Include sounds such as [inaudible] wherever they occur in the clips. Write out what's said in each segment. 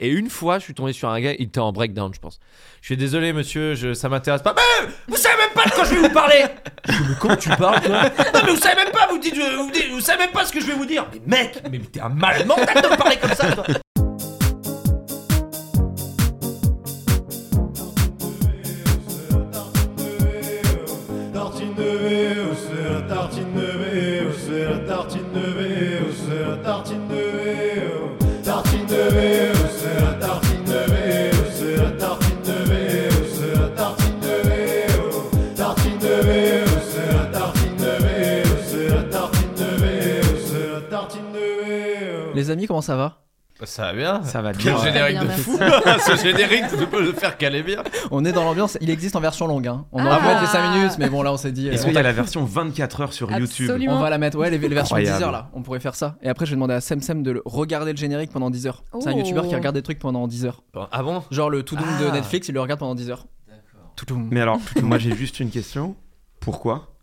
Et une fois, je suis tombé sur un gars, il était en breakdown, je pense. Je suis désolé, monsieur, je, ça m'intéresse pas. Mais vous savez même pas de quoi je vais vous parler Je mais comment tu parles, Non, mais vous savez même pas, vous dites, vous, dites- vous savez même pas ce que je vais vous dire. Mais mec, mais t'es un malade mental de me parler comme ça, toi. Les amis, comment ça va? Ça va bien. Ça va Quel bien. générique Très de bien, fou [laughs] Ce générique ne peut le faire qu'aller bien. On est dans l'ambiance. Il existe en version longue. hein. On Ah. aurait pu mettre les 5 minutes, mais bon, là, on s'est dit. Est-ce euh, qu'il y a la version 24 heures sur YouTube Absolument. on va la mettre, ouais, les, les versions de 10 Incroyable. heures là. On pourrait faire ça. Et après, je vais demander à Semsem de le- regarder le générique pendant 10 heures. C'est un Oh. youtubeur qui regarde des trucs pendant 10 heures. Ah bon? Genre le tout doom de Ah. Netflix, il le regarde pendant 10 heures. Toutoum. Mais alors, [laughs] moi j'ai juste une question. Pourquoi?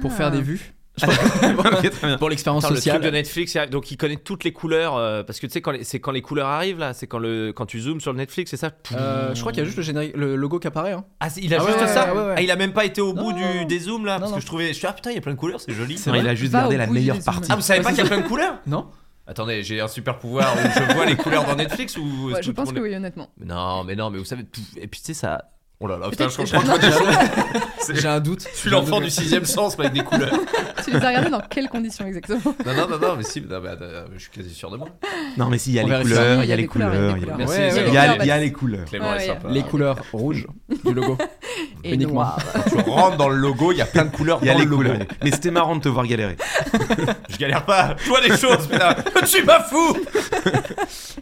Pour Ah. faire des vues. [laughs] [laughs] Pour l'expérience Attends, le truc sociale. de Netflix, donc il connaît toutes les couleurs euh, parce que tu sais quand les- c'est quand les couleurs arrivent là, c'est quand le quand tu zoomes sur le Netflix, c'est ça? Euh, je crois qu'il y a juste le, générique, le logo qui apparaît. hein. Ah, il a Ah juste ouais, ça? ouais, ouais. Ah, il a même pas été au Non, bout non, du non. des zooms là? Non, parce non. que je trouvais je suis ah putain, il y a plein de couleurs, c'est joli. C'est Non, vrai il a juste gardé la meilleure partie. Ah, vous savez pas qu'il y a plein de couleurs? Non Attendez, j'ai un super pouvoir où je vois les couleurs dans Netflix ou Ouais, je pense que oui, honnêtement. Non, mais non, mais vous savez et puis tu sais ça Oh là là, putain, je, que- je crois que J'ai un doute. je suis l'enfant du sixième sens mais avec des couleurs. [laughs] Tu les as regardés dans quelles conditions exactement? Non, non, non, non, mais si, non, mais attends, je suis quasi sûr de moi. Non, mais si, il y a On les couleurs, il y a les couleurs. il y a les- couleurs, a les couleurs. Clément Ouais, est sympa. Les couleurs rouges du logo. [laughs] Et Uniquement. noir. Tu rentres dans le logo, il y a plein de couleurs Il y a dans les le logo. couleurs. Mais c'était marrant de te voir galérer. [laughs] Je galère pas, vois des choses, putain. Je suis pas fou.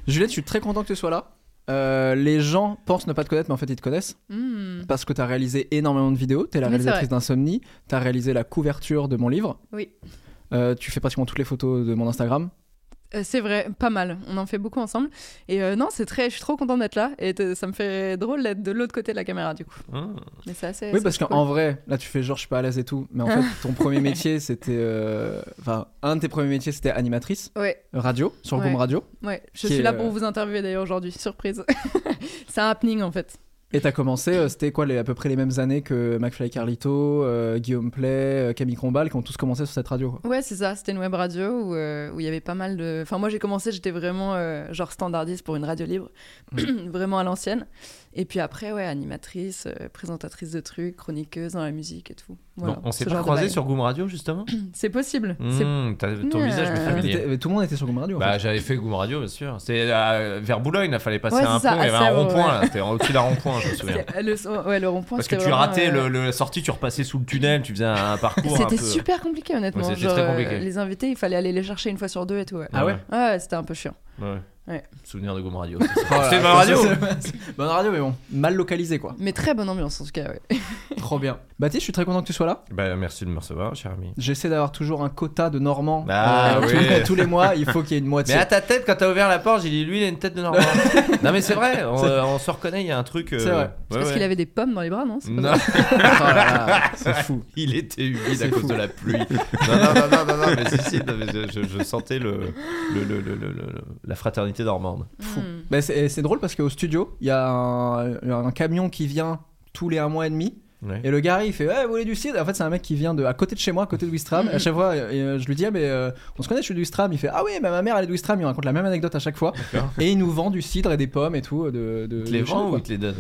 Juliette, je suis très content que tu sois là. Euh, les gens pensent ne pas te connaître, mais en fait, ils te connaissent. Hmm. Parce que tu as réalisé énormément de vidéos. Tu es la réalisatrice d'Insomnie. Tu as réalisé la couverture de mon livre. Oui. Euh, tu fais pratiquement toutes les photos de mon Instagram. Euh, c'est vrai, pas mal. On en fait beaucoup ensemble. Et euh, non, c'est très. Je suis trop contente d'être là. Et te- ça me fait drôle d'être de l'autre côté de la caméra, du coup. Mais c'est assez. Oui, c'est parce cool. qu'en vrai, là, tu fais genre, je suis pas à l'aise et tout. Mais en [laughs] fait, ton premier métier, c'était. euh, Enfin, un de tes premiers métiers, c'était animatrice Ouais, radio, sur le Ouais. Boom Radio. ouais. Je suis est, là euh, pour vous interviewer d'ailleurs aujourd'hui. Surprise. [laughs] c'est un happening en fait. Et t'as commencé, euh, c'était quoi, les, à peu près les mêmes années que McFly Carlito, euh, Guillaume Play, euh, Camille Combal, qui ont tous commencé sur cette radio. Ouais, c'est ça. C'était une web radio où il y avait pas mal de. Enfin, moi j'ai commencé, j'étais vraiment genre standardiste pour une radio libre, [clears throat] vraiment à l'ancienne. Et puis après, ouais, animatrice, euh, présentatrice de trucs, chroniqueuse dans la musique et tout. Voilà, Bon, on s'est pas croisé sur Goom Radio justement [clears throat] C'est possible. Mmh, t'as- Ton visage m'est Euh, familier. T'étais- Tout le monde était sur Boom Radio. en Bah, fait. j'avais fait Goom Radio, bien sûr. C'était euh, vers Boulogne, il fallait passer Ouais, un pont, il y avait un rond-point ouais. là. C'était au-dessus d'un rond-point, je me souviens. [laughs] Le, ouais, le rond-point. Parce que tu vraiment, ratais euh, le, le- la sortie, tu repassais sous le tunnel, tu faisais un parcours C'était peu. super compliqué, honnêtement. Ouais, Genre, très euh, compliqué. les invités, il fallait aller les chercher une fois sur deux et tout. Ah ouais ouais c'était un peu chiant. Ouais. Ouais. Souvenir de Goom Radio. Là, bonne radio. c'est- [laughs] [laughs] Bonne radio, mais bon, mal localisé quoi. Mais très bonne ambiance en tout cas, ouais. [laughs] Trop bien. Baptiste, je suis très content que tu sois là. Bah, merci de me recevoir, cher ami. J'essaie d'avoir toujours un quota de Normands. Ah, oui. les, tous les mois, il faut qu'il y ait une moitié. Mais à ta tête, quand t'as ouvert la porte, j'ai dit lui, il a une tête de Normand. non, mais c'est vrai, on, euh, on se reconnaît, il y a un truc. euh, C'est vrai. ouais, Parce ouais. qu'il avait des pommes dans les bras, non C'est Non, Oh c'est fou. il était humide C'est à cause de la pluie. non, non, non, non, non, non, mais si, si, non, mais je, je- je sentais le, le, le- le- le- le- la fraternité normande. Fou. Hmm. C'est drôle parce qu'au studio, il y a un, camion qui vient tous les un mois et demi. Ouais. Et le gars il fait Ouais, vous voulez du cidre? En fait, c'est un mec qui vient de à côté de chez moi, à côté de Wistram. À chaque fois, et, euh, je lui dis Ah, mais euh, on se connaît, je suis de Wistram. Il fait Ah, oui, bah, ma mère elle est de Wistram. Il raconte la même anecdote à chaque fois. Et il nous vend du cidre et des pommes et tout. De, de, Il te les vend ou il te les donne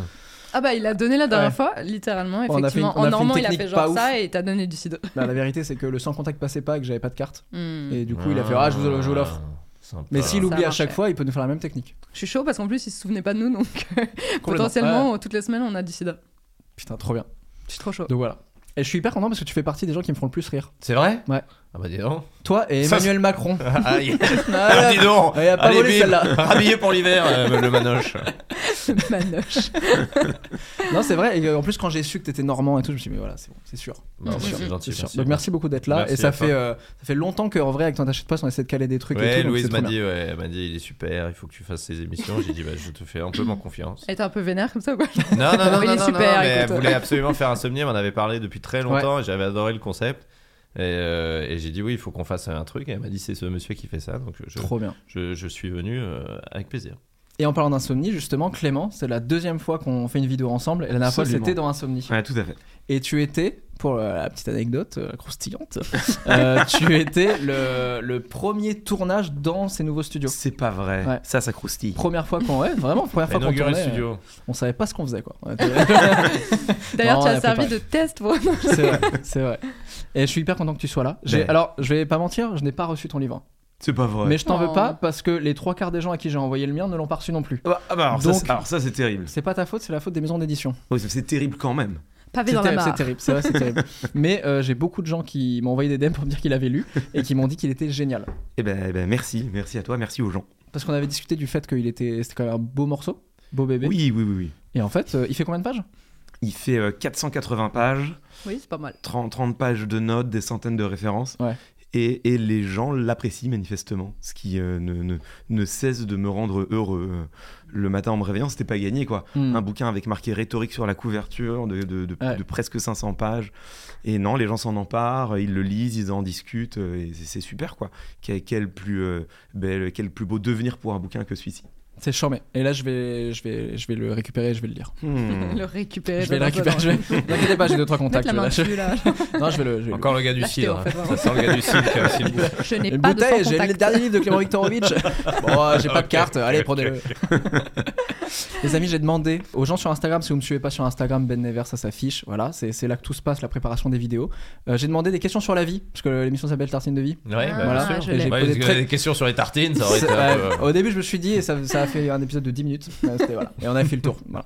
Ah bah il a donné la dernière Ouais. fois, littéralement, On a fait une- effectivement. fait en normand, il a fait technique genre pas ouf. ça et t'as donné du cidre. Bah, la vérité, c'est que le sans contact passait pas et que j'avais pas de carte. Hmm. Et du coup, il a fait Ah, je vous, je vous l'offre. Sympa. Mais s'il oublie à chaque fois, il peut nous faire la même technique. Je suis chaud parce qu'en plus il se souvenait pas de nous, donc [laughs] Complètement. potentiellement toutes les semaines on a du. Putain, trop bien. Je suis trop chaud. Donc voilà. Et je suis hyper content parce que tu fais partie des gens qui me font le plus rire. C'est vrai? Ouais. Ah bah dis donc. Toi et Ça, Emmanuel Macron. [laughs] Ah, yes. Ah, [laughs] Ah, dis donc. Il a pas Allez, volé celle-là. [laughs] Rhabillé pour l'hiver, euh, le manoche. Manoche. Non, c'est vrai. Et euh, en plus, quand j'ai su que t'étais normand et tout, je me suis dit, mais voilà, c'est bon, c'est sûr. Bah, C'est sûr, gentil, c'est sûr. merci. Donc merci beaucoup d'être là. Merci et ça fait, euh, ça fait longtemps qu'en vrai, avec ton t'achètes pas, on essaie de caler des trucs et Ouais, tout. donc Louise m'a dit, ouais, elle m'a dit, il est super, il faut que tu fasses ces émissions. J'ai dit, bah, je te fais amplement confiance. Elle était un peu vénère comme ça ou quoi? Non, non, non, Il non, est super, elle voulait absolument faire Insomnie, elle m'en avait parlé depuis très longtemps, et j'avais adoré le concept. Et, euh, et j'ai dit, oui, il faut qu'on fasse un truc. Et elle m'a dit, c'est ce monsieur qui fait ça, donc je, bien. Trop bien. je, je suis venu euh, avec plaisir. Et en parlant d'insomnie, justement, Clément, c'est la deuxième fois qu'on fait une vidéo ensemble. Et la dernière fois, c'était dans Insomnie. Ouais, tout à fait. Et tu étais, pour la petite anecdote euh, croustillante, [laughs] euh, tu étais le, le premier tournage dans ces nouveaux studios. C'est pas vrai. Ouais. Ça, ça croustille. Première fois qu'on, ouais, vraiment, première fois qu'on tournait. le euh, studio. on savait pas ce qu'on faisait, quoi. [laughs] D'ailleurs, tu as servi de test pour. c'est vrai, c'est vrai. Et je suis hyper content que tu sois là. Ouais. Alors, je vais pas mentir, je n'ai pas reçu ton livre. C'est pas vrai. Mais je t'en veux Oh. pas parce que les trois quarts des gens à qui j'ai envoyé le mien ne l'ont pas reçu non plus. Ah bah, ah bah, alors, ça, Donc- c'est- alors ça, c'est terrible. C'est pas ta faute, c'est la faute des maisons d'édition. Oui, c'est- terrible quand même. Pavé C'est dans la terrible, c'est mare. terrible, c'est vrai, c'est [laughs] terrible. Mais euh, j'ai beaucoup de gens qui m'ont envoyé des DM pour me dire qu'il avait lu et qui m'ont dit qu'il était génial. Eh ben, eh ben, merci, merci à toi, merci aux gens. Parce qu'on avait discuté du fait qu'il était, c'était quand même un beau morceau, beau bébé. Oui, oui, oui, oui. Et en fait, euh, il fait combien de pages? Il fait euh, 480 pages, Oui, c'est pas mal. 30, 30 pages de notes, des centaines de références. Ouais. Et, et les gens l'apprécient manifestement, ce qui euh, ne, ne, ne cesse de me rendre heureux. Euh, Le matin en me réveillant, c'était pas gagné quoi. Hmm. Un bouquin avec marqué rhétorique sur la couverture de, de- de- Ouais. de presque 500 pages. Et non, les gens s'en emparent, ils le lisent, ils en discutent, euh, et c'est c'est super quoi. Quel, quel plus, euh, bel, quel plus beau devenir pour un bouquin que celui-ci. C'est charmé. Et là, je vais, je vais, je vais le récupérer, je vais le lire. Hmm. [laughs] Le récupérer. je vais le dans un récupérer. Je vais... N'inquiétez pas, j'ai deux trois contacts. la main là. Je- dessus là. [laughs] Non, je vais le. Je vais le- Encore le gars du cidre. en fait, vraiment. Ça sent le gars du cidre qui a aussi le goût. Je n'ai pas de bouteille, sans j'ai le dernier livre de Clément Viktorovitch. [laughs] bon, euh, j'ai pas de carte, allez, prenez-le. Les amis, j'ai demandé aux gens sur Instagram, si vous me suivez pas sur Instagram, Ben Never, ça s'affiche. Voilà, c'est c'est là que tout se passe, la préparation des vidéos. Euh, j'ai demandé des questions sur la vie, parce que l'émission s'appelle Tartine de vie. Ouais, bah, Voilà. bien sûr. Et j'ai Ouais, posé très- des questions sur les tartines, ça aurait été. Au début, je me suis dit, et ça a fait un épisode de 10 minutes. Ouais, c'était- voilà. Et on a fait le tour. Voilà.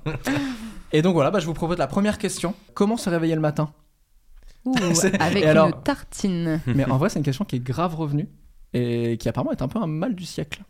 Et donc voilà, bah, je vous propose la première question. Comment se réveiller le matin? Ouh, [laughs] avec alors- une tartine. [laughs] Mais en vrai, c'est une question qui est grave revenue et qui apparemment est un peu un mal du siècle.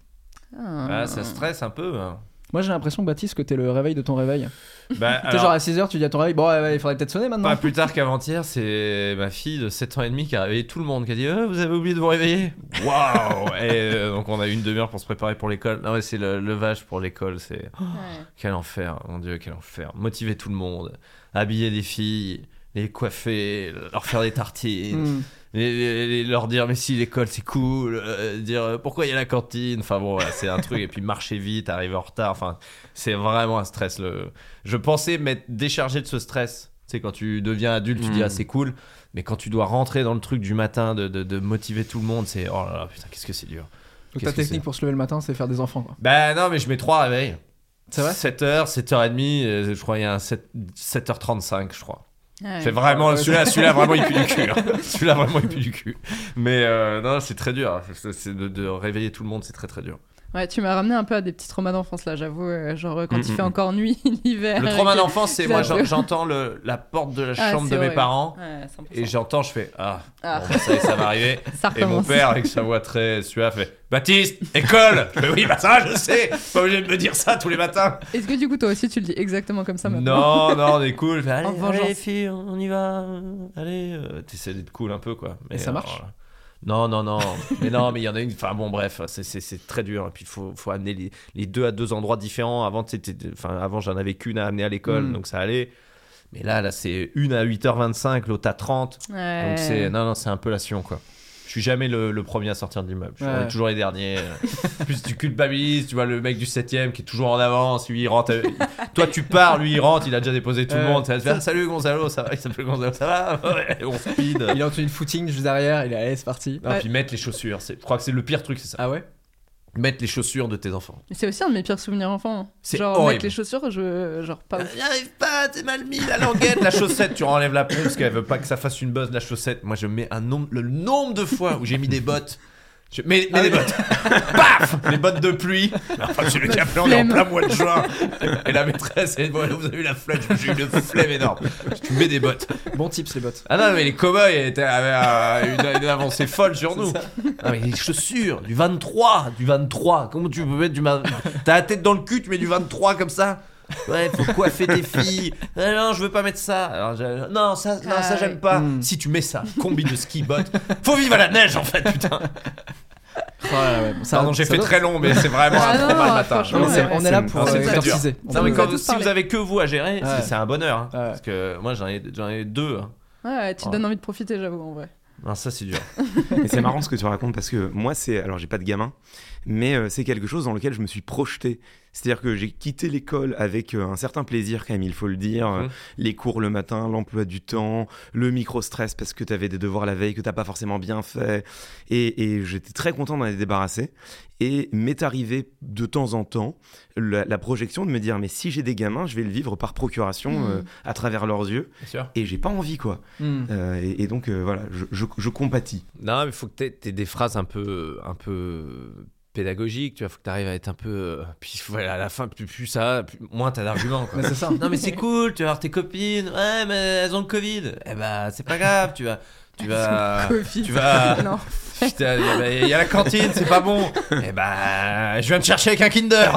Ah, ça stresse un peu. hein. Moi, j'ai l'impression, Baptiste, que t'es le réveil de ton réveil. [laughs] Bah, alors, genre à 6h, tu dis à ton réveil, bon, ouais, ouais, il faudrait peut-être sonner maintenant. Pas plus tard qu'avant-hier, c'est ma fille de 7 ans et demi qui a réveillé tout le monde, qui a dit Euh, Vous avez oublié de vous réveiller Waouh [laughs] Et euh, donc, on a eu une demi-heure pour se préparer pour l'école. Non, mais c'est le levage pour l'école, c'est. [gasps] Ouais. Quel enfer, mon Dieu, quel enfer. Motiver tout le monde, habiller des filles, les coiffer, leur faire des tartines, Hmm. Les- leur dire mais si l'école c'est cool, euh, dire euh, pourquoi il y a la cantine, enfin bon voilà, c'est un truc et puis marcher vite, arriver en retard, enfin c'est vraiment un stress. Le... Je pensais m'être déchargé de ce stress. Tu sais quand tu deviens adulte, tu dis Mm. ah c'est cool, mais quand tu dois rentrer dans le truc du matin de, de- de motiver tout le monde, c'est oh là là putain qu'est-ce que c'est dur. Donc ta que technique pour se lever le matin, c'est faire des enfants, quoi. Bah non mais je mets trois réveils. C'est vrai? 7h, 7h30, euh, je crois il y a un 7, 7h35 je crois. C'est vraiment Ouais, celui-là, celui-là vraiment il pue du [laughs] cul. hein. Celui-là vraiment il pue du cul. Mais euh, non, c'est très dur. C'est- c'est de, de réveiller tout le monde, c'est très très dur. Ouais, tu m'as ramené un peu à des petits traumas d'enfance là, j'avoue. euh, Genre euh, quand Mm, il mm, fait mm. encore nuit [laughs] l'hiver. Le trauma d'enfance, c'est moi j'entends le- la porte de la Ah, chambre de mes parents Ouais, 100%. et j'entends, je fais ah, Ah. bon, bah, ça, va arriver. [laughs] Ça Et mon père avec sa voix très suave fait Baptiste, école. [laughs] Je fais oui, bah ça je sais. Pas obligé de me dire ça tous les matins. Est-ce que du coup toi aussi tu le dis exactement comme ça maintenant Non, non, on est cool. Fais, allez, allez, filles, on y va. Allez, euh, t'essaies d'être cool un peu, quoi. Mais Et ça marche voilà. Non, non, non. mais non, mais il y en a une. Enfin, bon, bref, c'est- très dur. Et puis, il faut, faut amener les, les deux à deux endroits différents. Avant, enfin, avant j'en avais qu'une à amener à l'école, Mm. donc ça allait. Mais là, là, c'est une à 8h25, l'autre à 30. Ouais. Donc, c'est. Non, non, c'est un peu la sion, quoi. Je suis jamais le, le premier à sortir de l'immeuble. Je suis Ouais. toujours les derniers. En [laughs] plus, tu culpabilises. Tu vois le mec du 7ème qui est toujours en avance. Lui, il rentre. euh, Toi, tu pars. Lui, il rentre. Il a déjà déposé tout le monde. Ça va te faire Salut Gonzalo, ça va Il s'appelle Gonzalo, ça va Ouais, on speed. Il a entendu une footing juste derrière, il est allé, c'est parti. Non, Ouais. puis mettre les chaussures. Je crois que c'est le pire truc, c'est ça. Ah ouais? Mettre les chaussures de tes enfants. C'est aussi un de mes pires souvenirs enfants. C'est Genre horrible. mettre les chaussures, je genre pas. J'y arrive pas, t'es mal mis la languette, la chaussette, tu enlèves la peau parce qu'elle veut pas que ça fasse une buzz la chaussette. Moi je mets un nombre, le nombre de fois où j'ai mis des bottes Je- mets, mets des bottes. [laughs] Paf [laughs] Les bottes de pluie. Mais Enfin, je l'ai appelé, on est en plein mois de juin. Et la maîtresse, elle dit, Bon, vous avez eu la flemme. J'ai eu une flemme énorme. Tu mets des bottes. Bon tips, les bottes. Ah non, mais les cow-boys étaient- avaient euh, une, une avancée folle sur nous. Ah, mais les chaussures, du 23, du 23. Comment tu peux mettre du. ma- T'as la tête dans le cul, tu mets du 23 comme ça? Ouais, faut coiffer tes filles. Ah non, je veux pas mettre ça. Alors, je- Non, ça, non, Ah ça j'aime ouais. pas. Mm. Si tu mets ça, combi de ski bottes. Faut vivre à la neige en fait, putain. Oh ouais. Pardon, j'ai ça fait doit- très long, mais c'est vraiment Ah un non, le non, matin. franchement, Non, mais c'est- ouais. on est là pour c'est euh, très dur. exorciser. On Non, mais peut- quand, tous si parler. vous avez que vous à gérer, c'est- Ouais. c'est un bonheur. hein. Ouais. Parce que moi j'en ai, j'en ai deux. hein. Ouais, tu Oh. donnes envie de profiter, j'avoue, en vrai. Non, ça c'est dur. Et c'est marrant ce que tu racontes parce que moi, c'est. Alors, j'ai pas de gamin, mais euh, c'est quelque chose dans lequel je me suis projeté. C'est-à-dire que j'ai quitté l'école avec euh, un certain plaisir, quand même, il faut le dire. Mhm. Les cours le matin, l'emploi du temps, le micro-stress parce que tu avais des devoirs la veille que t'as pas forcément bien fait. Et, et j'étais très content d'en être débarrassé. Et m'est arrivé de temps en temps la, la projection de me dire mais si j'ai des gamins, je vais le vivre par procuration Mhm. euh, à travers leurs yeux. Bien sûr. Et j'ai pas envie, quoi. Euh, et, et donc, euh, voilà, je, je, je compatis. Non, mais il faut que tu aies, des phrases un peu, un peu pédagogiques. Tu vois, faut que tu arrives à être un peu. euh, Puis [laughs] voilà, à la fin, plus, plus ça, plus- moins t'as d'arguments. quoi. Mais [laughs] c'est ça. Non mais c'est cool, tu vas voir tes copines. Ouais mais elles ont le Covid. Eh bah c'est pas grave, tu vas, tu vas, [laughs] Covid. tu vas. [laughs] Il y a- il y a la cantine, c'est pas bon. [laughs] Eh bah je viens te chercher avec un Kinder.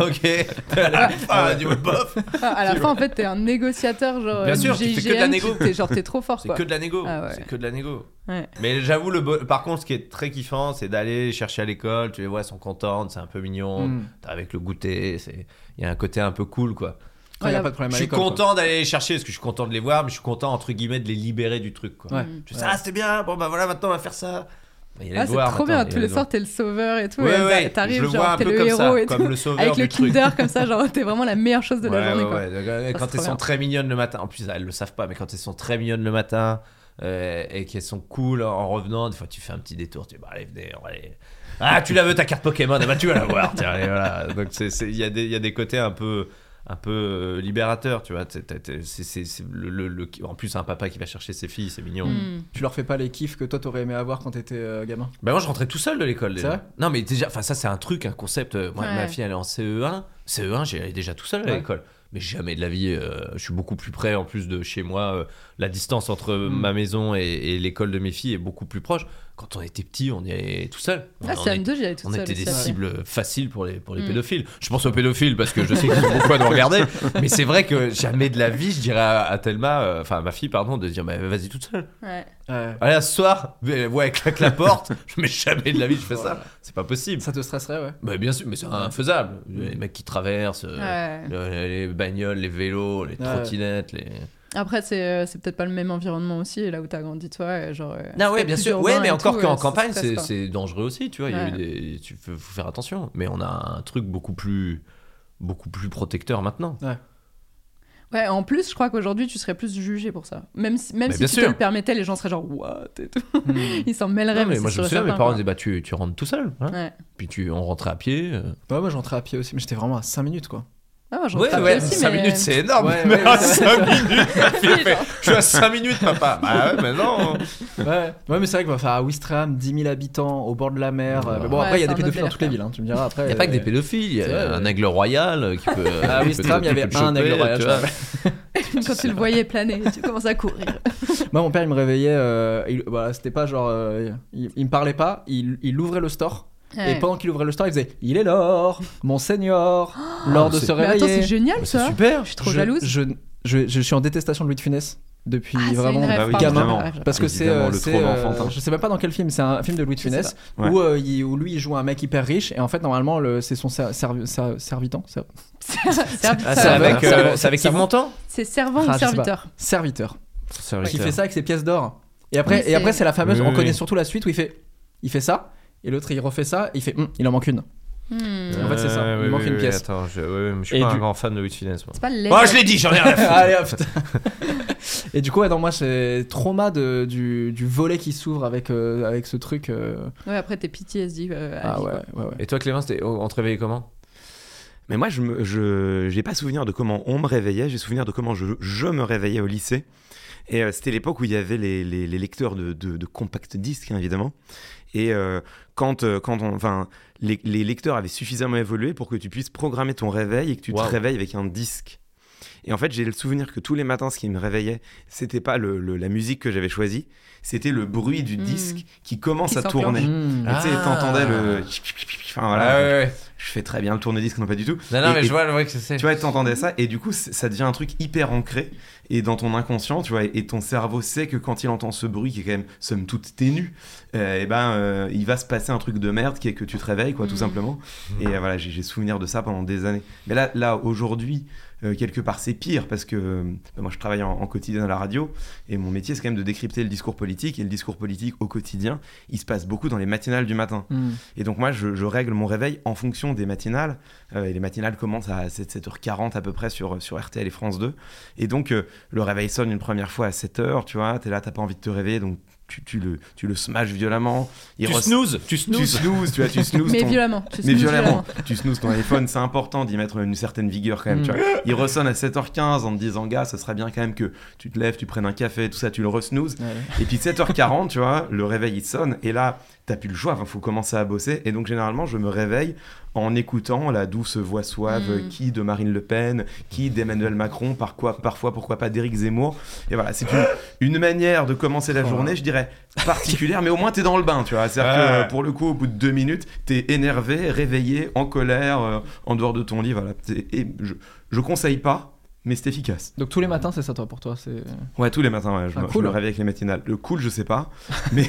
ok. À la fin, ouais, bof. À la fin, en fait, t'es un négociateur, genre. Bien euh, sûr, du tu fais que de la négo. T'es, genre, t'es trop fort, C'est quoi. que de la négo. Ah ouais. C'est que de la négo. Ouais. Mais j'avoue, le bo- par contre, ce qui est très kiffant, c'est d'aller chercher à l'école. Tu les vois, elles sont contentes, c'est un peu mignon. Hmm. Avec le goûter, c'est. Il y a un côté un peu cool, quoi. Quand il n'y a Voilà. pas de problème Je suis l'école, content d'aller les chercher parce que je suis content de les voir, mais je suis content entre guillemets de les libérer du truc. Quoi. Ouais. Je fais, ah c'était bien, bon bah voilà maintenant on va faire ça. Bah, il Ah, c'est trop bien. Tous les soirs, t'es le sauveur et tout. Ouais, et bah, ouais, T'arrives, genre, t'es le comme héros ça, et comme tout. le sauveur Avec du le truc. Kinder, comme ça, genre, t'es vraiment la meilleure chose de Ouais, la journée, ouais, quoi. ouais. Quand c'est elles sont bien. très mignonnes le matin, en plus elles le savent pas, mais quand elles sont très mignonnes le matin euh, et qu'elles sont cool en revenant, des fois tu fais un petit détour, tu dis bah allez venez, on va aller. Ah tu la veux ta carte Pokémon, ben, tu vas la voir. Tiens, et voilà. Donc c'est- c'est- il y, a des- il y a des côtés un peu un peu euh, libérateurs, tu vois. C'est- c'est- c'est- c'est- c'est le, en plus un papa qui va chercher ses filles, c'est mignon. Mm. Tu leur fais pas les kiffs que toi t'aurais aimé avoir quand t'étais euh, gamin? Ben moi je rentrais tout seul de l'école. C'est déjà. vrai? Non mais déjà, enfin ça c'est un truc, un concept. euh, Moi Ouais. ma fille elle est en CE1, CE1 j'allais déjà tout seul à Ouais. l'école. Mais jamais de la vie, euh, je suis beaucoup plus près en plus de chez moi. euh, la distance entre Mm. ma maison et, et l'école de mes filles est beaucoup plus proche. Quand on était petit, on y allait tout seul. On, Ah, on c'est est- M2, j'y allais toute on était des cibles faciles pour les, pour les Mm. pédophiles. Je pense aux pédophiles parce que je sais qu'ils sont beaucoup à nous regarder. [laughs] Mais c'est vrai que jamais de la vie, je dirais à, à Thelma, euh, enfin à ma fille, pardon, de dire bah, vas-y toute seule. Ouais. Ouais. Allez, ce soir, ouais, elle claque la porte. [laughs] je mets jamais de la vie, je fais ça. C'est pas possible. Ça te stresserait, ouais. Bah, bien sûr, mais c'est infaisable. Les mecs qui traversent, euh, Ouais. le- les bagnoles, les vélos, les Ouais. trottinettes, les. Après, c'est, euh, c'est peut-être pas le même environnement aussi, là où t'as grandi toi. et Genre, euh, Non, ouais, bien sûr. Ouais, mais encore tout, qu'en euh, campagne, c'est, dangereux aussi, tu vois. Il y a eu Ouais. des... Tu faut, faut faire attention. Mais on a un truc beaucoup plus, beaucoup plus protecteur maintenant. Ouais, en plus, je crois qu'aujourd'hui, tu serais plus jugé pour ça. Même si, même Mais si tu sûr. te le permettais, les gens seraient genre, what et tout. Hmm. [laughs] Ils s'en mêleraient. Non, mais moi, je me souviens, mes parents disaient bah, tu, tu rentres tout seul. hein. Ouais. Puis tu, on rentrait à pied. euh. Ouais, moi je rentrais à pied aussi, mais j'étais vraiment à 5 minutes quoi. Ah, moi, je Ouais, à ouais, aussi, 5 mais- minutes, c'est énorme. Ouais, mais [laughs] ouais, à c'est- 5 minutes, ma fille fait, je suis à 5 minutes, papa. Bah ouais, mais non. Ouais, ouais mais c'est vrai que enfin, à Ouistreham, 10 000 habitants, au bord de la mer. euh, mais bon, Ouais, après, il y a des pédophiles dans toutes les villes, hein, tu me diras. Après, Il n'y a pas que euh, des pédophiles, il y a vrai, un aigle royal euh, qui peut. [laughs] Ah [laughs] qui oui, peut- Stram, il y avait un choper, aigle royal. Quand tu le voyais planer, tu commences à courir. Moi, mon père, il me réveillait. euh, il, voilà, c'était pas genre. euh, il, il me parlait pas, il, il ouvrait le store. Et Ouais. pendant qu'il ouvrait le store, il faisait Il est l'or, mon seigneur, [gasps] l'heure de se Mais attends, réveiller. c'est génial C'est ça. super. Je suis trop je, jalouse. Je, je, je suis en détestation de Louis de Funès depuis Ah, vraiment Bah oui, gamin. évidemment. Parce que c'est. Euh, euh, je sais même pas dans quel film, c'est un film de Louis de Funès pas. où, euh, il- où lui il joue un mec hyper riche et en fait normalement le- c'est son ser- ser- servitant ser- [laughs] Servi- Ah, c'est avec, euh, c'est avec Yves. Montand C'est servant Ah, ou pas. serviteur serviteur qui fait ça avec ses pièces d'or et après et c'est- la fameuse on connaît surtout la suite où il fait il fait ça et l'autre il refait ça et il fait Hum, il en manque une Hmm. En fait, c'est ça. Il manque une pièce. Attends, je, je suis Et pas du- un grand fan de Louis de Funès. moi. C'est pas le Oh, je l'ai dit, j'en ai rien à foutre. [laughs] Et du coup, ouais, non, moi, c'est trauma de, du, du volet qui s'ouvre avec, euh, avec ce truc. euh, Ouais, après t'es PTSD. euh, Ah vie, ouais, ouais, ouais. Et toi, Clément, on te réveillait comment? Mais moi, je j'ai pas souvenir de comment on me réveillait, j'ai souvenir de comment je, je me réveillais au lycée. Et euh, c'était l'époque où il y avait les, les- les lecteurs de, de, de compact disques, hein, évidemment. Et euh, quand, euh, quand on, enfin, les, les lecteurs avaient suffisamment évolué pour que tu puisses programmer ton réveil et que tu te réveilles avec un disque. Et en fait, j'ai le souvenir que tous les matins, ce qui me réveillait, c'était pas le, le- la musique que j'avais choisie, c'était le bruit du Mm. disque qui commence Qui à tourner. Mmh. Et Tu sais, Ah. t'entendais le. Enfin voilà, Ah ouais, ouais. je fais très bien le tourne-disque, non pas du tout. Non, non, Et- mais et je vois, ouais, que c'est. tu vois, t'entendais ça, et du coup, ça devient un truc hyper ancré, et dans ton inconscient, tu vois, et ton cerveau sait que quand il entend ce bruit qui est quand même, somme toute, ténu, euh, et ben, euh, il va se passer un truc de merde qui est que tu te réveilles, quoi, tout Mhm. simplement. Et euh, voilà, j'ai souvenir de ça pendant des années. Mais là, là aujourd'hui, euh, quelque part, c'est pire, parce que euh, moi, je travaille en, en quotidien à la radio, et mon métier, c'est quand même de décrypter le discours politique, et le discours politique au quotidien, il se passe beaucoup dans les matinales du matin. Mmh. Et donc moi, je, je règle mon réveil en fonction des matinales. Euh, et les matinales commencent à 7, 7h40 à peu près sur, sur RTL et France 2. Et donc, euh, le réveil sonne une première fois à 7h, tu vois. T'es là, t'as pas envie de te réveiller, donc tu, tu le, tu le smashes violemment. Il Tu re- snooze, tu Tu snooze. snoozes, tu vois, tu snoozes Mais ton... violemment. Tu Mais snoozes violemment, tu snoozes ton iPhone, c'est important d'y mettre une certaine vigueur quand même. Mm. Tu vois. Il ressonne à 7h15 en te disant, gars, ça serait bien quand même que tu te lèves, tu prennes un café, tout ça, tu le re-snoozes. Ouais. Et puis 7h40, tu vois, le réveil il sonne et là, t'as plus le choix, il faut commencer à bosser. Et donc généralement, je me réveille en écoutant la douce voix suave Mm. qui de Marine Le Pen, qui d'Emmanuel Macron, par quoi, parfois pourquoi pas d'Éric Zemmour. Et voilà, c'est une, [gasps] une manière de commencer la Oh. journée, je dirais, particulière, mais au moins t'es dans le bain, tu vois. C'est-à-dire que pour le coup, au bout de deux minutes, t'es énervé, réveillé, en colère, euh, en dehors de ton lit, voilà. Et je, je conseille pas. Mais c'est efficace. Donc tous les matins, c'est ça toi pour toi c'est... Ouais, tous les matins, ouais, je, Ah, me, je cool. me réveille avec les matinales. Le cool, je sais pas, [laughs] mais,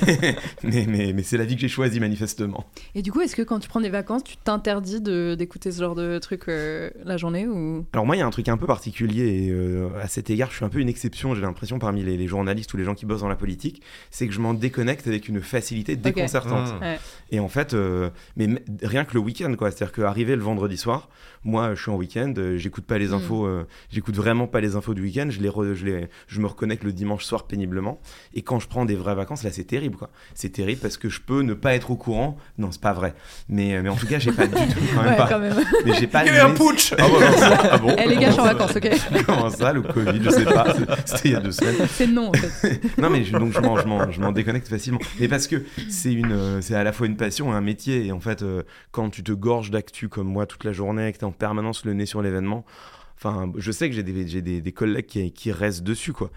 mais, mais, mais c'est la vie que j'ai choisie manifestement. Et du coup, est-ce que quand tu prends des vacances, tu t'interdis de- d'écouter ce genre de truc euh, la journée ou? Alors moi, il y a un truc un peu particulier et euh, à cet égard, je suis un peu une exception, j'ai l'impression, parmi les, les journalistes ou les gens qui bossent dans la politique, c'est que je m'en déconnecte avec une facilité déconcertante. Mmh. Ouais. Et en fait, euh, mais m- rien que le week-end, quoi. C'est-à-dire qu'arrivé le vendredi soir, moi, je suis en week-end, euh, j'écoute pas les Mm. infos, euh, j'écoute vraiment pas les infos du week-end, je les, re- je les, je me reconnecte le dimanche soir péniblement. Et quand je prends des vraies vacances, là, c'est terrible, quoi. C'est terrible parce que je peux ne pas être au courant. Non, c'est pas vrai. Mais, euh, mais en tout cas, j'ai pas du tout, quand même Ouais, pas. quand même. Mais j'ai pas. [laughs] Il y a eu un putsch Ah, bon, ah bon Eh les gars, je suis en Comment vacances, ok ça- [laughs] Comment ça, le Covid Je sais pas. C'était il y a deux semaines. C'est non, en fait. [laughs] Non mais je, donc je m'en, je m'en- je m'en déconnecte facilement. Mais parce que c'est une, c'est à la fois une passion et un métier. Et en fait, euh, quand tu te gorges d'actu comme moi toute la journée, que t'es en permanence le nez sur l'événement, enfin, je sais que j'ai des, des, des collègues qui, qui restent dessus, quoi.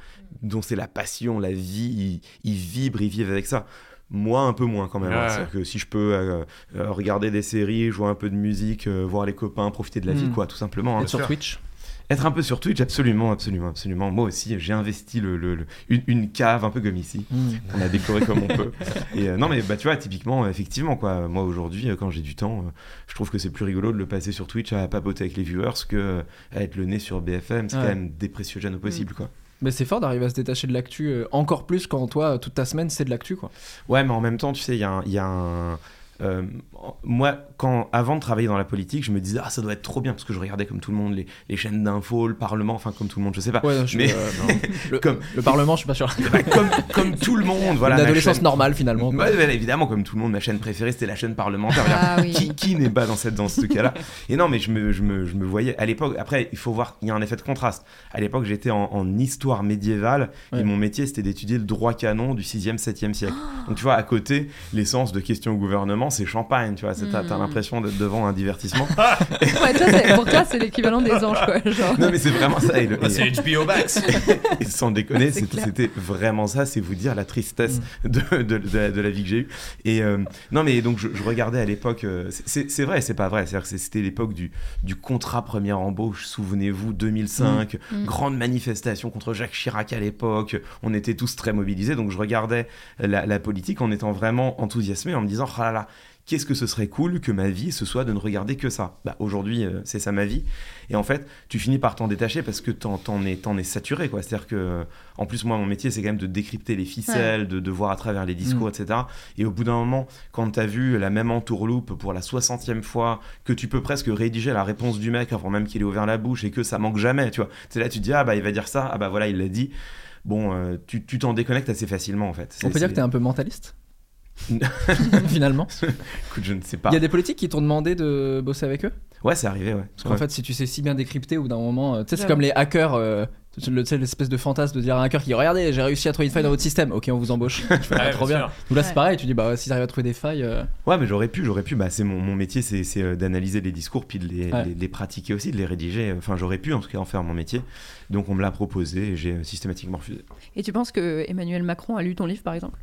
Dont c'est la passion, la vie, ils, ils vibrent, ils vivent avec ça. Moi, un peu moins quand même. hein. C'est-à-dire que si je peux euh, euh, regarder des séries, jouer un peu de musique, euh, voir les copains, profiter de la vie, Mm. quoi, tout simplement. hein. Être sur. Twitch Être un peu sur Twitch, absolument, absolument, absolument. Moi aussi, j'ai investi le, le- le- une, une cave un peu comme ici. Mmh. On a décoré comme on peut. Et euh, non, mais bah, tu vois, typiquement, effectivement, quoi. Moi, aujourd'hui, euh, quand j'ai du temps, euh, je trouve que c'est plus rigolo de le passer sur Twitch à papoter avec les viewers que à être le nez sur BFM. C'est Ouais. quand même dépréciogène au possible, quoi. Mais c'est fort d'arriver à se détacher de l'actu euh, encore plus quand toi, toute ta semaine, c'est de l'actu quoi. Ouais, mais en même temps, tu sais, il y a un. il y a un- euh, moi, quand, avant de travailler dans la politique, je me disais, ah, ça doit être trop bien, parce que je regardais comme tout le monde les, les chaînes d'infos, le Parlement, enfin, comme tout le monde, je sais pas. Ouais, je Mais- euh, [laughs] le, Comme- le Parlement, je suis pas sûr. [laughs] Bah, comme, comme tout le monde, voilà. Une ma adolescence chaîne- normale finalement. ouais, évidemment, comme tout le monde, ma chaîne préférée, c'était la chaîne parlementaire. Ah oui. Qui, qui n'est pas dans, cette, dans ce cas-là? Et non, mais je me, je, me, je me voyais à l'époque. Après, il faut voir, il y a un effet de contraste. À l'époque, j'étais en, en histoire médiévale Ouais. et mon métier, c'était d'étudier le droit canon du 6e, 7e siècle. Donc, tu vois, à côté, l'essence de questions au gouvernement, c'est champagne. Tu vois, t'as t'as Mm. l'impression d'être devant un divertissement. [laughs] Ouais, toi, c'est- pour toi, c'est l'équivalent des anges, quoi. Genre. non, mais c'est vraiment ça. Et, le- Bah, et- c'est HBO Max. [laughs] et sans déconner, C'est c'était vraiment ça, c'est vous dire la tristesse Mm. de, de, de la, de la vie que j'ai eue. Et euh, non, mais donc je, je regardais à l'époque, euh, c'est- c'est c'est vrai, c'est pas vrai, c'est-à-dire que c'était l'époque du, du contrat première embauche, souvenez-vous, 2005, Mm. grande manifestation contre Jacques Chirac à l'époque, on était tous très mobilisés, donc je regardais la, la politique en étant vraiment enthousiasmé, en me disant, oh là là, qu'est-ce que ce serait cool que ma vie ce soit de ne regarder que ça? Bah, aujourd'hui, euh, c'est ça ma vie. Et en fait, tu finis par t'en détacher parce que t'en, t'en es, t'en es saturé, quoi. C'est-à-dire que, en plus, moi, mon métier, c'est quand même de décrypter les ficelles, de, de voir à travers les discours, etc. Et au bout d'un moment, quand t'as vu la même entourloupe pour la 60e fois, que tu peux presque rédiger la réponse du mec avant même qu'il ait ouvert la bouche et que ça manque jamais, tu vois. C'est là, tu te dis, ah bah, il va dire ça, ah bah voilà, il l'a dit. Bon, euh, tu, tu t'en déconnectes assez facilement, en fait. On C'est- peut dire c'est- que t'es un peu mentaliste? [laughs] finalement. Écoute, je ne sais pas. Il y a des politiques qui t'ont demandé de bosser avec eux? Ouais, c'est arrivé, ouais. Parce qu'en Ouais. fait, si tu sais si bien décrypter, bout d'un moment, euh, tu sais, c'est comme les hackers. euh, le- tu sais, l'espèce de fantasme de dire à un hacker qui regardez, j'ai réussi à trouver une faille dans votre système. Ok, on vous embauche. [laughs] Tu fais, ah, Ouais, trop bien bien. Donc là, c'est pareil. Tu dis bah s'ils arrivent à trouver des failles. euh, Ouais, mais j'aurais pu, j'aurais pu. Bah, c'est mon, mon métier, c'est c'est, euh, d'analyser les discours, puis de les, Ouais. les- les pratiquer aussi, de les rédiger. Enfin, j'aurais pu en tout cas en faire mon métier. Donc on me l'a proposé et j'ai systématiquement refusé. Et tu penses que Emmanuel Macron a lu ton livre, par exemple?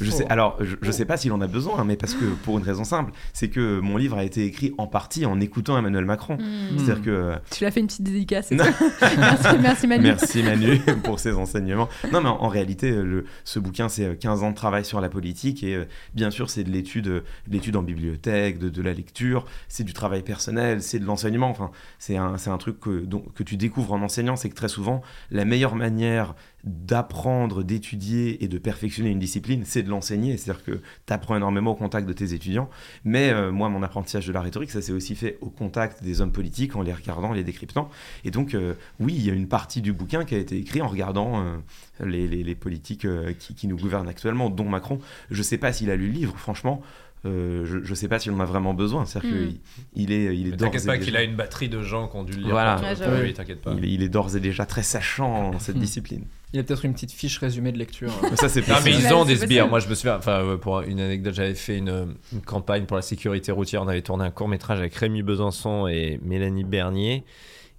Je sais, Oh. alors, je, je sais pas s'il en a besoin, hein, mais parce que pour une raison simple, c'est que mon livre a été écrit en partie en écoutant Emmanuel Macron. Hmm. C'est-à-dire que euh, Tu lui as fait une petite dédicace. [laughs] merci, merci Manu. Merci Manu [laughs] pour ces enseignements. Non, mais en, en réalité, euh, le, ce bouquin, c'est euh, 15 ans de travail sur la politique et euh, bien sûr, c'est de l'étude, euh, de l'étude en bibliothèque, de, de la lecture, c'est du travail personnel, c'est de l'enseignement. Enfin, c'est un, truc que tu découvres en enseignant, c'est que très souvent, la meilleure manière d'apprendre, d'étudier et de perfectionner une discipline, c'est de l'enseigner. C'est-à-dire que tu apprends énormément au contact de tes étudiants. Mais euh, moi, mon apprentissage de la rhétorique, ça s'est aussi fait au contact des hommes politiques, en les regardant, les décryptant. Et donc, euh, oui, il y a une partie du bouquin qui a été écrit en regardant euh, les, les- les politiques euh, qui, qui nous gouvernent actuellement, dont Macron. Je sais pas s'il a lu le livre, franchement. Euh, je, je sais pas s'il en a vraiment besoin. C'est-à-dire Hmm. qu'il il est, il est Mais d'ores T'inquiète et pas déjà- qu'il a une batterie de gens qui ont dû le lire. Voilà. pour- Ouais, pour j'avoue. lui, t'inquiète pas. il est, il est d'ores et déjà très sachant en cette [laughs] discipline. Il y a peut-être une petite fiche résumée de lecture. euh. Mais ça, c'est Non mais ils ont des sbires. Moi je me souviens, enfin ouais, pour une anecdote, j'avais fait une, une campagne pour la sécurité routière. On avait tourné un court métrage avec Rémi Besançon et Mélanie Bernier.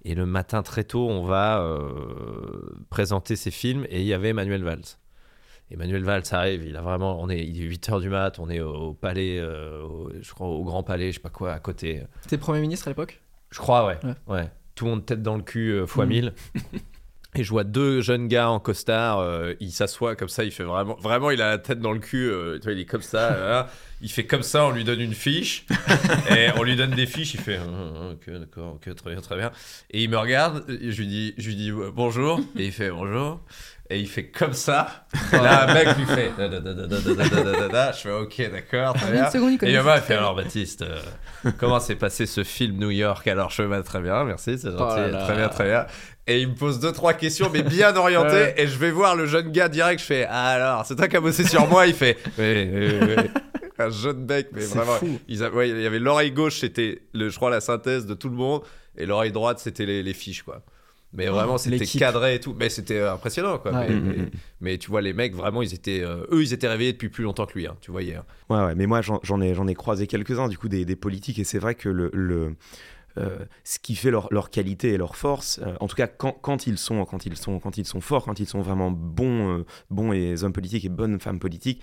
Et le matin très tôt, on va euh, présenter ces films et il y avait Emmanuel Valls. Emmanuel Valls arrive, il a vraiment, on est, il est 8h du mat, on est au palais, euh, au- je crois au Grand Palais, je sais pas quoi, à côté. T'es Premier ministre à l'époque? Je crois, ouais. Ouais. ouais. Tout le monde tête dans le cul euh, fois Mm. 1000. [laughs] Et je vois deux jeunes gars en costard, euh, il s'assoit comme ça, il fait vraiment, vraiment, il a la tête dans le cul, euh, il est comme ça, il fait comme ça, on lui donne une fiche, [laughs] et on lui donne des fiches, il fait, hein, hein, ok, d'accord, ok, très bien, très bien. Et il me regarde, je lui dis, je lui dis bonjour, et il fait bonjour, et il fait comme ça. Et un mec lui fait, je fais, ok, d'accord, très bien. Seconde, et Yoma fait, alors Baptiste, euh, comment s'est passé ce film New York? Alors, je vais, bah, très bien, merci, c'est oh gentil, très bien, très bien. Et il me pose deux trois questions, mais bien [laughs] orientées. Ouais. Et je vais voir le jeune gars direct. Je fais ah, alors, c'est toi qui as bossé sur moi. Il fait [laughs] oui, oui, oui, oui. un jeune mec, mais vraiment. fou. Ils a- ouais, il y avait l'oreille gauche, c'était le, je crois la synthèse de tout le monde, et l'oreille droite, c'était les, les fiches quoi. Mais vraiment, c'était cadré et tout. Mais c'était euh, impressionnant, quoi. Ouais. Mais, Mm, mm, mais- mm. mais tu vois, les mecs, vraiment, ils étaient, euh, eux, ils étaient réveillés depuis plus longtemps que lui. hein, tu voyais. hein. Ouais, ouais, mais moi j'en ai, j'en ai croisé quelques-uns du coup des, des politiques et c'est vrai que le, le, ce qui fait leur, leur qualité et leur force, euh, en tout cas quand, quand ils sont quand ils sont quand ils sont forts, quand ils sont vraiment bons euh, bons et hommes politiques et bonnes femmes politiques,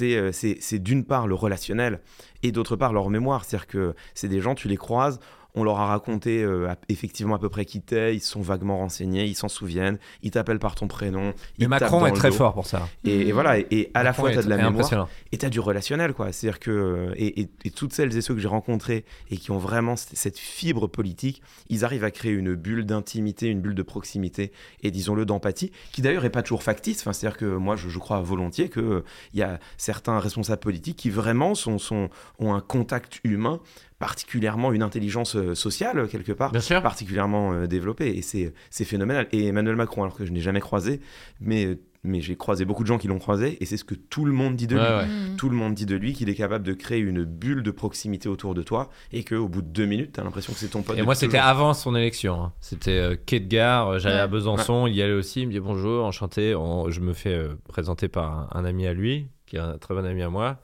euh, c'est d'une part le relationnel et d'autre part leur mémoire, c'est-à-dire que c'est des gens tu les croises on leur a raconté euh, effectivement à peu près qui t'es, ils se sont vaguement renseignés, ils s'en souviennent, ils t'appellent par ton prénom. Mais Macron est très dos. fort pour ça. Et, et voilà, et, et à la fois est tu as de la mémoire et t'as du relationnel quoi c'est à dire que et, et- et toutes celles et ceux que j'ai rencontrés et qui ont vraiment cette fibre politique ils arrivent à créer une bulle d'intimité une bulle de proximité et disons-le d'empathie qui d'ailleurs est pas toujours factice enfin c'est à dire que moi je, je crois volontiers que euh, il y a certains responsables politiques qui vraiment sont, sont ont un contact humain particulièrement une intelligence euh, sociale quelque part Bien sûr. particulièrement euh, développé et c'est c'est phénoménal et Emmanuel Macron alors que je n'ai jamais croisé mais mais j'ai croisé beaucoup de gens qui l'ont croisé et c'est ce que tout le monde dit de Ouais, lui ouais. Hmm. tout le monde dit de lui qu'il est capable de créer une bulle de proximité autour de toi et qu'au bout de deux minutes, t'as l'impression que c'est ton pote. Et moi, c'était avant son élection. hein. C'était euh, quai de gare. euh, J'allais Ouais. à Besançon. Il y allait aussi. Il me dit bonjour, enchanté. On- je me fais euh, présenter par un, un ami à lui, qui est un très bon ami à moi.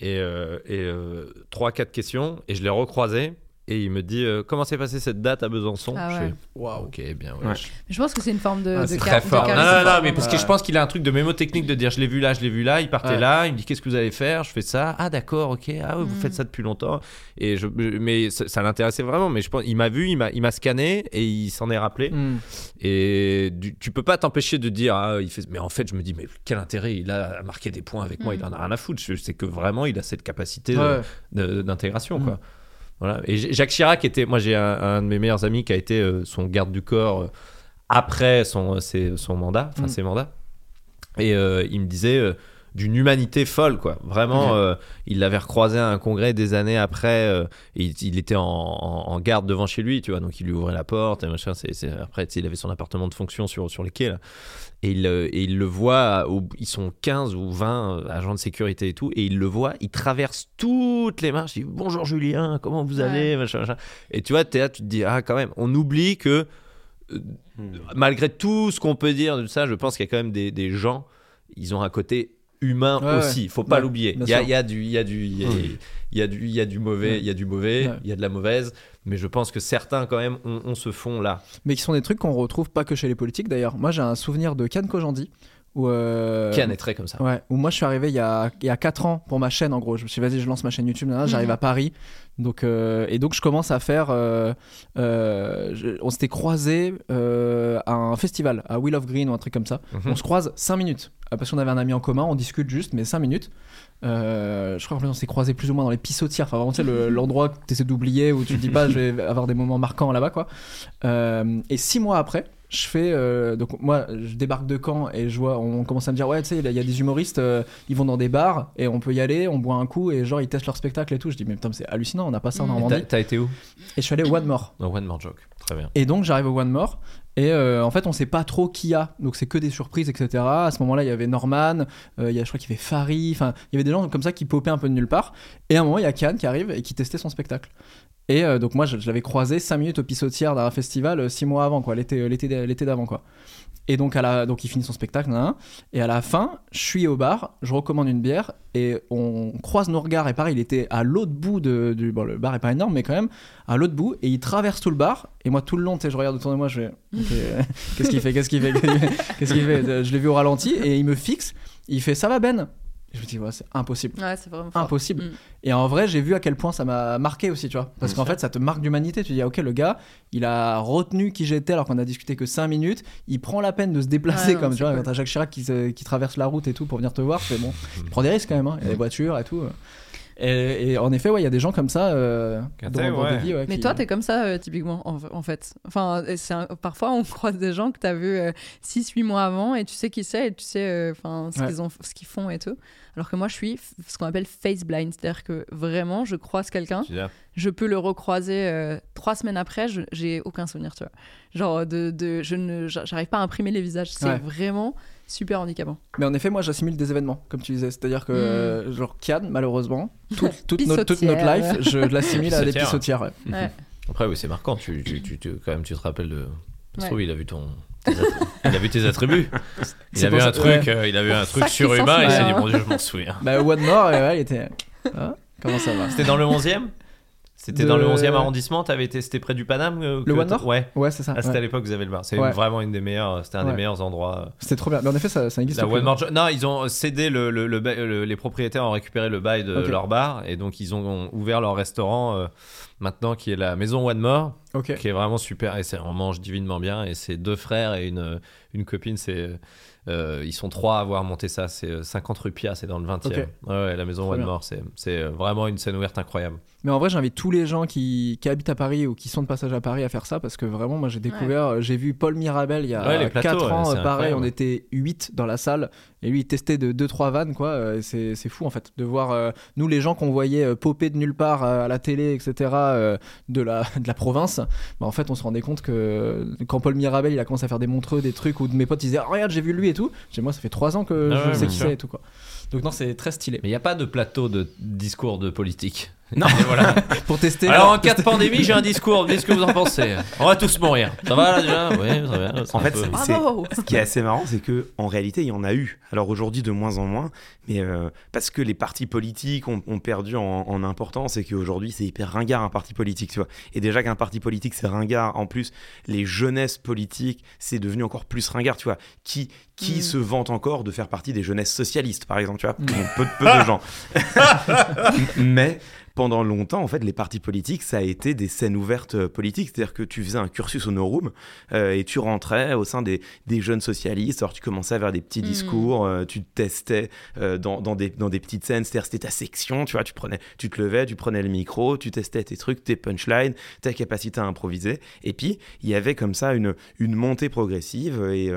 Et, euh, et euh, trois, quatre questions. Et je l'ai recroisé. Et il me dit euh, comment s'est passée cette date à Besançon Ah Je ouais. fais, Waouh, ok, bien. ouais, Ouais. je- pense que c'est une forme de, Ah, de c'est char- Très de fort. Non, charisme. non, non, mais parce que je pense qu'il a un truc de mémotechnique de dire je l'ai vu là, je l'ai vu là. Il partait Ouais. là, il me dit qu'est-ce que vous allez faire Je fais ça. Ah, d'accord, ok. Ah, ouais, vous Mm. faites ça depuis longtemps. Et je, mais ça, ça l'intéressait vraiment. Mais je pense, il m'a vu, il m'a, il m'a scanné et il s'en est rappelé. Hmm. Et du- tu peux pas t'empêcher de dire, ah, il fait. Mais en fait, je me dis, mais quel intérêt il a à marquer des points avec moi Mm. Il en a rien à foutre. Je sais que vraiment, il a cette capacité de- Ouais. de- d'intégration, Mm. quoi. Voilà. Et Jacques Chirac était, moi, j'ai un, un de mes meilleurs amis qui a été euh, son garde du corps euh, après son, ses- son mandat, enfin Mm. ses mandats. Et euh, il me disait euh, d'une humanité folle, quoi. Vraiment, euh, il l'avait recroisé à un congrès des années après. euh, et il, il était en, en- en garde devant chez lui, tu vois. Donc il lui ouvrait la porte et machin. C'est- après, il avait son appartement de fonction sur, sur les quais, là. Et il, euh, et il le voit, au- ils sont 15 ou 20 euh, agents de sécurité et tout, et il le voit, il traverse toutes les marches, il dit bonjour Julien, comment vous Ouais. allez, machin, machin. Et tu vois, là, tu te dis, ah quand même, on oublie que euh, malgré tout ce qu'on peut dire de ça, je pense qu'il y a quand même des, des gens, ils ont un côté humain Ouais, aussi. Faut pas Ouais, l'oublier. Il y a, y du, il y a du, il y a, il y a du, il y a du mauvais, il y a du mauvais, il y a de la mauvaise. Mais je pense que certains quand même ont, ont ce fond là. Mais qui sont des trucs qu'on retrouve pas que chez les politiques d'ailleurs. Moi j'ai un souvenir de Kian Kojandi où. euh, Kian est très comme ça. Ouais, où moi je suis arrivé il y a, il y a 4 ans pour ma chaîne en gros. Je me suis dit, vas-y, je lance ma chaîne YouTube. nanana, J'arrive Mhm. à Paris. Donc, euh, et donc je commence à faire. euh, euh, je- on s'était croisés euh, à un festival, à Wheel of Green ou un truc comme ça. Mhm. On se croise 5 minutes. Parce qu'on avait un ami en commun, on discute juste, mais 5 minutes. Euh, je crois qu'on s'est croisés plus ou moins dans les pissotières. Enfin, vraiment, tu sais, le- [laughs] l'endroit que tu essaies d'oublier où tu te dis pas, je vais avoir des moments marquants là-bas, quoi. Euh, et 6 mois après, je fais. euh, donc, moi, je débarque de Caen et je vois, on commence à me dire, ouais, tu sais, il y a des humoristes, euh, ils vont dans des bars et on peut y aller, on boit un coup et genre, ils testent leur spectacle et tout. Je dis, mais putain, c'est hallucinant, on n'a pas ça en. Et Normandie. T'as été où? Et je suis allé au One More. No One More Joke. Très bien. Et donc j'arrive au One More et euh, en fait on sait pas trop qui y a donc c'est que des surprises etc à ce moment là il y avait Norman il y a, je crois qu'il y avait Fari enfin il y avait des gens comme ça qui popaient un peu de nulle part et à un moment il y a Cannes qui arrive et qui testait son spectacle et euh, donc moi je, l'avais croisé 5 minutes au pissotière d'un festival 6 mois avant quoi l'été l'été l'été d'avant quoi. Et donc, à la, donc il finit son spectacle, nan, nan. et à la fin, je suis au bar, je recommande une bière, et on croise nos regards, et pareil, il était à l'autre bout du... Bon, le bar est pas énorme, mais quand même, à l'autre bout, et il traverse tout le bar, et moi, tout le long, tu je regarde autour de moi, je fais, euh, [laughs] qu'est-ce qu'il fait, qu'est-ce qu'il fait, [laughs] qu'est-ce qu'il fait, je l'ai vu au ralenti, et il me fixe, il fait, ça va Ben? Je me dis, ouais, c'est impossible. Ouais, c'est vraiment fort. Impossible. Mm. Et en vrai, j'ai vu à quel point ça m'a marqué aussi, tu vois. Parce qu'en fait, ça te marque d'humanité. Tu dis, ah, ok, le gars, il a retenu qui j'étais alors qu'on a discuté que 5 minutes. Il prend la peine de se déplacer, Ouais, non, comme tu vois. cool. Quand t'as Jacques Chirac qui, se- qui traverse la route et tout pour venir te voir, c'est bon. Il prend des risques quand même. hein. Il y a des voitures et tout. Et, et en effet, ouais, il y a des gens comme ça euh, dans, dans ouais. Mais qui- toi, t'es comme ça, euh, typiquement, en, en fait. Enfin, un- parfois, on [laughs] croise des gens que t'as vu 6-8 mois avant et tu sais qui c'est et tu sais euh, enfin ce Ouais. qu'ils ont ce qu'ils font et tout. Alors que moi, je suis ce qu'on appelle face blind. C'est-à-dire que vraiment, je croise quelqu'un, je peux le recroiser euh, trois semaines après, j'ai aucun souvenir, tu vois. Genre, de, de, je ne, j'arrive pas à imprimer les visages. C'est Ouais. vraiment super handicapant. Mais en effet, moi, j'assimile des événements, comme tu disais. C'est-à-dire que, Mm. euh, genre, Kian, malheureusement, [laughs] toute, toute notre, toute notre life, je l'assimile à des Pissotière. pissotières. ouais. Ouais. Après, oui, c'est marquant. Tu, tu, tu, tu- quand même, tu te rappelles de. Se Ouais. trouve, il a vu ton. [laughs] Il a vu tes attributs. Il C'est a vu pour un truc, ouais. euh, il a vu un truc surhumain et il s'est dit mon dieu, je m'en souviens. Bah, One More, ouais, il était. Ah, comment ça va C'était dans le 11e C'était De- dans le 11e arrondissement T'avais été, c'était près du Paname euh, Le que One More Ouais. Ouais, c'est ça. Ah, c'était ouais. à l'époque que vous avez le bar. C'est Ouais. vraiment une des meilleures. C'était un Ouais. des meilleurs endroits. euh, C'était trop bien. Mais en effet, ça, ça existe. La plus. One More Jo- Non, ils ont cédé le, le- le ba- le- les propriétaires ont récupéré le bail de leur bar et donc ils ont ouvert leur restaurant euh, maintenant qui est la maison One More qui est vraiment super et c'est on mange divinement bien et c'est deux frères et une une copine c'est euh, ils sont trois à avoir monté ça c'est euh, 50 rue Pia c'est dans le 20e Ok. ouais, ouais, la maison Trop One bien. More c'est c'est euh, vraiment une scène ouverte incroyable Mais en vrai, j'invite tous les gens qui, qui habitent à Paris ou qui sont de passage à Paris à faire ça parce que vraiment, moi, j'ai découvert, j'ai vu Paul Mirabel il y a Ouais, les plateaux, 4 ouais, ans, euh, pareil, incroyable. on était 8 dans la salle et lui, il testait de 2-3 vannes, quoi. euh, C'est c'est fou en fait de voir euh, nous, les gens qu'on voyait popper de nulle part à la télé, etc., euh, de, la, [laughs] de la province. Bah, en fait, on se rendait compte que quand Paul Mirabel il a commencé à faire des montreux, des trucs où mes potes ils disaient Ah, Regarde, j'ai vu lui et tout. J'ai dit, Moi, ça fait 3 ans que Ah je ouais, sais qui sûr. c'est et tout, quoi. Donc, non, c'est très stylé. mais il n'y a pas de plateau de discours de politique Non. Et voilà [laughs] Pour tester. alors en cas de pandémie j'ai un discours dites ce que vous en pensez? On va tous mourir ça va là déjà? Oui bien c'est En fait, peu- Ce qui est assez marrant, c'est que en réalité, il y en a eu. Alors aujourd'hui, de moins en moins, mais euh, parce que les partis politiques ont, ont perdu en, en importance et qu'aujourd'hui, c'est hyper ringard un parti politique, tu vois. Et déjà qu'un parti politique, c'est ringard. En plus, les jeunesses politiques, c'est devenu encore plus ringard, tu vois. Qui qui Mm. se vante encore de faire partie des jeunesses socialistes, par exemple, tu vois? Mm. Bon, peu, peu de gens. [laughs] mais pendant longtemps, en fait, les partis politiques, ça a été des scènes ouvertes euh, politiques. C'est-à-dire que tu faisais un cursus au no room euh, et tu rentrais au sein des, des jeunes socialistes. Alors, tu commençais à faire des petits Mm. discours, euh, tu te testais euh, dans, dans, des, dans des petites scènes. C'est-à-dire, c'était ta section, tu vois. Tu, prenais, tu te levais, tu prenais le micro, tu testais tes trucs, tes punchlines, ta capacité à improviser. Et puis, il y avait comme ça une, une montée progressive et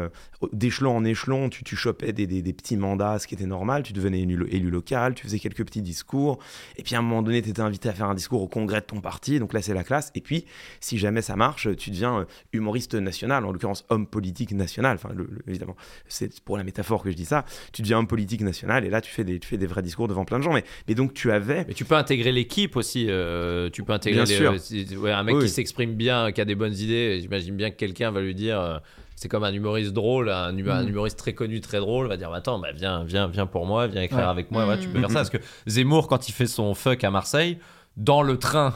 d'échelon en échelon, tu, tu chopais des, des, des petits mandats, ce qui était normal. Tu devenais élu, élu local, tu faisais quelques petits discours. Et puis, à un moment donné, t'étais invité à faire un discours au congrès de ton parti, donc là c'est la classe. Et puis, si jamais ça marche, tu deviens euh, humoriste national, en l'occurrence homme politique national. Enfin, le- le- évidemment, c'est pour la métaphore que je dis ça. Tu deviens homme politique national et là tu fais des, tu fais des vrais discours devant plein de gens. Mais, mais donc tu avais. Mais tu peux intégrer l'équipe aussi. euh, tu peux intégrer Bien les- sûr. euh, ouais, un mec Oui, qui s'exprime bien, qui a des bonnes idées. J'imagine bien que quelqu'un va lui dire. Euh, c'est comme un humoriste drôle, un, Mm. humoriste très connu, très drôle, va dire bah, Attends, bah, viens, viens, viens pour moi, viens écrire Ouais. avec moi. Ouais, tu peux Mm. faire ça. Parce que Zemmour, quand il fait son fuck à Marseille, dans le train,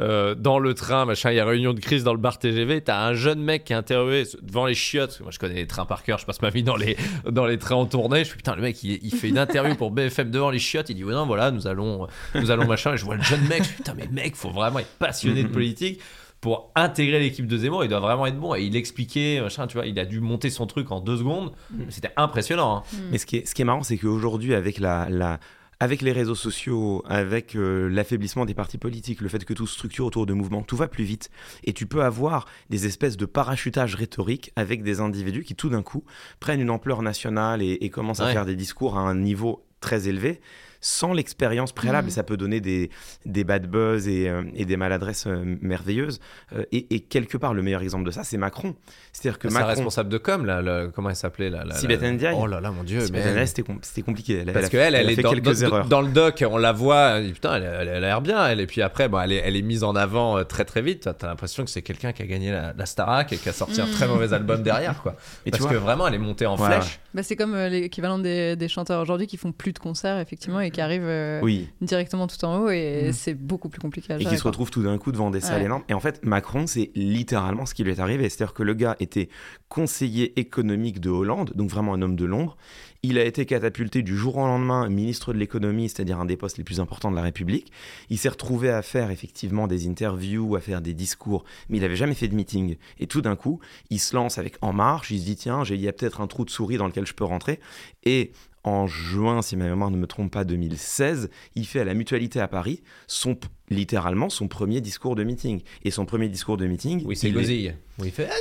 euh, dans le train, machin, il y a réunion de crise dans le bar TGV, t'as un jeune mec qui est interviewé devant les chiottes. Moi, je connais les trains par cœur, je passe ma vie dans les, dans les trains en tournée. Je suis putain, le mec, il, il fait une interview pour BFM devant les chiottes. Il dit, ouais, non, voilà, nous allons, nous allons machin. Et je vois le jeune mec, je suis putain, mais mec, faut vraiment être passionné de politique pour intégrer l'équipe de Zemmour. Il doit vraiment être bon. Et il expliquait, machin, tu vois, il a dû monter son truc en deux secondes. C'était impressionnant. hein. Mais ce qui est, ce qui est marrant, c'est qu'aujourd'hui, avec la, la, avec les réseaux sociaux, avec euh, l'affaiblissement des partis politiques, le fait que tout se structure autour de mouvements, tout va plus vite. Et tu peux avoir des espèces de parachutage rhétorique avec des individus qui, tout d'un coup, prennent une ampleur nationale et, et commencent à faire des discours à un niveau très élevé sans l'expérience préalable. Et ça peut donner des, des bad buzz et, euh, et des maladresses euh, merveilleuses. Euh, et, et quelque part, le meilleur exemple de ça, c'est Macron. C'est-à-dire que Macron... responsable de com, là, le- comment elle s'appelait là, la- Sibeth Ndiaye. Oh là là, mon dieu. Mais- là, C'était com- c'était compliqué. Elle, Parce elle qu'elle, elle, a est fait dans, quelques dans- erreurs. dans le doc, on la voit, elle putain, elle, elle- elle a l'air bien, elle. Et puis après, bon, elle, est, elle est mise en avant très très vite. T'as l'impression que c'est quelqu'un qui a gagné la, la Starac et qui a sorti un Mm. très mauvais album derrière, quoi. Et tu Parce vois- que vraiment, elle est montée en Ouais, flèche. Bah, c'est comme euh, l'équivalent des, des chanteurs aujourd'hui qui font plus de concerts, effectivement, et qui arrivent euh, Oui, directement tout en haut, et Mhm. c'est beaucoup plus compliqué à et gérer. qui se retrouve tout d'un coup devant des salles Ouais. énormes. Et en fait, Macron, c'est littéralement ce qui lui est arrivé. C'est-à-dire que le gars était conseiller économique de Hollande, donc vraiment un homme de l'ombre. Il a été catapulté du jour au lendemain ministre de l'économie, c'est-à-dire un des postes les plus importants de la République. Il s'est retrouvé à faire effectivement des interviews, à faire des discours, mais il n'avait jamais fait de meeting. Et tout d'un coup, il se lance avec En Marche, il se dit tiens, il y a peut-être un trou de souris dans lequel je peux rentrer. Et en juin, si ma mémoire ne me trompe pas, 2016, il fait à la Mutualité à Paris son littéralement son premier discours de meeting. Et son premier discours de meeting, Oui, c'est il est- Gozille. Où il fait. Ah,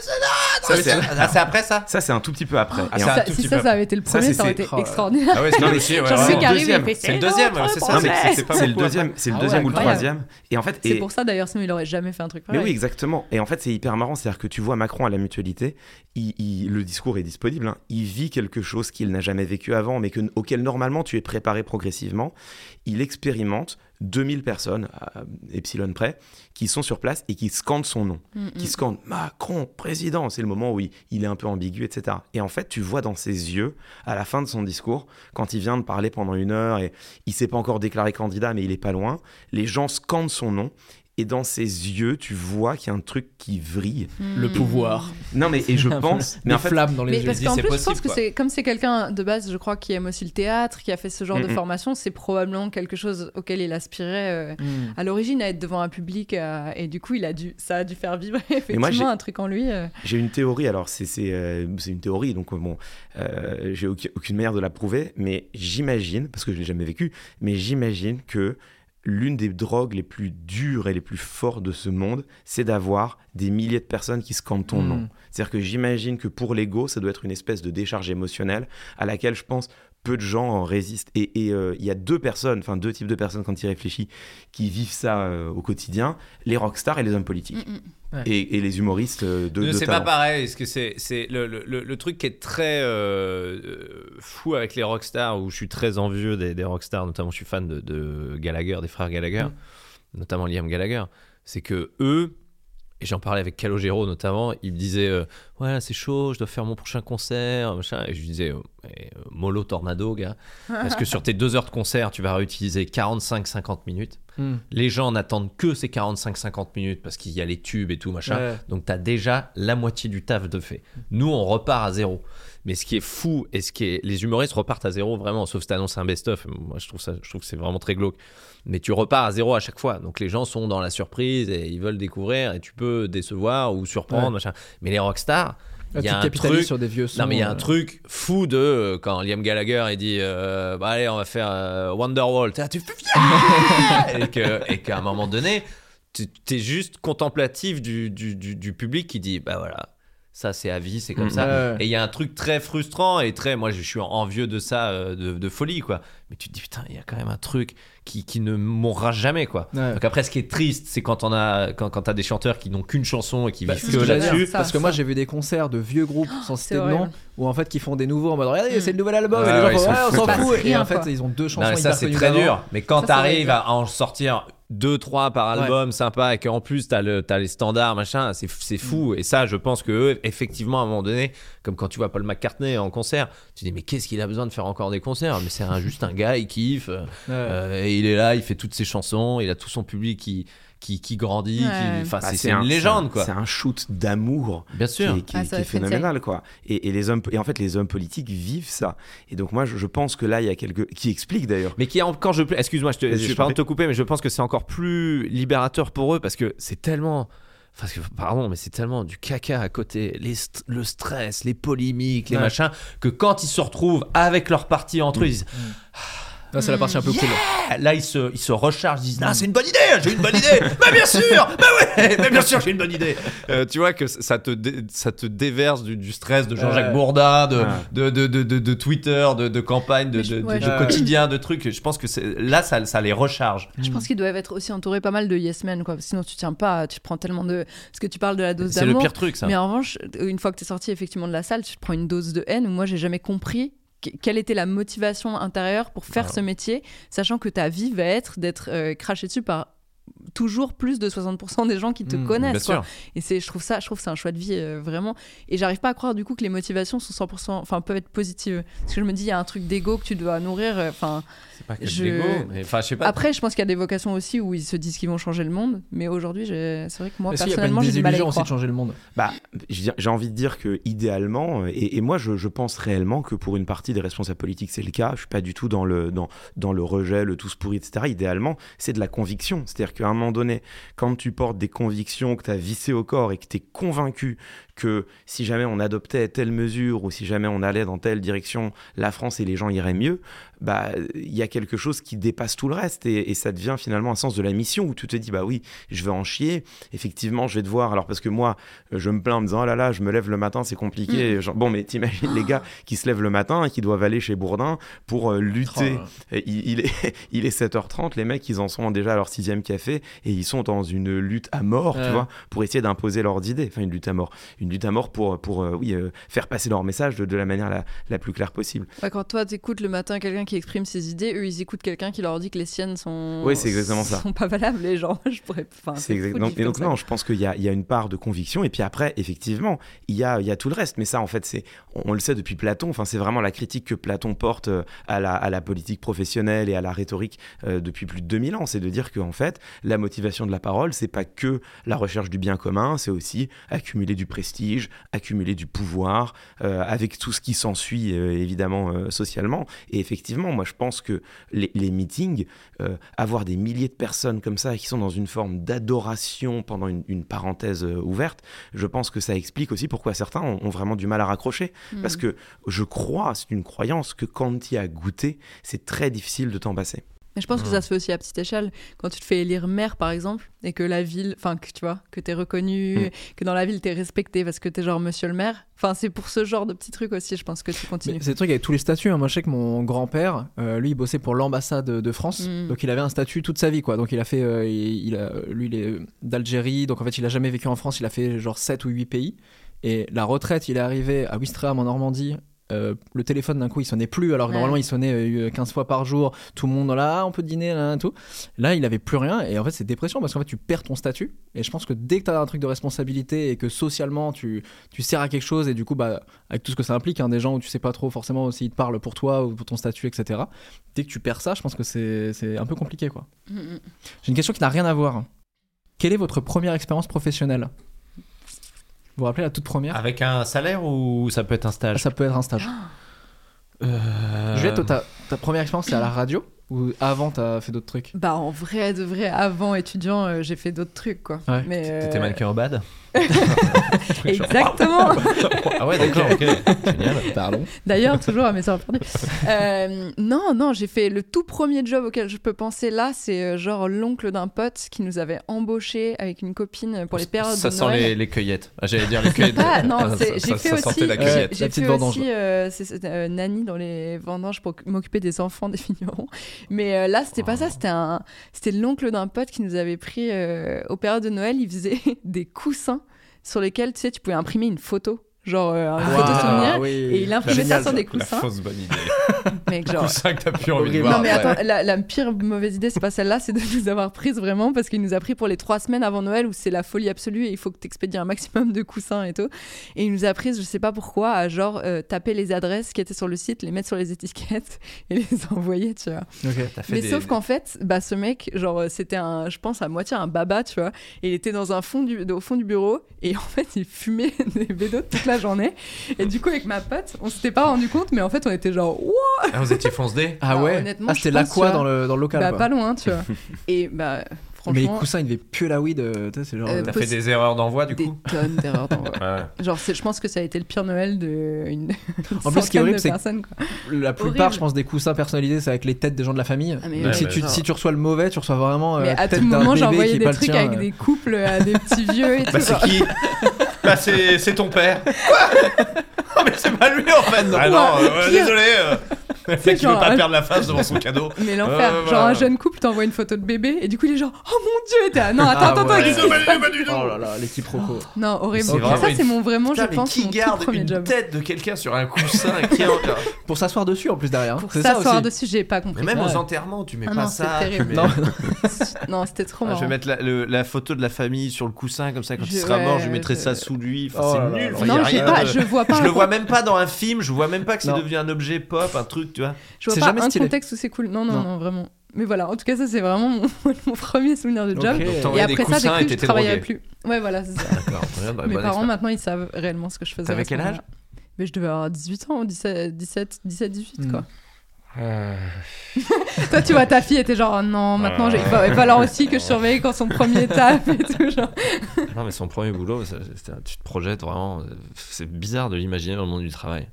c'est Ça, c'est- après ça Ça, c'est un tout petit peu après. Ah, Ça- si petit ça, peu. ça avait été le premier, c'est- ça aurait été oh. extraordinaire. Ah ouais, c'est mais ouais, ouais, le c'est le deuxième. C'est le deuxième, ouais, c'est ça. Mais c'est- le deuxième, c'est le Ah ouais, deuxième ou le troisième. Et en fait, C'est pour ça d'ailleurs, sinon il aurait jamais fait un truc Mais pareil. oui, exactement. Et en fait, c'est hyper marrant. C'est-à-dire que tu vois Macron à la mutualité, il- il- le discours est disponible. hein. Il vit quelque chose qu'il n'a jamais vécu avant, mais que, auquel normalement tu es préparé progressivement. Il expérimente 2000 personnes, à epsilon près, qui sont sur place et qui scandent son nom. Mm, mm. Qui scandent Macron, président. C'est le moment où il, il est un peu ambigu, etc. Et en fait, tu vois dans ses yeux, à la fin de son discours, quand il vient de parler pendant une heure et il s'est pas encore déclaré candidat, mais il est pas loin, les gens scandent son nom. Et dans ses yeux, tu vois qu'il y a un truc qui vrille. Le Mm. pouvoir. Non, mais et je [laughs] pense. Mais en fait, flammes dans les Mais yeux. parce qu'en c'est plus, je pense que c'est comme c'est quelqu'un de base, je crois, qui aime aussi le théâtre, qui a fait ce genre de formation, c'est probablement quelque chose auquel il aspirait euh, Mm. à l'origine à être devant un public, euh, et du coup, il a dû, ça a dû faire vibrer [laughs] moi, effectivement j'ai- un truc en lui. euh. j'ai une théorie. Alors, c'est c'est, euh, c'est une théorie, donc bon, euh, j'ai aucune, aucune manière de la prouver, mais j'imagine, parce que je l'ai jamais vécu, mais j'imagine que l'une des drogues les plus dures et les plus fortes de ce monde, c'est d'avoir des milliers de personnes qui scandent ton Mm. nom. C'est-à-dire que j'imagine que pour l'ego, ça doit être une espèce de décharge émotionnelle à laquelle je pense peu de gens en résistent. Et et, euh, il y a deux personnes, enfin deux types de personnes quand il réfléchit, qui vivent ça euh, au quotidien les rockstars et les hommes politiques. Mm, mm. Et, et les humoristes euh, de, Ne, de c'est pas pareil, parce que c'est le, le, le- le truc qui est très euh, fou avec les rockstars, où je suis très envieux des, des rockstars, notamment je suis fan de, de Gallagher, des frères Gallagher, notamment Liam Gallagher, c'est que eux, et j'en parlais avec Calogero notamment, il me disait euh, Ouais, c'est chaud, je dois faire mon prochain concert, machin. Et je lui disais euh, euh, Mollo Tornado, gars, parce que sur tes deux heures de concert, tu vas réutiliser 45-50 minutes. Mm. Les gens n'attendent que ces 45-50 minutes parce qu'il y a les tubes et tout, machin. Ouais. Donc tu as déjà la moitié du taf de fait. Nous, on repart à zéro. Mais ce qui est fou et ce qui est les humoristes repartent à zéro vraiment, sauf si t'annonces un best-of. Moi, je trouve ça, je trouve que c'est vraiment très glauque. Mais tu repars à zéro à chaque fois. Donc les gens sont dans la surprise et ils veulent découvrir et tu peux décevoir ou surprendre, Ouais. machin. Mais les rockstars, Là, il y a un truc. sur des vieux sons. Non mais il y a un euh, truc fou de euh, quand Liam Gallagher il dit euh, bah allez on va faire Wonderwall là, tu fais [laughs] et qu'à un moment donné tu es juste contemplatif du, du, du, du public qui dit bah voilà ça c'est à vie c'est comme Mhm. ça et il y a un truc très frustrant et très moi je suis envieux de ça de, de folie quoi mais tu te dis putain il y a quand même un truc qui, qui ne mourra jamais quoi. Ouais. Donc après, ce qui est triste, c'est quand on a quand, quand t'as des chanteurs qui n'ont qu'une chanson et qui Bah, vivent que là-dessus. Ça, Parce que ça. moi j'ai vu des concerts de vieux groupes sans citer de nom où en fait qui font des nouveaux en mode regardez Mm. c'est le nouvel album Ouais, et les gens ouais, font ils ouais s'en on s'en fout et en fait ils ont deux chansons ça c'est très dur. Mais quand t'arrives à en sortir deux trois par album sympa et qu'en plus t'as le t'as les standards machin c'est c'est fou et ça je pense que eux, effectivement à un moment donné comme quand tu vois Paul McCartney en concert tu dis mais qu'est-ce qu'il a besoin de faire encore des concerts? Mais c'est juste un gars il kiffe euh, Ouais. euh, et il est là il fait toutes ses chansons il a tout son public qui qui, qui grandit qui- Ouais. enfin Bah, c'est c'est un- une légende c'est un- quoi C'est un shoot d'amour bien qui sûr est, qui est- Ah, qui est phénoménal quoi. Et, et les hommes et en fait les hommes politiques vivent ça. Et donc moi je, je pense que là il y a quelque qui explique d'ailleurs. Mais qui est encore, je, excuse-moi, je, te, Vas-y, je je suis pas de te couper, mais je pense que c'est encore plus libérateur pour eux parce que c'est tellement. Parce que, pardon, mais c'est tellement du caca à côté, les st- le stress, les polémiques, les Ouais. machins, que quand ils se retrouvent avec leur parti entre eux, ils disent Là, c'est la partie un peu cool Ah, là ils se, ils se rechargent, ils disent Ah, c'est une bonne idée, j'ai une bonne idée, [laughs] bah bien sûr, bah ouais, mais bien sûr, j'ai une bonne idée. Euh, tu vois que ça te, dé- ça te déverse du, du stress de Jean-Jacques Ouais. Bourdin, de, Ouais. de, de, de, de- de Twitter, de, de campagne, de, je- ouais, je- quotidien, de trucs. Je pense que c'est- là, ça, ça les recharge. Je pense qu'ils doivent être aussi entourés pas mal de yes men, quoi. Sinon, tu tiens pas, tu prends tellement de. Parce que tu parles de la dose C'est le d'amour. pire truc, ça. Mais en revanche, une fois que tu es sorti effectivement de la salle, tu te prends une dose de haine où moi, j'ai jamais compris quelle était la motivation intérieure pour faire ce métier, sachant que ta vie va être d'être euh, craché dessus par toujours plus de 60% des gens qui te Mmh, connaissent. Quoi. Et c'est, je trouve ça, je trouve que c'est un choix de vie euh, vraiment. Et j'arrive pas à croire du coup que les motivations sont 100%, enfin peuvent être positives. Parce que je me dis, il y a un truc d'ego que tu dois nourrir. euh, Enfin, C'est pas que Je- de l'ego, mais enfin, je sais pas. après, je pense qu'il y a des vocations aussi où ils se disent qu'ils vont changer le monde. Mais aujourd'hui, j'ai- c'est vrai que moi Est-ce qu'il y a pas une personnellement, j'ai du mal à y aussi de changer le monde Bah, j'ai envie de dire que idéalement, et, et moi je, je pense réellement que pour une partie des responsables politiques c'est le cas. Je suis pas du tout dans le dans, dans le rejet, le tous pourri, etc. Idéalement, c'est de la conviction. C'est-à-dire moment donné, quand tu portes des convictions que tu as vissées au corps et que tu es convaincu que si jamais on adoptait telle mesure ou si jamais on allait dans telle direction, la France et les gens iraient mieux, bah il y a quelque chose qui dépasse tout le reste et, et ça devient finalement un sens de la mission où tu te dis bah oui, je vais en chier. Effectivement, je vais devoir alors parce que moi je me plains en me disant oh là là, je me lève le matin, c'est compliqué. Genre, bon, mais t'imagines les gars qui se lèvent le matin et qui doivent aller chez Bourdin pour euh, lutter. Et Il, il est, [laughs] il est 7h30, les mecs, ils en sont déjà à leur sixième café et ils sont dans une lutte à mort, tu vois, pour essayer d'imposer leurs idées. Enfin, une lutte à mort. Une lutte à mort pour, pour euh, oui, euh, faire passer leur message de, de la manière la, la plus claire possible. Ouais, quand toi, t'écoutes le matin quelqu'un qui exprime ses idées, eux, ils écoutent quelqu'un qui leur dit que les siennes sont. Oui, c'est exactement ça. sont pas valables. Les gens, [laughs] je pourrais. C'est exact. Donc, et donc non, je pense qu'il y a, y a une part de conviction. Et puis après, effectivement, il y a, il y a tout le reste. Mais ça, en fait, c'est, on, on le sait depuis Platon. Enfin, c'est vraiment la critique que Platon porte euh, à la, à la politique professionnelle et à la rhétorique euh, depuis plus de 2000 ans. C'est de dire qu'en fait, la motivation de la parole, c'est pas que la recherche du bien commun, c'est aussi accumuler du prestige, accumuler du pouvoir, euh, avec tout ce qui s'ensuit, euh, évidemment, euh, socialement. Et effectivement, moi, je pense que les, les meetings, euh, avoir des milliers de personnes comme ça qui sont dans une forme d'adoration pendant une, une parenthèse ouverte, je pense que ça explique aussi pourquoi certains ont, ont vraiment du mal à raccrocher. Parce que je crois, c'est une croyance, que quand tu y as goûté, c'est très difficile de t'en passer. Mais je pense que Mm. ça se fait aussi à petite échelle. Quand tu te fais élire maire, par exemple, et que la ville, enfin, que tu vois, que t'es reconnu, Mm. que dans la ville t'es respecté parce que t'es genre monsieur le maire. Enfin, c'est pour ce genre de petits trucs aussi, je pense que tu continues. C'est le truc avec tous les statuts. hein. Moi, je sais que mon grand-père, euh, lui, il bossait pour l'ambassade de France. Mm. Donc, il avait un statut toute sa vie, quoi. Donc, il a fait. euh, il, il a, lui, il est d'Algérie. Donc, en fait, il a jamais vécu en France. Il a fait genre 7 ou 8 pays. Et la retraite, il est arrivé à Ouistreham en Normandie. Euh, le téléphone d'un coup il sonnait plus alors que Ouais. normalement il sonnait euh, 15 fois par jour. Tout le monde là ah, on peut dîner là tout. Là il avait plus rien et en fait c'est dépression parce qu'en fait tu perds ton statut. Et je pense que dès que tu as un truc de responsabilité et que socialement tu, tu sers à quelque chose et du coup bah avec tout ce que ça implique hein, des gens où tu sais pas trop forcément s'ils te parlent pour toi ou pour ton statut etc dès que tu perds ça je pense que c'est un peu compliqué quoi. Mm, mm. j'ai une question qui n'a rien à voir. Quelle est votre première expérience professionnelle? Vous vous rappelez la toute première Avec un salaire ou ça peut être un stage ça peut être un stage Euh, Juliette toi, ta, ta première expérience c'est à la radio ou avant t'as fait d'autres trucs? Bah, en vrai, de vrai, avant étudiant, euh, j'ai fait d'autres trucs, quoi. Ouais. Mais, euh, T'étais mannequin au bad? [laughs] Exactement. [laughs] Ah ouais, d'accord, ok. Génial. pardon D'ailleurs, toujours à mes heures perdues. Euh, non, non, j'ai fait le tout premier job auquel je peux penser là, c'est euh, genre l'oncle d'un pote qui nous avait embauché avec une copine pour les périodes Ça de sent Noël. les, les cueillettes. Ah, J'allais dire les cueillettes. Ah, non, Ça- ça- j'ai ça fait sentait aussi, la cueillette. J'ai fait vendange. aussi euh, euh, nanny dans les vendanges pour m'occuper des enfants des vignerons. Mais euh, là, c'était pas ça. C'était un, c'était l'oncle d'un pote qui nous avait pris euh, au période de Noël. Il faisait [laughs] des coussins sur lesquels, tu sais, tu pouvais imprimer une photo. Genre euh, une photo souvenir. oui. Et il imprimait ça sur des La coussins. fausse bonne idée. [laughs] Mec, genre, Coussin que t'as plus envie de voir. Non mais ouais. attends, la, la pire mauvaise idée, c'est pas celle-là, c'est de nous avoir prises vraiment parce qu'il nous a pris pour les trois semaines avant Noël où c'est la folie absolue et il faut que t'expédies un maximum de coussins et tout. Et il nous a prises, je sais pas pourquoi, à genre euh, taper les adresses qui étaient sur le site, les mettre sur les étiquettes [laughs] et les envoyer, tu vois. Fait Mais des- sauf qu'en fait, bah ce mec, genre euh, c'était un, je pense à moitié un baba, tu vois. Et il était dans un fond du, au fond du bureau et en fait il fumait [laughs] des bédos toute la journée. Et du coup avec ma pote, on s'était pas rendu compte, mais en fait on était genre, Ouah Ah, vous étiez fonce dé Ah Alors, ouais. honnêtement, Ah c'était tu vois, dans le dans le local. bah quoi. pas loin, tu vois. [laughs] Et bah Mais les franchement, coussins ils devaient puer la weed. euh, tu sais, c'est genre. Euh, euh, T'as fait des erreurs d'envoi du des coup? tonnes d'erreurs d'envoi. Ouais. Genre, c'est- je pense que ça a été le pire Noël de une, [laughs] En plus, ce qui est horrible, de c'est que- personnes. Quoi. La plupart, Horrible. je pense, des coussins personnalisés, c'est avec les têtes des gens de la famille. Ah, mais Donc ouais, si, mais tu, ça. si tu reçois le mauvais, tu reçois vraiment euh, Mais la à tête tout d'un moment, bébé j'envoyais qui est des pas le trucs tien, avec euh. des couples à des petits vieux et tout. Bah c'est genre. qui? [laughs] Bah c'est ton père. Quoi? [laughs] Oh mais c'est pas lui en fait. Ah non, euh, désolé. euh. [laughs] Le mec qui veut genre pas un- perdre la face devant son cadeau. [laughs] Mais l'enfer. Ouais, genre, un jeune couple t'envoie une photo de bébé et du coup, il est genre, oh mon dieu, et t'es non, attends, Ah attends, attends, ouais. qu'est-ce qui se passe pas du tout. Oh là là, les quiproquos. Non, horrible. C'est Ça, c'est mon vraiment, Putain, je pense, qui mon tout garde premier une job. tête de quelqu'un sur un coussin qui est en- [laughs] Pour s'asseoir dessus en plus derrière. hein. Pour s'asseoir dessus, j'ai pas compris. Mais même Ouais. aux enterrements, tu mets Ah pas ça. Non, Non, c'était trop Ah, marrant. je vais mettre la, photo de la famille sur le coussin comme ça quand il Je- sera mort, je mettrai ça sous lui. Oh c'est nul. Non, je vois pas. Je le vois même pas dans un film, je vois même pas que c'est devenu un objet pop, un truc, tu vois. Je vois pas jamais un stylé. contexte où c'est cool. Non, non, Non. non, vraiment. Mais voilà, en tout cas, ça, c'est vraiment mon, [laughs] mon premier souvenir de job. Donc, Et après ça, j'ai cru que je drogué. plus. Ouais, voilà, c'est ça. [laughs] Bah, Mes parents, maintenant, ils savent réellement ce que je faisais. T'avais quel âge? Mais je devais avoir 18 ans, 17, 17, 17 18, Hmm. quoi. [laughs] Euh, Toi, tu vois, ta fille était genre, oh non, maintenant, j'ai- il va, falloir aussi que je surveille quand son premier taf et tout. Genre. Non, mais son premier boulot, ça- tu te projettes vraiment. euh, C'est bizarre de l'imaginer dans le monde du travail.